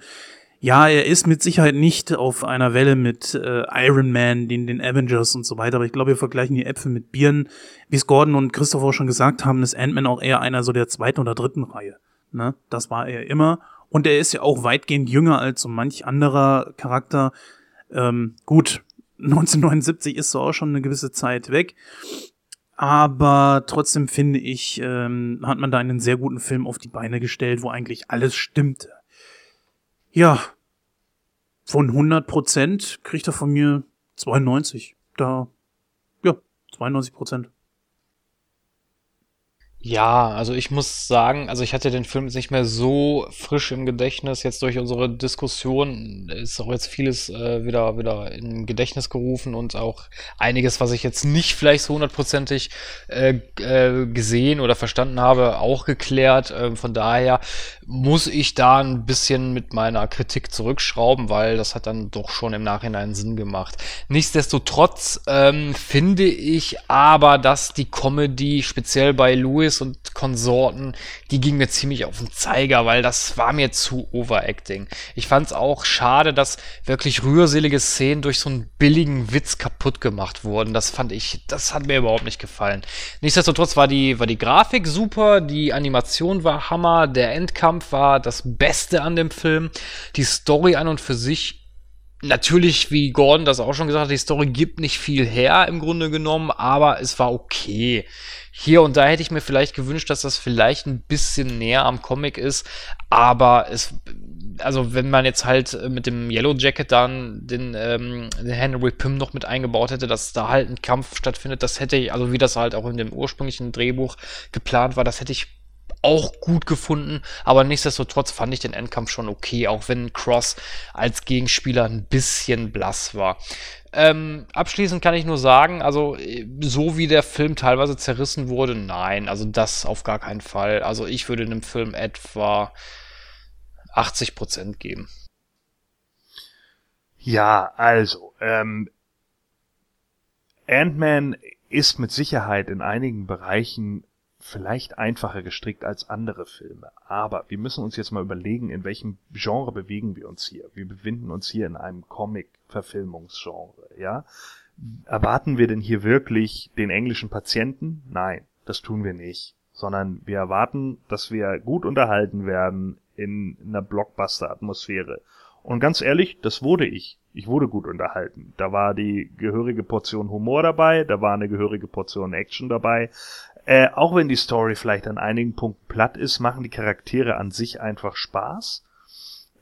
Ja, er ist mit Sicherheit nicht auf einer Welle mit äh, Iron Man, den, den Avengers und so weiter, aber ich glaube, wir vergleichen die Äpfel mit Birnen. Wie es Gordon und Christopher schon gesagt haben, ist Ant-Man auch eher einer so der zweiten oder dritten Reihe. Ne? Das war er immer. Und er ist ja auch weitgehend jünger als so manch anderer Charakter. Ähm, gut, [LAUGHS] 1979 ist so auch schon eine gewisse Zeit weg. Aber trotzdem finde ich, ähm, hat man da einen sehr guten Film auf die Beine gestellt, wo eigentlich alles stimmte. Ja, von 100 Prozent kriegt er von mir 92. Da, ja, 92 Prozent. Ja, also ich muss sagen, also ich hatte den Film jetzt nicht mehr so frisch im Gedächtnis. Jetzt durch unsere Diskussion ist auch jetzt vieles äh, wieder, wieder in Gedächtnis gerufen und auch einiges, was ich jetzt nicht vielleicht so hundertprozentig äh, äh, gesehen oder verstanden habe, auch geklärt. Äh, von daher muss ich da ein bisschen mit meiner Kritik zurückschrauben, weil das hat dann doch schon im Nachhinein Sinn gemacht. Nichtsdestotrotz ähm, finde ich aber, dass die Comedy speziell bei Louis Und Konsorten, die ging mir ziemlich auf den Zeiger, weil das war mir zu Overacting. Ich fand es auch schade, dass wirklich rührselige Szenen durch so einen billigen Witz kaputt gemacht wurden. Das fand ich, das hat mir überhaupt nicht gefallen. Nichtsdestotrotz war die, war die Grafik super, die Animation war Hammer, der Endkampf war das Beste an dem Film. Die Story an und für sich natürlich, wie Gordon das auch schon gesagt hat, die Story gibt nicht viel her im Grunde genommen, aber es war okay. Hier und da hätte ich mir vielleicht gewünscht, dass das vielleicht ein bisschen näher am Comic ist, aber es, also wenn man jetzt halt mit dem Yellow Jacket dann den, ähm, den Henry Pym noch mit eingebaut hätte, dass da halt ein Kampf stattfindet, das hätte ich, also wie das halt auch in dem ursprünglichen Drehbuch geplant war, das hätte ich auch gut gefunden, aber nichtsdestotrotz fand ich den Endkampf schon okay, auch wenn Cross als Gegenspieler ein bisschen blass war. Ähm, abschließend kann ich nur sagen, also so wie der Film teilweise zerrissen wurde, nein, also das auf gar keinen Fall. Also ich würde dem Film etwa 80% geben. Ja, also, ähm, Ant-Man ist mit Sicherheit in einigen Bereichen vielleicht einfacher gestrickt als andere Filme. Aber wir müssen uns jetzt mal überlegen, in welchem Genre bewegen wir uns hier. Wir befinden uns hier in einem Comic-Verfilmungsgenre, ja. Erwarten wir denn hier wirklich den englischen Patienten? Nein, das tun wir nicht. Sondern wir erwarten, dass wir gut unterhalten werden in einer Blockbuster-Atmosphäre. Und ganz ehrlich, das wurde ich. Ich wurde gut unterhalten. Da war die gehörige Portion Humor dabei, da war eine gehörige Portion Action dabei. Äh, auch wenn die Story vielleicht an einigen Punkten platt ist, machen die Charaktere an sich einfach Spaß.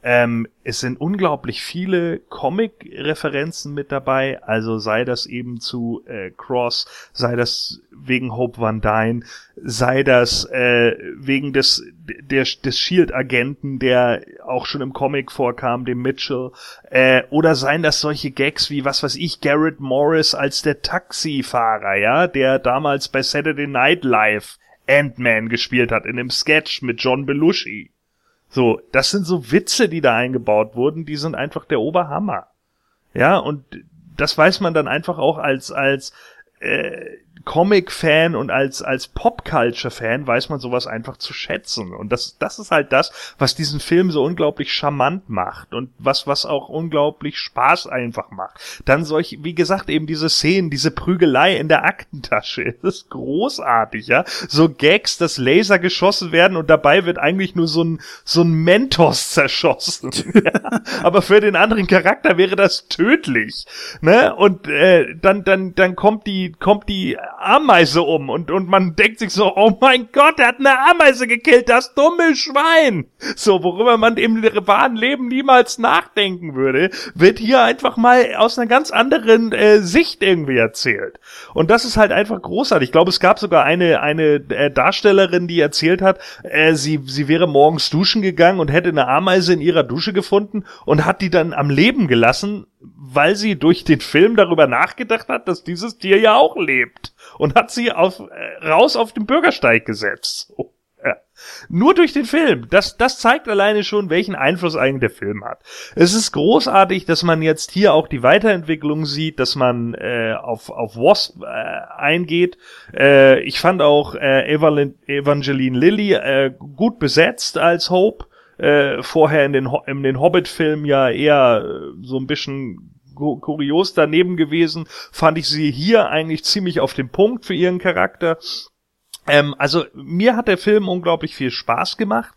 Ähm, es sind unglaublich viele Comic-Referenzen mit dabei, also sei das eben zu äh, Cross, sei das wegen Hope Van Dyne, sei das äh, wegen des, der, des Shield-Agenten, der auch schon im Comic vorkam, dem Mitchell, äh, oder seien das solche Gags wie, was weiß ich, Garrett Morris als der Taxifahrer, ja, der damals bei Saturday Night Live Ant-Man gespielt hat in dem Sketch mit John Belushi. So, das sind so Witze, die da eingebaut wurden, die sind einfach der Oberhammer. Ja, und das weiß man dann einfach auch als, als äh, Comic-Fan und als, als Pop-Culture-Fan weiß man sowas einfach zu schätzen. Und das, das ist halt das, was diesen Film so unglaublich charmant macht und was, was auch unglaublich Spaß einfach macht. Dann solch, wie gesagt, eben diese Szenen, diese Prügelei in der Aktentasche. [LAUGHS] Das ist großartig, ja. So Gags, dass Laser geschossen werden und dabei wird eigentlich nur so ein, so ein Mentos zerschossen. [LAUGHS] ja. Aber für den anderen Charakter wäre das tödlich. Ne? Und äh, dann, dann, dann kommt die, kommt die Ameise um und, und man denkt sich so, oh mein Gott, er hat eine Ameise gekillt, das dumme Schwein. So, worüber man im wahren Leben niemals nachdenken würde, wird hier einfach mal aus einer ganz anderen äh, Sicht irgendwie erzählt. Und das ist halt einfach großartig. Ich glaube, es gab sogar eine, eine äh, Darstellerin, die erzählt hat, äh, sie, sie wäre morgens duschen gegangen und hätte eine Ameise in ihrer Dusche gefunden und hat die dann am Leben gelassen, weil sie durch den Film darüber nachgedacht hat, dass dieses Tier ja auch lebt und hat sie auf, äh, raus auf den Bürgersteig gesetzt. So. Ja. Nur durch den Film. Das, das zeigt alleine schon, welchen Einfluss eigentlich der Film hat. Es ist großartig, dass man jetzt hier auch die Weiterentwicklung sieht, dass man äh, auf, auf Wasp äh, eingeht. Äh, ich fand auch äh, Evangeline Lilly äh, gut besetzt als Hope. Äh, vorher in den, in den Hobbit-Filmen ja eher äh, so ein bisschen kurios daneben gewesen, fand ich sie hier eigentlich ziemlich auf dem Punkt für ihren Charakter. Ähm, also mir hat der Film unglaublich viel Spaß gemacht.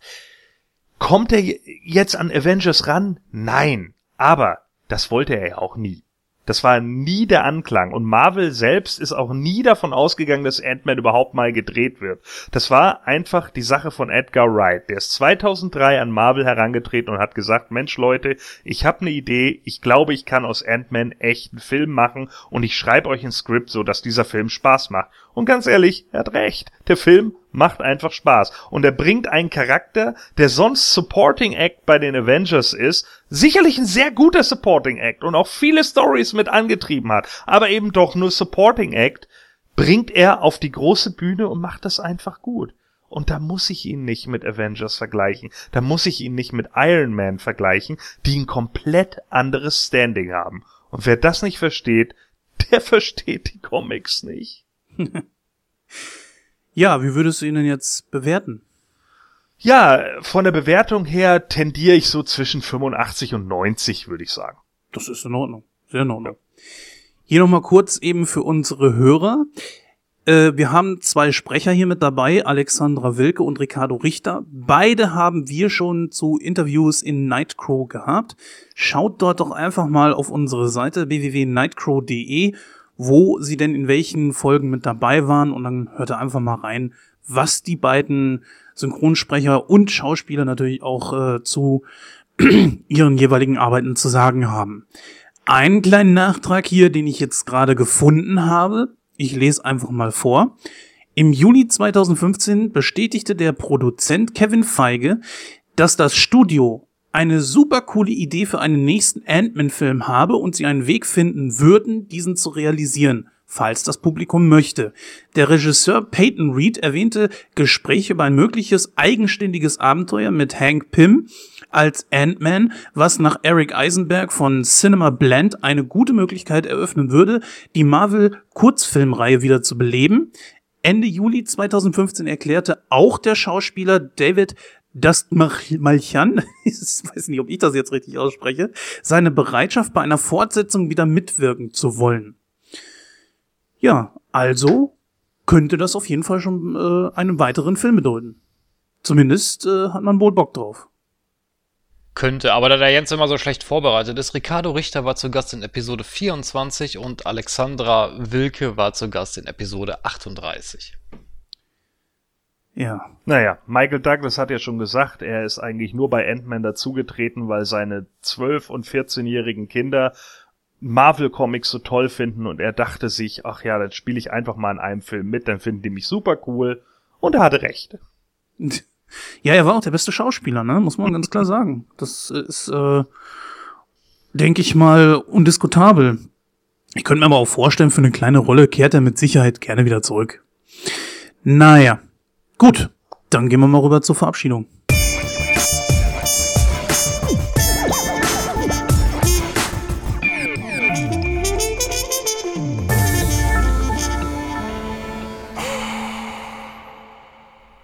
Kommt er jetzt an Avengers ran? Nein. Aber das wollte er ja auch nie. Das war nie der Anklang. Und Marvel selbst ist auch nie davon ausgegangen, dass Ant-Man überhaupt mal gedreht wird. Das war einfach die Sache von Edgar Wright. Der ist 2003 an Marvel herangetreten und hat gesagt, Mensch Leute, ich habe eine Idee. Ich glaube, ich kann aus Ant-Man echt einen Film machen und ich schreibe euch ein Skript, so dass dieser Film Spaß macht. Und ganz ehrlich, er hat recht. Der Film macht einfach Spaß. Und er bringt einen Charakter, der sonst Supporting Act bei den Avengers ist, sicherlich ein sehr guter Supporting Act und auch viele Stories mit angetrieben hat, aber eben doch nur Supporting Act, bringt er auf die große Bühne und macht das einfach gut. Und da muss ich ihn nicht mit Avengers vergleichen. Da muss ich ihn nicht mit Iron Man vergleichen, die ein komplett anderes Standing haben. Und wer das nicht versteht, [LAUGHS] der versteht die Comics nicht. [LAUGHS] ja, wie würdest du ihn denn jetzt bewerten? Ja, von der Bewertung her tendiere ich so zwischen 85 und 90, würde ich sagen. Das ist in Ordnung. Sehr in Ordnung. Hier nochmal kurz eben für unsere Hörer. Äh, wir haben zwei Sprecher hier mit dabei, Alexandra Wilke und Ricardo Richter. Beide haben wir schon zu Interviews in Nightcrow gehabt. Schaut dort doch einfach mal auf unsere Seite www.nightcrow.de wo sie denn in welchen Folgen mit dabei waren und dann hört er einfach mal rein, was die beiden Synchronsprecher und Schauspieler natürlich auch äh, zu [CLEARS THROAT] ihren jeweiligen Arbeiten zu sagen haben. Einen kleinen Nachtrag hier, den ich jetzt gerade gefunden habe. Ich lese einfach mal vor. Im Juli 2015 bestätigte der Produzent Kevin Feige, dass das Studio eine super coole Idee für einen nächsten Ant-Man-Film habe und sie einen Weg finden würden, diesen zu realisieren, falls das Publikum möchte. Der Regisseur Peyton Reed erwähnte Gespräche über ein mögliches eigenständiges Abenteuer mit Hank Pym als Ant-Man, was nach Eric Eisenberg von Cinema Blend eine gute Möglichkeit eröffnen würde, die Marvel-Kurzfilmreihe wieder zu beleben. Ende Juli 2015 erklärte auch der Schauspieler David dass Malchan, [LAUGHS] ich weiß nicht, ob ich das jetzt richtig ausspreche, seine Bereitschaft bei einer Fortsetzung wieder mitwirken zu wollen. Ja, also könnte das auf jeden Fall schon äh, einen weiteren Film bedeuten. Zumindest äh, hat man wohl Bock drauf. Könnte, aber da der Jens immer so schlecht vorbereitet ist, Ricardo Richter war zu Gast in Episode 24 und Alexandra Wilke war zu Gast in Episode 38. Ja. Naja, Michael Douglas hat ja schon gesagt, er ist eigentlich nur bei Ant-Man dazugetreten, weil seine 12- und 14-jährigen Kinder Marvel Comics so toll finden und er dachte sich, ach ja, dann spiele ich einfach mal in einem Film mit, dann finden die mich super cool und er hatte recht. [LAUGHS] Ja, er war auch der beste Schauspieler, ne? Muss man ganz klar sagen. Das ist, äh, denke ich mal, undiskutabel. Ich könnte mir aber auch vorstellen, für eine kleine Rolle kehrt er mit Sicherheit gerne wieder zurück. Naja, gut, dann gehen wir mal rüber zur Verabschiedung.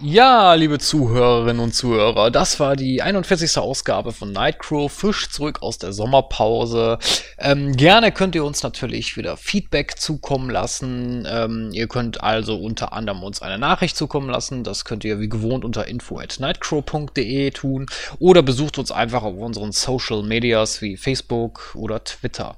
Ja, liebe Zuhörerinnen und Zuhörer, das war die 41. Ausgabe von Nightcrow, Fisch zurück aus der Sommerpause. Ähm, gerne könnt ihr uns natürlich wieder Feedback zukommen lassen. Ähm, ihr könnt also unter anderem uns eine Nachricht zukommen lassen. Das könnt ihr wie gewohnt unter info at nightcrow.de tun oder besucht uns einfach auf unseren Social Medias wie Facebook oder Twitter.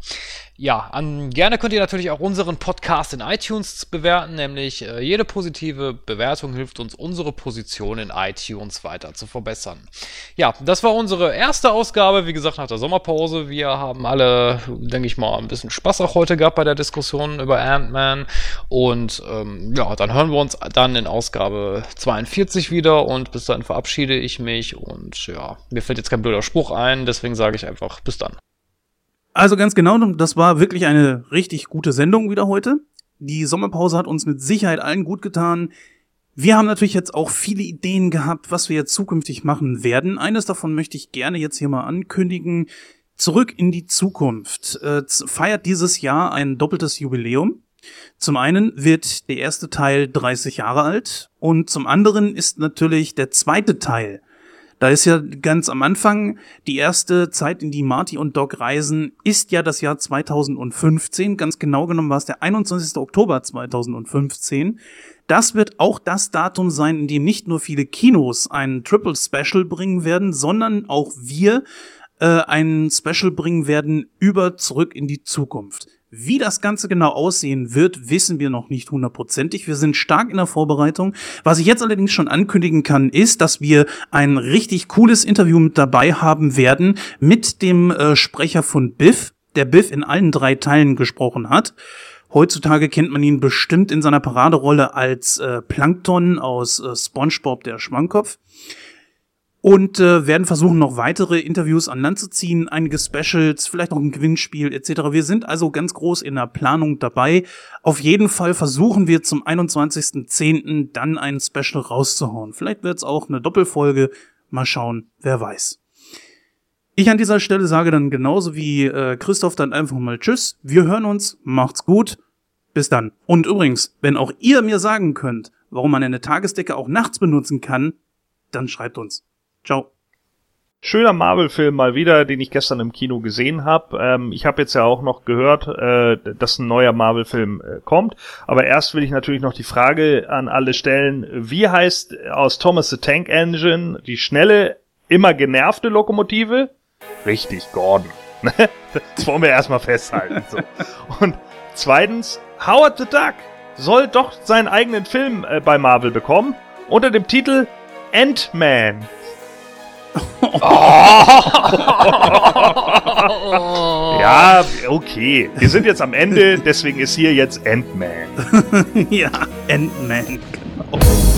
Ja, an, gerne könnt ihr natürlich auch unseren Podcast in iTunes bewerten, nämlich äh, jede positive Bewertung hilft uns, unsere Position in iTunes weiter zu verbessern. Ja, das war unsere erste Ausgabe, wie gesagt, nach der Sommerpause. Wir haben alle, denke ich mal, ein bisschen Spaß auch heute gehabt bei der Diskussion über Ant-Man. Und ähm, ja, dann hören wir uns dann in Ausgabe 42 wieder und bis dahin verabschiede ich mich. Und ja, mir fällt jetzt kein blöder Spruch ein, deswegen sage ich einfach bis dann. Also ganz genau, das war wirklich eine richtig gute Sendung wieder heute. Die Sommerpause hat uns mit Sicherheit allen gut getan. Wir haben natürlich jetzt auch viele Ideen gehabt, was wir jetzt zukünftig machen werden. Eines davon möchte ich gerne jetzt hier mal ankündigen. Zurück in die Zukunft äh, feiert dieses Jahr ein doppeltes Jubiläum. Zum einen wird der erste Teil 30 Jahre alt und zum anderen ist natürlich der zweite Teil da ist ja ganz am Anfang die erste Zeit, in die Marty und Doc reisen, ist ja das Jahr 2015. Ganz genau genommen war es der 21. Oktober 2015. Das wird auch das Datum sein, in dem nicht nur viele Kinos ein Triple Special bringen werden, sondern auch wir äh, ein Special bringen werden über Zurück in die Zukunft. Wie das Ganze genau aussehen wird, wissen wir noch nicht hundertprozentig. Wir sind stark in der Vorbereitung. Was ich jetzt allerdings schon ankündigen kann, ist, dass wir ein richtig cooles Interview mit dabei haben werden mit dem äh, Sprecher von Biff, der Biff in allen drei Teilen gesprochen hat. Heutzutage kennt man ihn bestimmt in seiner Paraderolle als äh, Plankton aus äh, SpongeBob der Schwammkopf und äh, werden versuchen, noch weitere Interviews an Land zu ziehen, einige Specials, vielleicht noch ein Gewinnspiel etc. Wir sind also ganz groß in der Planung dabei. Auf jeden Fall versuchen wir zum 21.10. dann ein Special rauszuhauen. Vielleicht wird es auch eine Doppelfolge. Mal schauen, wer weiß. Ich an dieser Stelle sage dann genauso wie äh, Christoph dann einfach mal Tschüss. Wir hören uns, macht's gut. Bis dann. Und übrigens, wenn auch ihr mir sagen könnt, warum man eine Tagesdecke auch nachts benutzen kann, dann schreibt uns. Ciao. Schöner Marvel-Film mal wieder, den ich gestern im Kino gesehen habe. Ähm, ich habe jetzt ja auch noch gehört, äh, dass ein neuer Marvel-Film äh, kommt. Aber erst will ich natürlich noch die Frage an alle stellen: Wie heißt aus Thomas the Tank Engine die schnelle, immer genervte Lokomotive? Richtig, Gordon. [LAUGHS] das wollen wir erstmal festhalten. So. Und zweitens, Howard the Duck soll doch seinen eigenen Film äh, bei Marvel bekommen unter dem Titel Ant-Man. [LAUGHS] ja, okay. Wir sind jetzt am Ende, deswegen ist hier jetzt Ant-Man. [LAUGHS] ja, Ant-Man, genau.